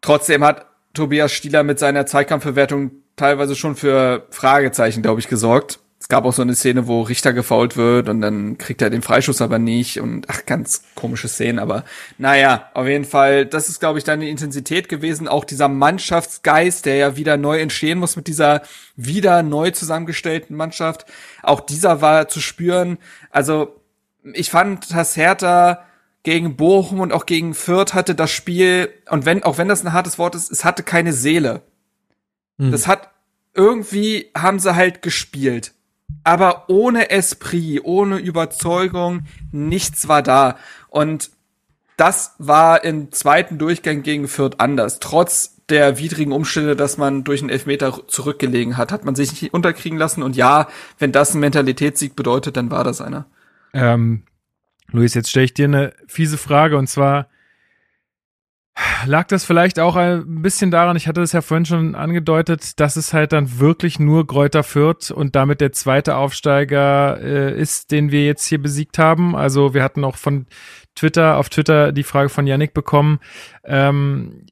S3: Trotzdem hat Tobias Stieler mit seiner Zweikampfbewertung teilweise schon für Fragezeichen, glaube ich, gesorgt es gab auch so eine Szene, wo Richter gefault wird und dann kriegt er den Freischuss aber nicht und ach, ganz komische Szenen, aber naja, auf jeden Fall, das ist, glaube ich, dann die Intensität gewesen, auch dieser Mannschaftsgeist, der ja wieder neu entstehen muss mit dieser wieder neu zusammengestellten Mannschaft. Auch dieser war zu spüren. Also, ich fand, dass Hertha gegen Bochum und auch gegen Fürth hatte das Spiel, und wenn, auch wenn das ein hartes Wort ist, es hatte keine Seele. Hm. Das hat, irgendwie haben sie halt gespielt aber ohne Esprit, ohne Überzeugung, nichts war da. Und das war im zweiten Durchgang gegen Fürth anders. Trotz der widrigen Umstände, dass man durch einen Elfmeter zurückgelegen hat, hat man sich nicht unterkriegen lassen. Und ja, wenn das ein Mentalitätssieg bedeutet, dann war das einer.
S1: Ähm, Luis, jetzt stelle ich dir eine fiese Frage und zwar, lag das vielleicht auch ein bisschen daran, ich hatte es ja vorhin schon angedeutet, dass es halt dann wirklich nur Gräuter Fürth und damit der zweite Aufsteiger äh, ist, den wir jetzt hier besiegt haben. Also wir hatten auch von Twitter, auf Twitter die Frage von Yannick bekommen, ähm,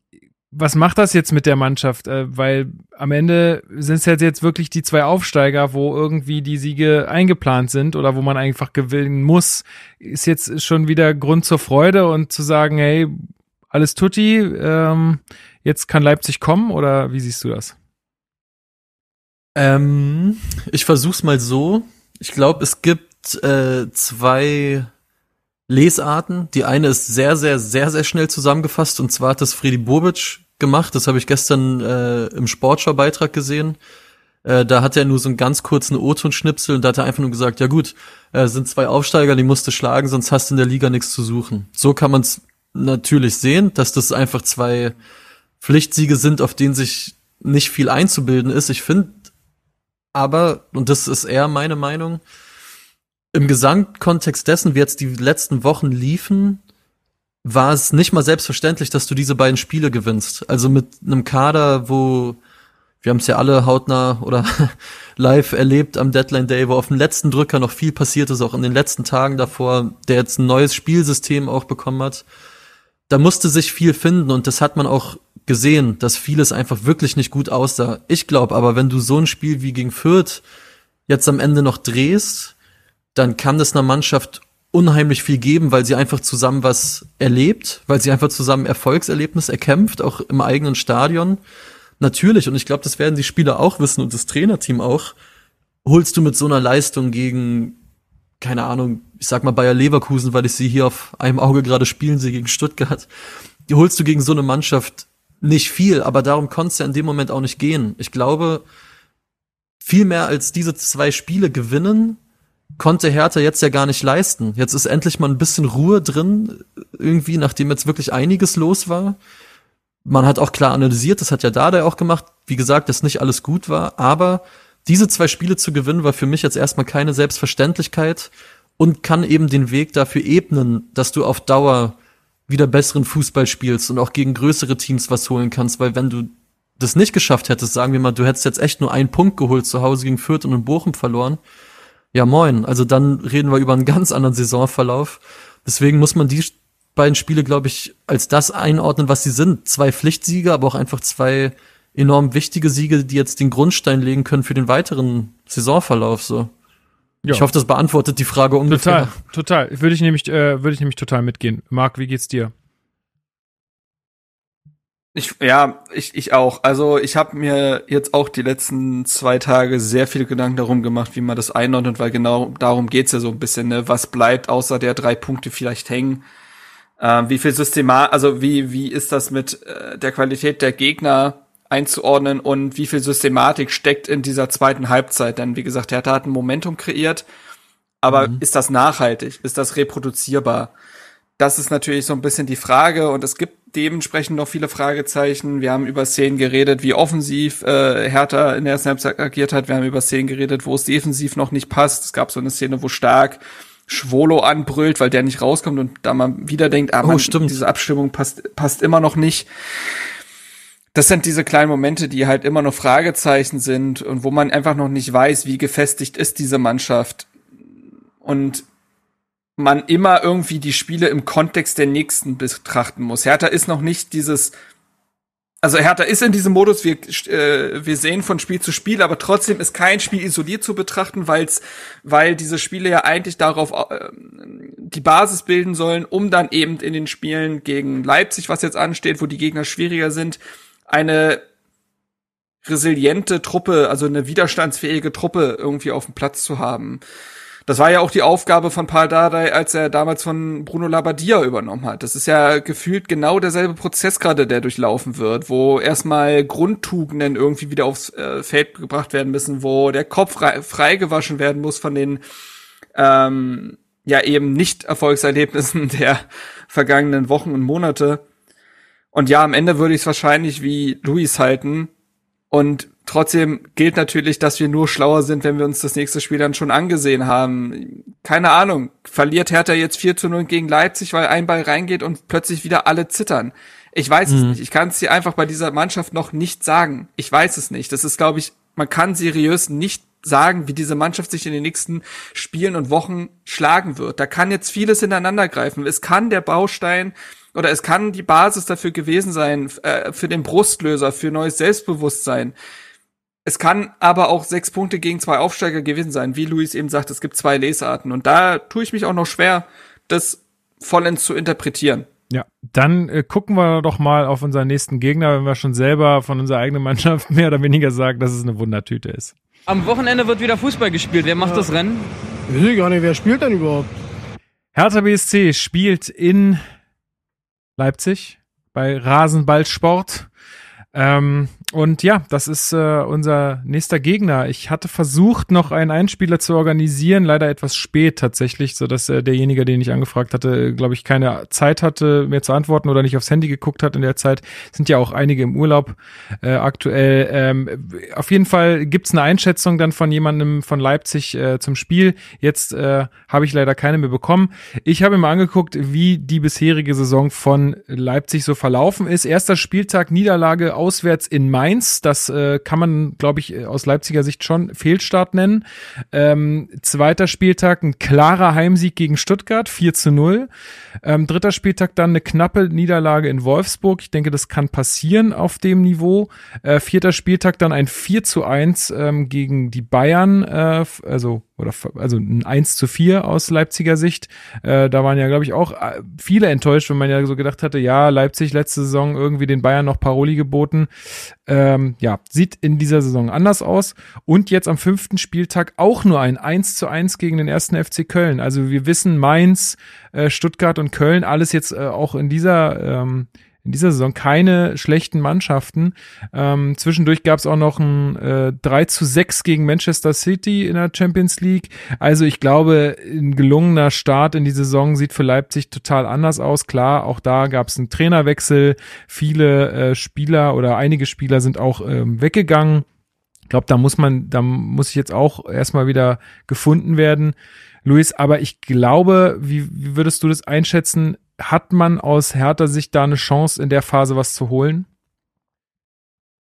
S1: was macht das jetzt mit der Mannschaft? Äh, weil am Ende sind es jetzt wirklich die zwei Aufsteiger, wo irgendwie die Siege eingeplant sind oder wo man einfach gewinnen muss. Ist jetzt schon wieder Grund zur Freude und zu sagen, hey, alles tutti, ähm, jetzt kann Leipzig kommen oder wie siehst du das?
S4: Ähm, ich versuch's mal so. Ich glaube, es gibt äh, zwei Lesarten. Die eine ist sehr, sehr, sehr, sehr schnell zusammengefasst und zwar hat das Friedi Bobic gemacht. Das habe ich gestern äh, im Sportschau-Beitrag gesehen. Äh, da hat er nur so einen ganz kurzen O-Ton-Schnipsel und da hat er einfach nur gesagt, ja gut, äh, sind zwei Aufsteiger, die musst du schlagen, sonst hast du in der Liga nichts zu suchen. So kann man es natürlich sehen, dass das einfach zwei Pflichtsiege sind, auf denen sich nicht viel einzubilden ist. Ich finde aber, und das ist eher meine Meinung, im Gesamtkontext dessen, wie jetzt die letzten Wochen liefen, war es nicht mal selbstverständlich, dass du diese beiden Spiele gewinnst. Also mit einem Kader, wo wir haben es ja alle hautnah oder live erlebt am Deadline Day, wo auf dem letzten Drücker noch viel passiert ist, auch in den letzten Tagen davor, der jetzt ein neues Spielsystem auch bekommen hat. Da musste sich viel finden und das hat man auch gesehen, dass vieles einfach wirklich nicht gut aussah. Ich glaube aber, wenn du so ein Spiel wie gegen Fürth jetzt am Ende noch drehst, dann kann das einer Mannschaft unheimlich viel geben, weil sie einfach zusammen was erlebt, weil sie einfach zusammen Erfolgserlebnis erkämpft, auch im eigenen Stadion natürlich, und ich glaube, das werden die Spieler auch wissen und das Trainerteam auch, holst du mit so einer Leistung gegen, keine Ahnung, ich sag mal Bayer Leverkusen, weil ich sie hier auf einem Auge gerade spielen sehe gegen Stuttgart, die holst du gegen so eine Mannschaft nicht viel, aber darum konnte es ja in dem Moment auch nicht gehen. Ich glaube, viel mehr als diese zwei Spiele gewinnen, konnte Hertha jetzt ja gar nicht leisten. Jetzt ist endlich mal ein bisschen Ruhe drin, irgendwie, nachdem jetzt wirklich einiges los war man hat auch klar analysiert, das hat ja Dada auch gemacht, wie gesagt, dass nicht alles gut war, aber diese zwei Spiele zu gewinnen war für mich jetzt erstmal keine Selbstverständlichkeit und kann eben den Weg dafür ebnen, dass du auf Dauer wieder besseren Fußball spielst und auch gegen größere Teams was holen kannst, weil wenn du das nicht geschafft hättest, sagen wir mal, du hättest jetzt echt nur einen Punkt geholt zu Hause gegen Fürth und in Bochum verloren, ja moin, also dann reden wir über einen ganz anderen Saisonverlauf. Deswegen muss man die beiden Spiele, glaube ich, als das einordnen, was sie sind. Zwei Pflichtsiege, aber auch einfach zwei enorm wichtige Siege, die jetzt den Grundstein legen können für den weiteren Saisonverlauf. So. Ich hoffe, das beantwortet die Frage ungefähr.
S1: Total, total. Würde ich nämlich, äh, würde ich nämlich total mitgehen. Marc, wie geht's dir?
S3: Ich, ja, ich, ich auch. Also ich habe mir jetzt auch die letzten zwei Tage sehr viele Gedanken darum gemacht, wie man das einordnet, weil genau darum geht's ja so ein bisschen. Ne? Was bleibt außer der drei Punkte vielleicht hängen? Ähm, wie viel Systema, also wie, wie ist das mit äh, der Qualität der Gegner einzuordnen und wie viel Systematik steckt in dieser zweiten Halbzeit? Denn wie gesagt, Hertha hat ein Momentum kreiert, aber mhm. ist das nachhaltig? Ist das reproduzierbar? Das ist natürlich so ein bisschen die Frage und es gibt dementsprechend noch viele Fragezeichen. Wir haben über Szenen geredet, wie offensiv äh, Hertha in der ersten Halbzeit agiert hat. Wir haben über Szenen geredet, wo es defensiv noch nicht passt. Es gab so eine Szene, wo stark Schwolo anbrüllt, weil der nicht rauskommt und da man wieder denkt, ah, oh, man, stimmt. diese Abstimmung passt, passt immer noch nicht. Das sind diese kleinen Momente, die halt immer noch Fragezeichen sind und wo man einfach noch nicht weiß, wie gefestigt ist diese Mannschaft. Und man immer irgendwie die Spiele im Kontext der nächsten betrachten muss. Hertha ist noch nicht dieses also Hertha ist in diesem Modus, wir, äh, wir sehen von Spiel zu Spiel, aber trotzdem ist kein Spiel isoliert zu betrachten, weil's, weil diese Spiele ja eigentlich darauf äh, die Basis bilden sollen, um dann eben in den Spielen gegen Leipzig, was jetzt ansteht, wo die Gegner schwieriger sind, eine resiliente Truppe, also eine widerstandsfähige Truppe irgendwie auf dem Platz zu haben. Das war ja auch die Aufgabe von Paul Dardai, als er damals von Bruno Labbadia übernommen hat. Das ist ja gefühlt genau derselbe Prozess gerade, der durchlaufen wird, wo erstmal Grundtugenden irgendwie wieder aufs äh, Feld gebracht werden müssen, wo der Kopf frei, freigewaschen werden muss von den ähm, ja eben nicht Erfolgserlebnissen der vergangenen Wochen und Monate. Und ja, am Ende würde ich es wahrscheinlich wie Luis halten. Und Trotzdem gilt natürlich, dass wir nur schlauer sind, wenn wir uns das nächste Spiel dann schon angesehen haben. Keine Ahnung, verliert Hertha jetzt 4 zu 0 gegen Leipzig, weil ein Ball reingeht und plötzlich wieder alle zittern. Ich weiß mhm. es nicht. Ich kann es dir einfach bei dieser Mannschaft noch nicht sagen. Ich weiß es nicht. Das ist, glaube ich, man kann seriös nicht sagen, wie diese Mannschaft sich in den nächsten Spielen und Wochen schlagen wird. Da kann jetzt vieles ineinander greifen. Es kann der Baustein oder es kann die Basis dafür gewesen sein, äh, für den Brustlöser, für neues Selbstbewusstsein. Es kann aber auch sechs Punkte gegen zwei Aufsteiger gewesen sein. Wie Luis eben sagt, es gibt zwei Lesarten. Und da tue ich mich auch noch schwer, das vollends zu interpretieren.
S1: Ja, dann äh, gucken wir doch mal auf unseren nächsten Gegner, wenn wir schon selber von unserer eigenen Mannschaft mehr oder weniger sagen, dass es eine Wundertüte ist.
S6: Am Wochenende wird wieder Fußball gespielt. Wer macht ja. das Rennen?
S7: Ich weiß gar nicht, wer spielt denn überhaupt?
S1: Hertha BSC spielt in Leipzig bei Rasenballsport. Ähm, und ja, das ist äh, unser nächster Gegner. Ich hatte versucht, noch einen Einspieler zu organisieren, leider etwas spät tatsächlich, so dass äh, derjenige, den ich angefragt hatte, glaube ich, keine Zeit hatte, mir zu antworten oder nicht aufs Handy geguckt hat in der Zeit. Sind ja auch einige im Urlaub äh, aktuell. Ähm, auf jeden Fall gibt's eine Einschätzung dann von jemandem von Leipzig äh, zum Spiel. Jetzt äh, habe ich leider keine mehr bekommen. Ich habe mir angeguckt, wie die bisherige Saison von Leipzig so verlaufen ist. Erster Spieltag Niederlage auswärts in Mainz Mainz. Das äh, kann man, glaube ich, aus Leipziger Sicht schon Fehlstart nennen. Ähm, zweiter Spieltag ein klarer Heimsieg gegen Stuttgart, 4 zu 0. Ähm, dritter Spieltag dann eine knappe Niederlage in Wolfsburg. Ich denke, das kann passieren auf dem Niveau. Äh, vierter Spieltag dann ein 4 zu 1 ähm, gegen die Bayern, äh, also oder also ein 1 zu 4 aus Leipziger Sicht. Äh, da waren ja, glaube ich, auch äh, viele enttäuscht, wenn man ja so gedacht hatte, ja, Leipzig letzte Saison irgendwie den Bayern noch Paroli geboten. Ähm, ja, sieht in dieser Saison anders aus. Und jetzt am fünften Spieltag auch nur ein 1 zu 1 gegen den ersten FC Köln. Also wir wissen, Mainz, äh, Stuttgart und Köln, alles jetzt äh, auch in dieser ähm, in dieser Saison keine schlechten Mannschaften. Ähm, zwischendurch gab es auch noch ein äh, 3 zu 6 gegen Manchester City in der Champions League. Also ich glaube, ein gelungener Start in die Saison sieht für Leipzig total anders aus. Klar, auch da gab es einen Trainerwechsel. Viele äh, Spieler oder einige Spieler sind auch ähm, weggegangen. Ich glaube, da muss man, da muss ich jetzt auch erstmal wieder gefunden werden. Luis, aber ich glaube, wie, wie würdest du das einschätzen? Hat man aus härter Sicht da eine Chance, in der Phase was zu holen?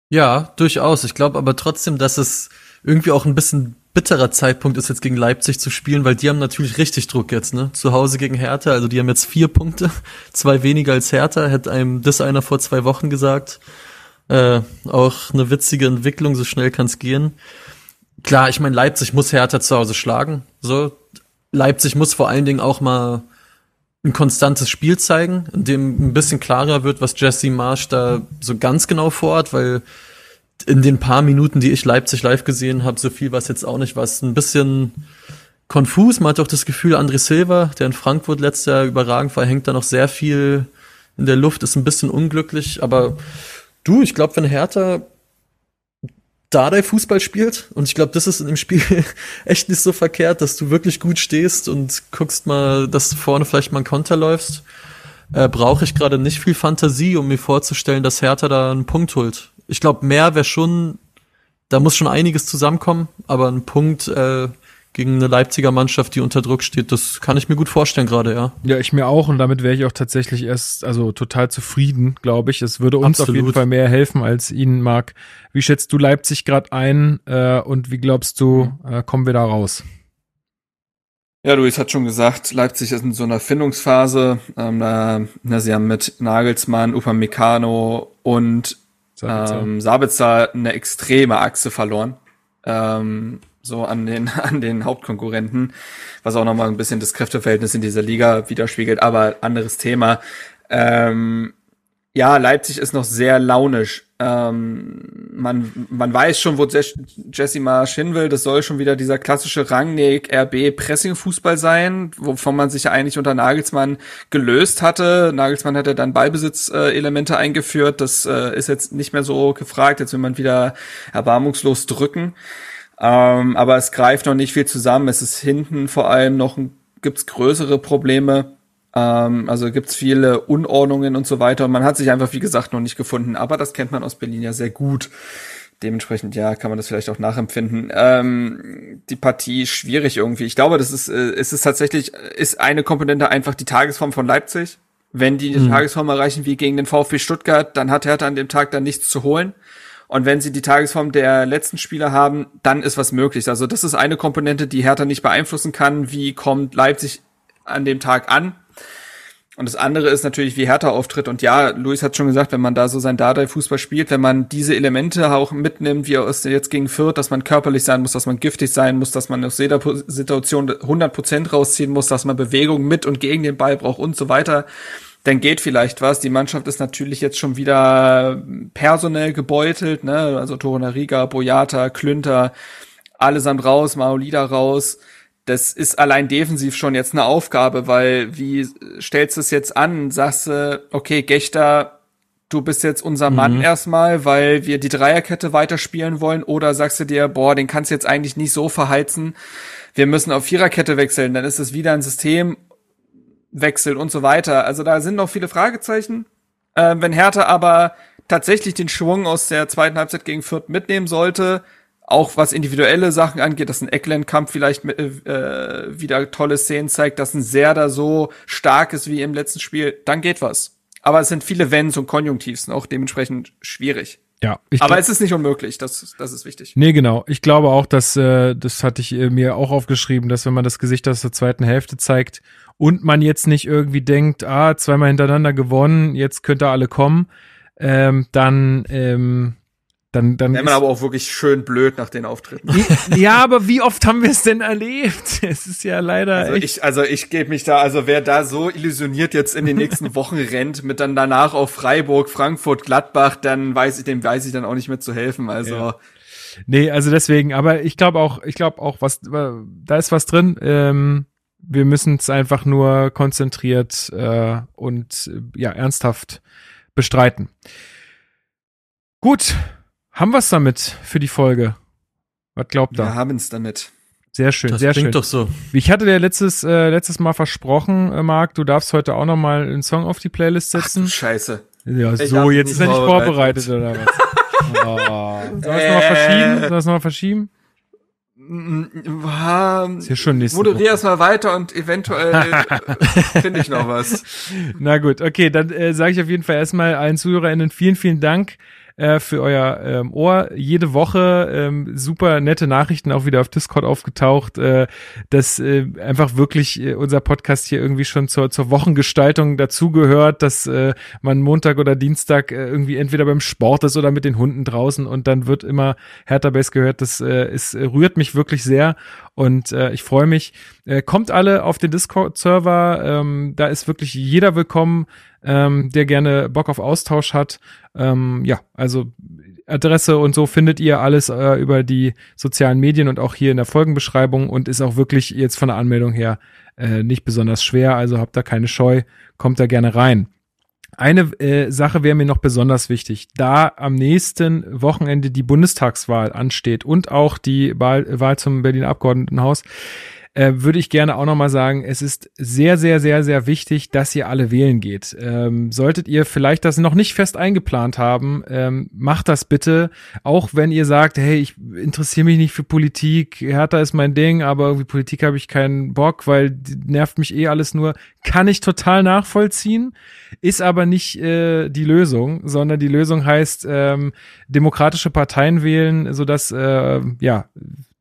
S4: Ja, durchaus. Ich glaube aber trotzdem, dass es irgendwie auch ein bisschen bitterer Zeitpunkt ist, jetzt gegen Leipzig zu spielen, weil die haben natürlich richtig Druck jetzt, ne? Zu Hause gegen Hertha, also die haben jetzt vier Punkte, zwei weniger als Hertha, hätte einem das einer vor zwei Wochen gesagt. Äh, auch eine witzige Entwicklung, so schnell kann es gehen. Klar, ich meine, Leipzig muss Hertha zu Hause schlagen. So, Leipzig muss vor allen Dingen auch mal ein konstantes Spiel zeigen, in dem ein bisschen klarer wird, was Jesse Marsch da so ganz genau vorhat, weil in den paar Minuten, die ich Leipzig live gesehen habe, so viel war es jetzt auch nicht, was ein bisschen konfus. Man hat auch das Gefühl, André Silva, der in Frankfurt letztes Jahr überragend war, hängt da noch sehr viel in der Luft, ist ein bisschen unglücklich, aber du, ich glaube, wenn Hertha Dardai Fußball spielt. Und ich glaube, das ist in dem Spiel echt nicht so verkehrt, dass du wirklich gut stehst und guckst mal, dass du vorne vielleicht mal einen Konter läufst. Äh, Brauche ich gerade nicht viel Fantasie, um mir vorzustellen, dass Hertha da einen Punkt holt. Ich glaube, mehr wäre schon, da muss schon einiges zusammenkommen, aber ein Punkt äh, gegen eine Leipziger Mannschaft, die unter Druck steht. Das kann ich mir gut vorstellen gerade, ja.
S1: Ja, ich mir auch und damit wäre ich auch tatsächlich erst also total zufrieden, glaube ich. Es würde uns Absolut. auf jeden Fall mehr helfen als Ihnen, Marc. Wie schätzt du Leipzig gerade ein äh, und wie glaubst du, äh, kommen wir da raus?
S3: Ja, Luis hat schon gesagt, Leipzig ist in so einer Findungsphase. Ähm, da, na, sie haben mit Nagelsmann, Upamecano und Sabitzer. Ähm, Sabitzer eine extreme Achse verloren. Ähm, so an den, an den Hauptkonkurrenten, was auch nochmal ein bisschen das Kräfteverhältnis in dieser Liga widerspiegelt, aber anderes Thema. Ähm, ja, Leipzig ist noch sehr launisch. Ähm, man, man weiß schon, wo Jesse Marsch hin will. Das soll schon wieder dieser klassische Rangnick RB Pressing-Fußball sein, wovon man sich ja eigentlich unter Nagelsmann gelöst hatte. Nagelsmann hatte dann Ballbesitzelemente eingeführt. Das äh, ist jetzt nicht mehr so gefragt. Jetzt will man wieder erbarmungslos drücken. Ähm, aber es greift noch nicht viel zusammen. Es ist hinten vor allem noch, gibt's größere Probleme. Ähm, also gibt's viele Unordnungen und so weiter. Und man hat sich einfach, wie gesagt, noch nicht gefunden. Aber das kennt man aus Berlin ja sehr gut. Dementsprechend, ja, kann man das vielleicht auch nachempfinden. Ähm, die Partie schwierig irgendwie. Ich glaube, das ist, äh, ist es tatsächlich, ist eine Komponente einfach die Tagesform von Leipzig. Wenn die die mhm. Tagesform erreichen wie gegen den VfB Stuttgart, dann hat Hertha an dem Tag dann nichts zu holen. Und wenn sie die Tagesform der letzten Spieler haben, dann ist was möglich. Also das ist eine Komponente, die Hertha nicht beeinflussen kann. Wie kommt Leipzig an dem Tag an? Und das andere ist natürlich, wie Hertha auftritt. Und ja, Luis hat schon gesagt, wenn man da so sein Dardai-Fußball spielt, wenn man diese Elemente auch mitnimmt, wie es jetzt gegen Fürth, dass man körperlich sein muss, dass man giftig sein muss, dass man aus jeder Situation 100% rausziehen muss, dass man Bewegung mit und gegen den Ball braucht und so weiter, dann geht vielleicht was. Die Mannschaft ist natürlich jetzt schon wieder personell gebeutelt, ne? Also Torunariga, Boyata, Klünter, allesamt raus, Maolida raus. Das ist allein defensiv schon jetzt eine Aufgabe, weil wie stellst du es jetzt an? Sagst du, okay, Gechter, du bist jetzt unser Mann mhm. erstmal, weil wir die Dreierkette weiterspielen wollen, oder sagst du dir, boah, den kannst du jetzt eigentlich nicht so verheizen. Wir müssen auf Viererkette wechseln, dann ist es wieder ein System wechselt und so weiter. Also da sind noch viele Fragezeichen. Äh, wenn Hertha aber tatsächlich den Schwung aus der zweiten Halbzeit gegen Fürth mitnehmen sollte, auch was individuelle Sachen angeht, dass ein Eckland-Kampf vielleicht mit, äh, wieder tolle Szenen zeigt, dass ein Serda so stark ist wie im letzten Spiel, dann geht was. Aber es sind viele Wenns und Konjunktivs auch dementsprechend schwierig.
S1: Ja, ich
S3: Aber
S1: glaub-
S3: es ist nicht unmöglich, das, das ist wichtig.
S1: Nee, genau. Ich glaube auch, dass, äh, das hatte ich äh, mir auch aufgeschrieben, dass wenn man das Gesicht aus der zweiten Hälfte zeigt und man jetzt nicht irgendwie denkt, ah, zweimal hintereinander gewonnen, jetzt könnt ihr alle kommen, ähm, dann, ähm, dann, dann
S3: Wäre man aber auch wirklich schön blöd nach den Auftritten.
S1: ja, aber wie oft haben wir es denn erlebt? Es ist ja leider
S3: Also ich, also ich gebe mich da, also wer da so illusioniert jetzt in den nächsten Wochen rennt, mit dann danach auf Freiburg, Frankfurt, Gladbach, dann weiß ich, dem weiß ich dann auch nicht mehr zu helfen. Also
S1: Ja. Nee, also deswegen, aber ich glaube auch, ich glaube auch, was da ist was drin. Ähm, wir müssen es einfach nur konzentriert äh, und äh, ja ernsthaft bestreiten. Gut, haben wir's damit für die Folge? Was glaubt ihr?
S3: wir haben es damit.
S1: Sehr schön,
S4: Das
S1: sehr
S4: klingt
S1: schön.
S4: doch so.
S1: Ich hatte dir letztes äh, letztes Mal versprochen, äh, Marc, du darfst heute auch noch mal einen Song auf die Playlist
S3: Ach
S1: setzen.
S3: du Scheiße.
S1: Ja,
S3: Ich
S1: so, jetzt ist er nicht vorbereitet,
S3: vorbereitet.
S1: oder was? Oh. Sollen wir es nochmal verschieben? Wir es nochmal verschieben? Ist ja schon nächste
S3: Moderier weiter und eventuell finde ich noch was.
S1: Na gut, okay, dann äh, sage ich auf jeden Fall erstmal allen ZuhörerInnen vielen, vielen Dank äh, für euer ähm, Ohr. Jede Woche ähm, super nette Nachrichten auch wieder auf Discord aufgetaucht, äh, dass äh, einfach wirklich äh, unser Podcast hier irgendwie schon zur, zur Wochengestaltung dazugehört, dass äh, man Montag oder Dienstag äh, irgendwie entweder beim Sport ist oder mit den Hunden draußen und dann wird immer Hertha Base gehört. Das äh, es rührt mich wirklich sehr und äh, ich freue mich. Äh, kommt alle auf den Discord-Server, ähm, da ist wirklich jeder willkommen, ähm, der gerne Bock auf Austausch hat. Ähm, ja, also Adresse und so findet ihr alles äh, über die sozialen Medien und auch hier in der Folgenbeschreibung und ist auch wirklich jetzt von der Anmeldung her äh, nicht besonders schwer, also habt da keine Scheu, kommt da gerne rein. Eine äh, Sache wäre mir noch besonders wichtig, da am nächsten Wochenende die Bundestagswahl ansteht und auch die Wahl, Wahl zum Berliner Abgeordnetenhaus, äh, würde ich gerne auch nochmal sagen, es ist sehr, sehr, sehr, sehr wichtig, dass ihr alle wählen geht. Ähm, solltet ihr vielleicht das noch nicht fest eingeplant haben, ähm, macht das bitte, auch wenn ihr sagt, hey, ich interessiere mich nicht für Politik, Hertha ist mein Ding, aber irgendwie Politik habe ich keinen Bock, weil die nervt mich eh alles nur, kann ich total nachvollziehen, ist aber nicht äh, die Lösung, sondern die Lösung heißt ähm, demokratische Parteien wählen, sodass äh, ja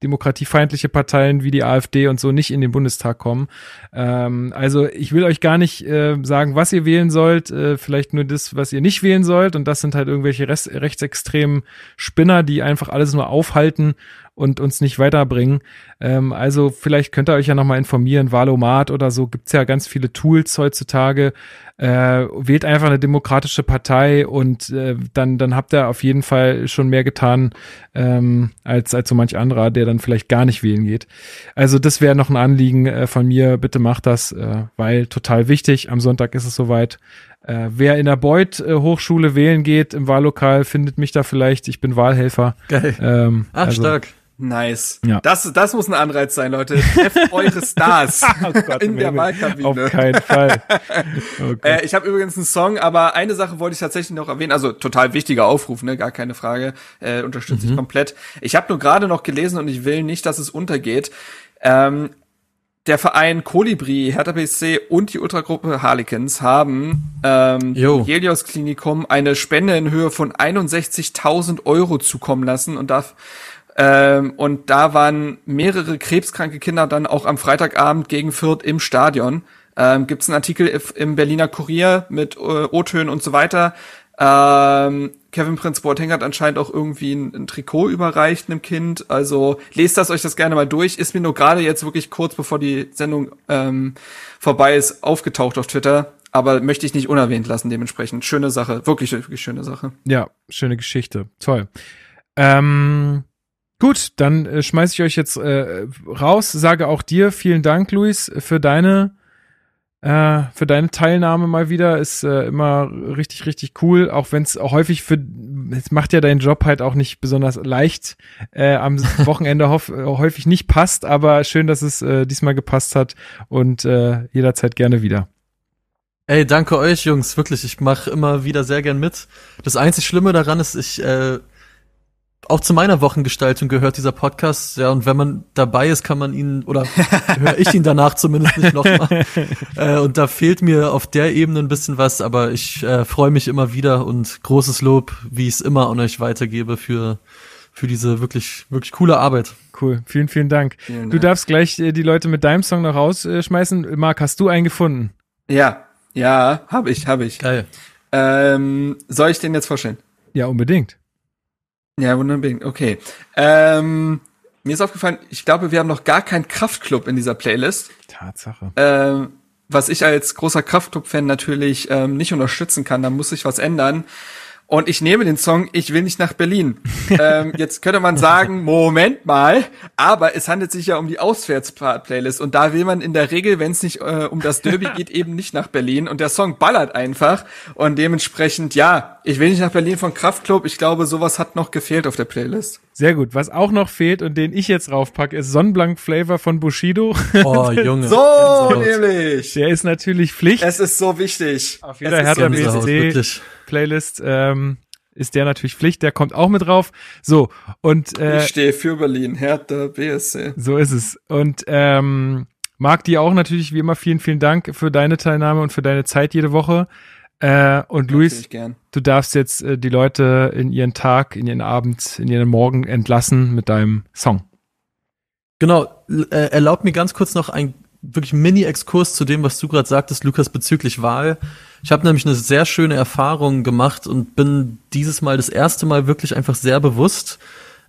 S1: demokratiefeindliche Parteien wie die AfD und so nicht in den Bundestag kommen. Ähm, also ich will euch gar nicht äh, sagen, was ihr wählen sollt, äh, vielleicht nur das, was ihr nicht wählen sollt. Und das sind halt irgendwelche Rest rechtsextremen Spinner, die einfach alles nur aufhalten und uns nicht weiterbringen. Ähm, also vielleicht könnt ihr euch ja nochmal informieren, Valomat oder so, gibt's ja ganz viele Tools heutzutage. Äh, wählt einfach eine demokratische Partei und äh, dann, dann habt ihr auf jeden Fall schon mehr getan ähm, als, als so manch anderer, der dann vielleicht gar nicht wählen geht. Also das wäre noch ein Anliegen äh, von mir, bitte macht das, äh, weil total wichtig, am Sonntag ist es soweit. Äh, wer in der Beuth äh, Hochschule wählen geht im Wahllokal, findet mich da vielleicht, ich bin Wahlhelfer.
S4: Geil.
S1: Ähm,
S4: Ach,
S1: also-
S4: stark.
S3: Nice.
S1: Ja.
S3: Das, das muss ein Anreiz sein, Leute. Trefft eure Stars
S1: Oh Gott,
S3: in der. Wahlkabine.
S1: Auf keinen Fall. Oh.
S3: Äh, ich habe übrigens einen Song, aber eine Sache wollte ich tatsächlich noch erwähnen. Also total wichtiger Aufruf, ne, gar keine Frage. Äh, unterstütze ich komplett. Ich habe nur gerade noch gelesen und ich will nicht, dass es untergeht. Ähm, der Verein Kolibri, Hertha BSC und die Ultragruppe Harlequins haben ähm, Helios Klinikum eine Spende in Höhe von 61.000 Euro zukommen lassen und darf ähm, und da waren mehrere krebskranke Kinder dann auch am Freitagabend gegen Fürth im Stadion. Ähm, Gibt es einen Artikel im Berliner Kurier mit äh, O-Tönen und so weiter. Ähm, Kevin Prince Boateng hat anscheinend auch irgendwie ein, ein Trikot überreicht einem Kind. Also lest das euch das gerne mal durch. Ist mir nur gerade jetzt wirklich kurz bevor die Sendung ähm, vorbei ist aufgetaucht auf Twitter. Aber möchte ich nicht unerwähnt lassen dementsprechend. Schöne Sache, wirklich, wirklich schöne Sache.
S1: Ja, schöne Geschichte. Toll. Ähm, gut, dann äh, schmeiße ich euch jetzt äh, raus. Sage auch dir vielen Dank, Luis, für deine äh, für deine Teilnahme mal wieder. Ist äh, immer richtig, richtig cool. Auch wenn es häufig für es macht ja deinen Job halt auch nicht besonders leicht äh, am Wochenende hof, äh, häufig nicht passt, aber schön, dass es äh, diesmal gepasst hat und äh, jederzeit gerne wieder.
S4: Ey, danke euch, Jungs. Wirklich, ich mache immer wieder sehr gern mit. Das einzig Schlimme daran ist, ich äh, auch zu meiner Wochengestaltung gehört dieser Podcast. Ja, und wenn man dabei ist, kann man ihn, oder höre ich ihn danach zumindest nicht nochmal. äh, und da fehlt mir auf der Ebene ein bisschen was, aber ich äh, freue mich immer wieder und großes Lob, wie ich es immer an euch weitergebe für, für diese wirklich, wirklich coole Arbeit.
S1: Cool, vielen, vielen Dank.
S3: Vielen
S1: Du
S3: Dank.
S1: darfst gleich äh, die Leute mit deinem Song noch rausschmeißen. Marc, hast du einen gefunden?
S3: Ja, ja, habe ich, habe ich.
S4: Geil.
S3: Ähm, soll ich den jetzt vorstellen?
S1: Ja, unbedingt.
S3: Ja, wunderbar. Okay. Ähm, mir ist aufgefallen, ich glaube, wir haben noch gar keinen Kraftclub in dieser Playlist.
S1: Tatsache.
S3: Ähm, was ich als großer Kraftclub-Fan natürlich ähm, nicht unterstützen kann, da muss sich was ändern. Und ich nehme den Song Ich will nicht nach Berlin. ähm, jetzt könnte man sagen, Moment mal, aber es handelt sich ja um die Auswärts-Playlist und da will man in der Regel, wenn es nicht äh, um das Derby geht, eben nicht nach Berlin und der Song ballert einfach und dementsprechend, ja, ich will nicht nach Berlin von Kraftklub. Ich glaube, sowas hat noch gefehlt auf der Playlist.
S1: Sehr gut. Was auch noch fehlt und den ich jetzt raufpacke, ist Sonnenblank Flavor von Bushido.
S4: Oh, Junge.
S3: So, nämlich.
S1: Der ist natürlich Pflicht.
S3: Es ist so wichtig.
S1: Auf jeder
S3: ist
S1: Hertha BSC. Playlist ähm, ist der natürlich Pflicht. Der kommt auch mit drauf. So und äh,
S3: Ich stehe für Berlin, Hertha, BSC.
S1: so ist es. Und ähm, Marc, dir auch natürlich wie immer vielen, vielen Dank für deine Teilnahme und für deine Zeit jede Woche. Äh, und Luis, du darfst jetzt äh, die Leute in ihren Tag, in ihren Abend, in ihren Morgen entlassen mit deinem Song.
S4: Genau, äh, erlaubt mir ganz kurz noch ein wirklich Mini-Exkurs zu dem, was du gerade sagtest, Lukas, bezüglich Wahl. Ich habe nämlich eine sehr schöne Erfahrung gemacht und bin dieses Mal das erste Mal wirklich einfach sehr bewusst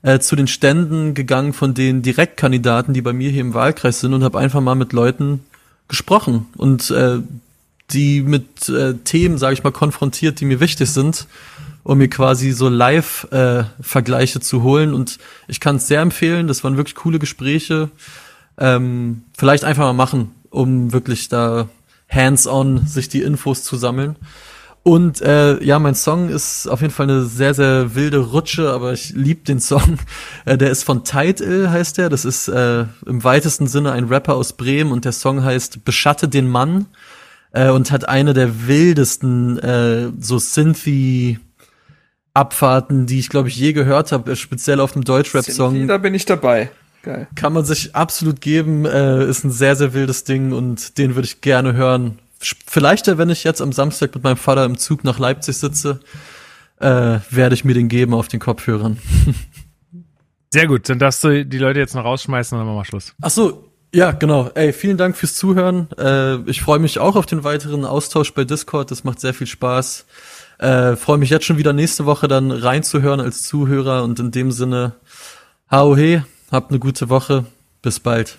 S4: äh, zu den Ständen gegangen von den Direktkandidaten, die bei mir hier im Wahlkreis sind und habe einfach mal mit Leuten gesprochen und äh, die mit äh, Themen, sage ich mal, konfrontiert, die mir wichtig sind, um mir quasi so Live-Vergleiche zu holen. Und ich kann es sehr empfehlen. Das waren wirklich coole Gespräche. Ähm, vielleicht einfach mal machen, um wirklich da hands-on sich die Infos zu sammeln. Und äh, ja, mein Song ist auf jeden Fall eine sehr, sehr wilde Rutsche, aber ich lieb den Song. Äh, der ist von Title, heißt der. Das ist äh, im weitesten Sinne ein Rapper aus Bremen und der Song heißt Beschatte den Mann äh, und hat eine der wildesten äh, so Synthy Abfahrten, die ich glaube ich je gehört habe, speziell auf dem Deutschrap-Song.
S3: Da bin ich dabei. Geil.
S4: Kann man sich absolut geben, äh, ist ein sehr, sehr wildes Ding und den würde ich gerne hören. Vielleicht, äh, wenn ich jetzt am Samstag mit meinem Vater im Zug nach Leipzig sitze, äh, werde ich mir den geben auf den Kopfhörern.
S1: Sehr gut, dann darfst du die Leute jetzt noch rausschmeißen und dann machen wir Schluss.
S4: Ach so, ja, genau. Ey, vielen Dank fürs Zuhören. Äh, ich freue mich auch auf den weiteren Austausch bei Discord. Das macht sehr viel Spaß. Äh, freue mich jetzt schon wieder nächste Woche dann reinzuhören als Zuhörer und in dem Sinne, hau he, habt eine gute Woche. Bis bald.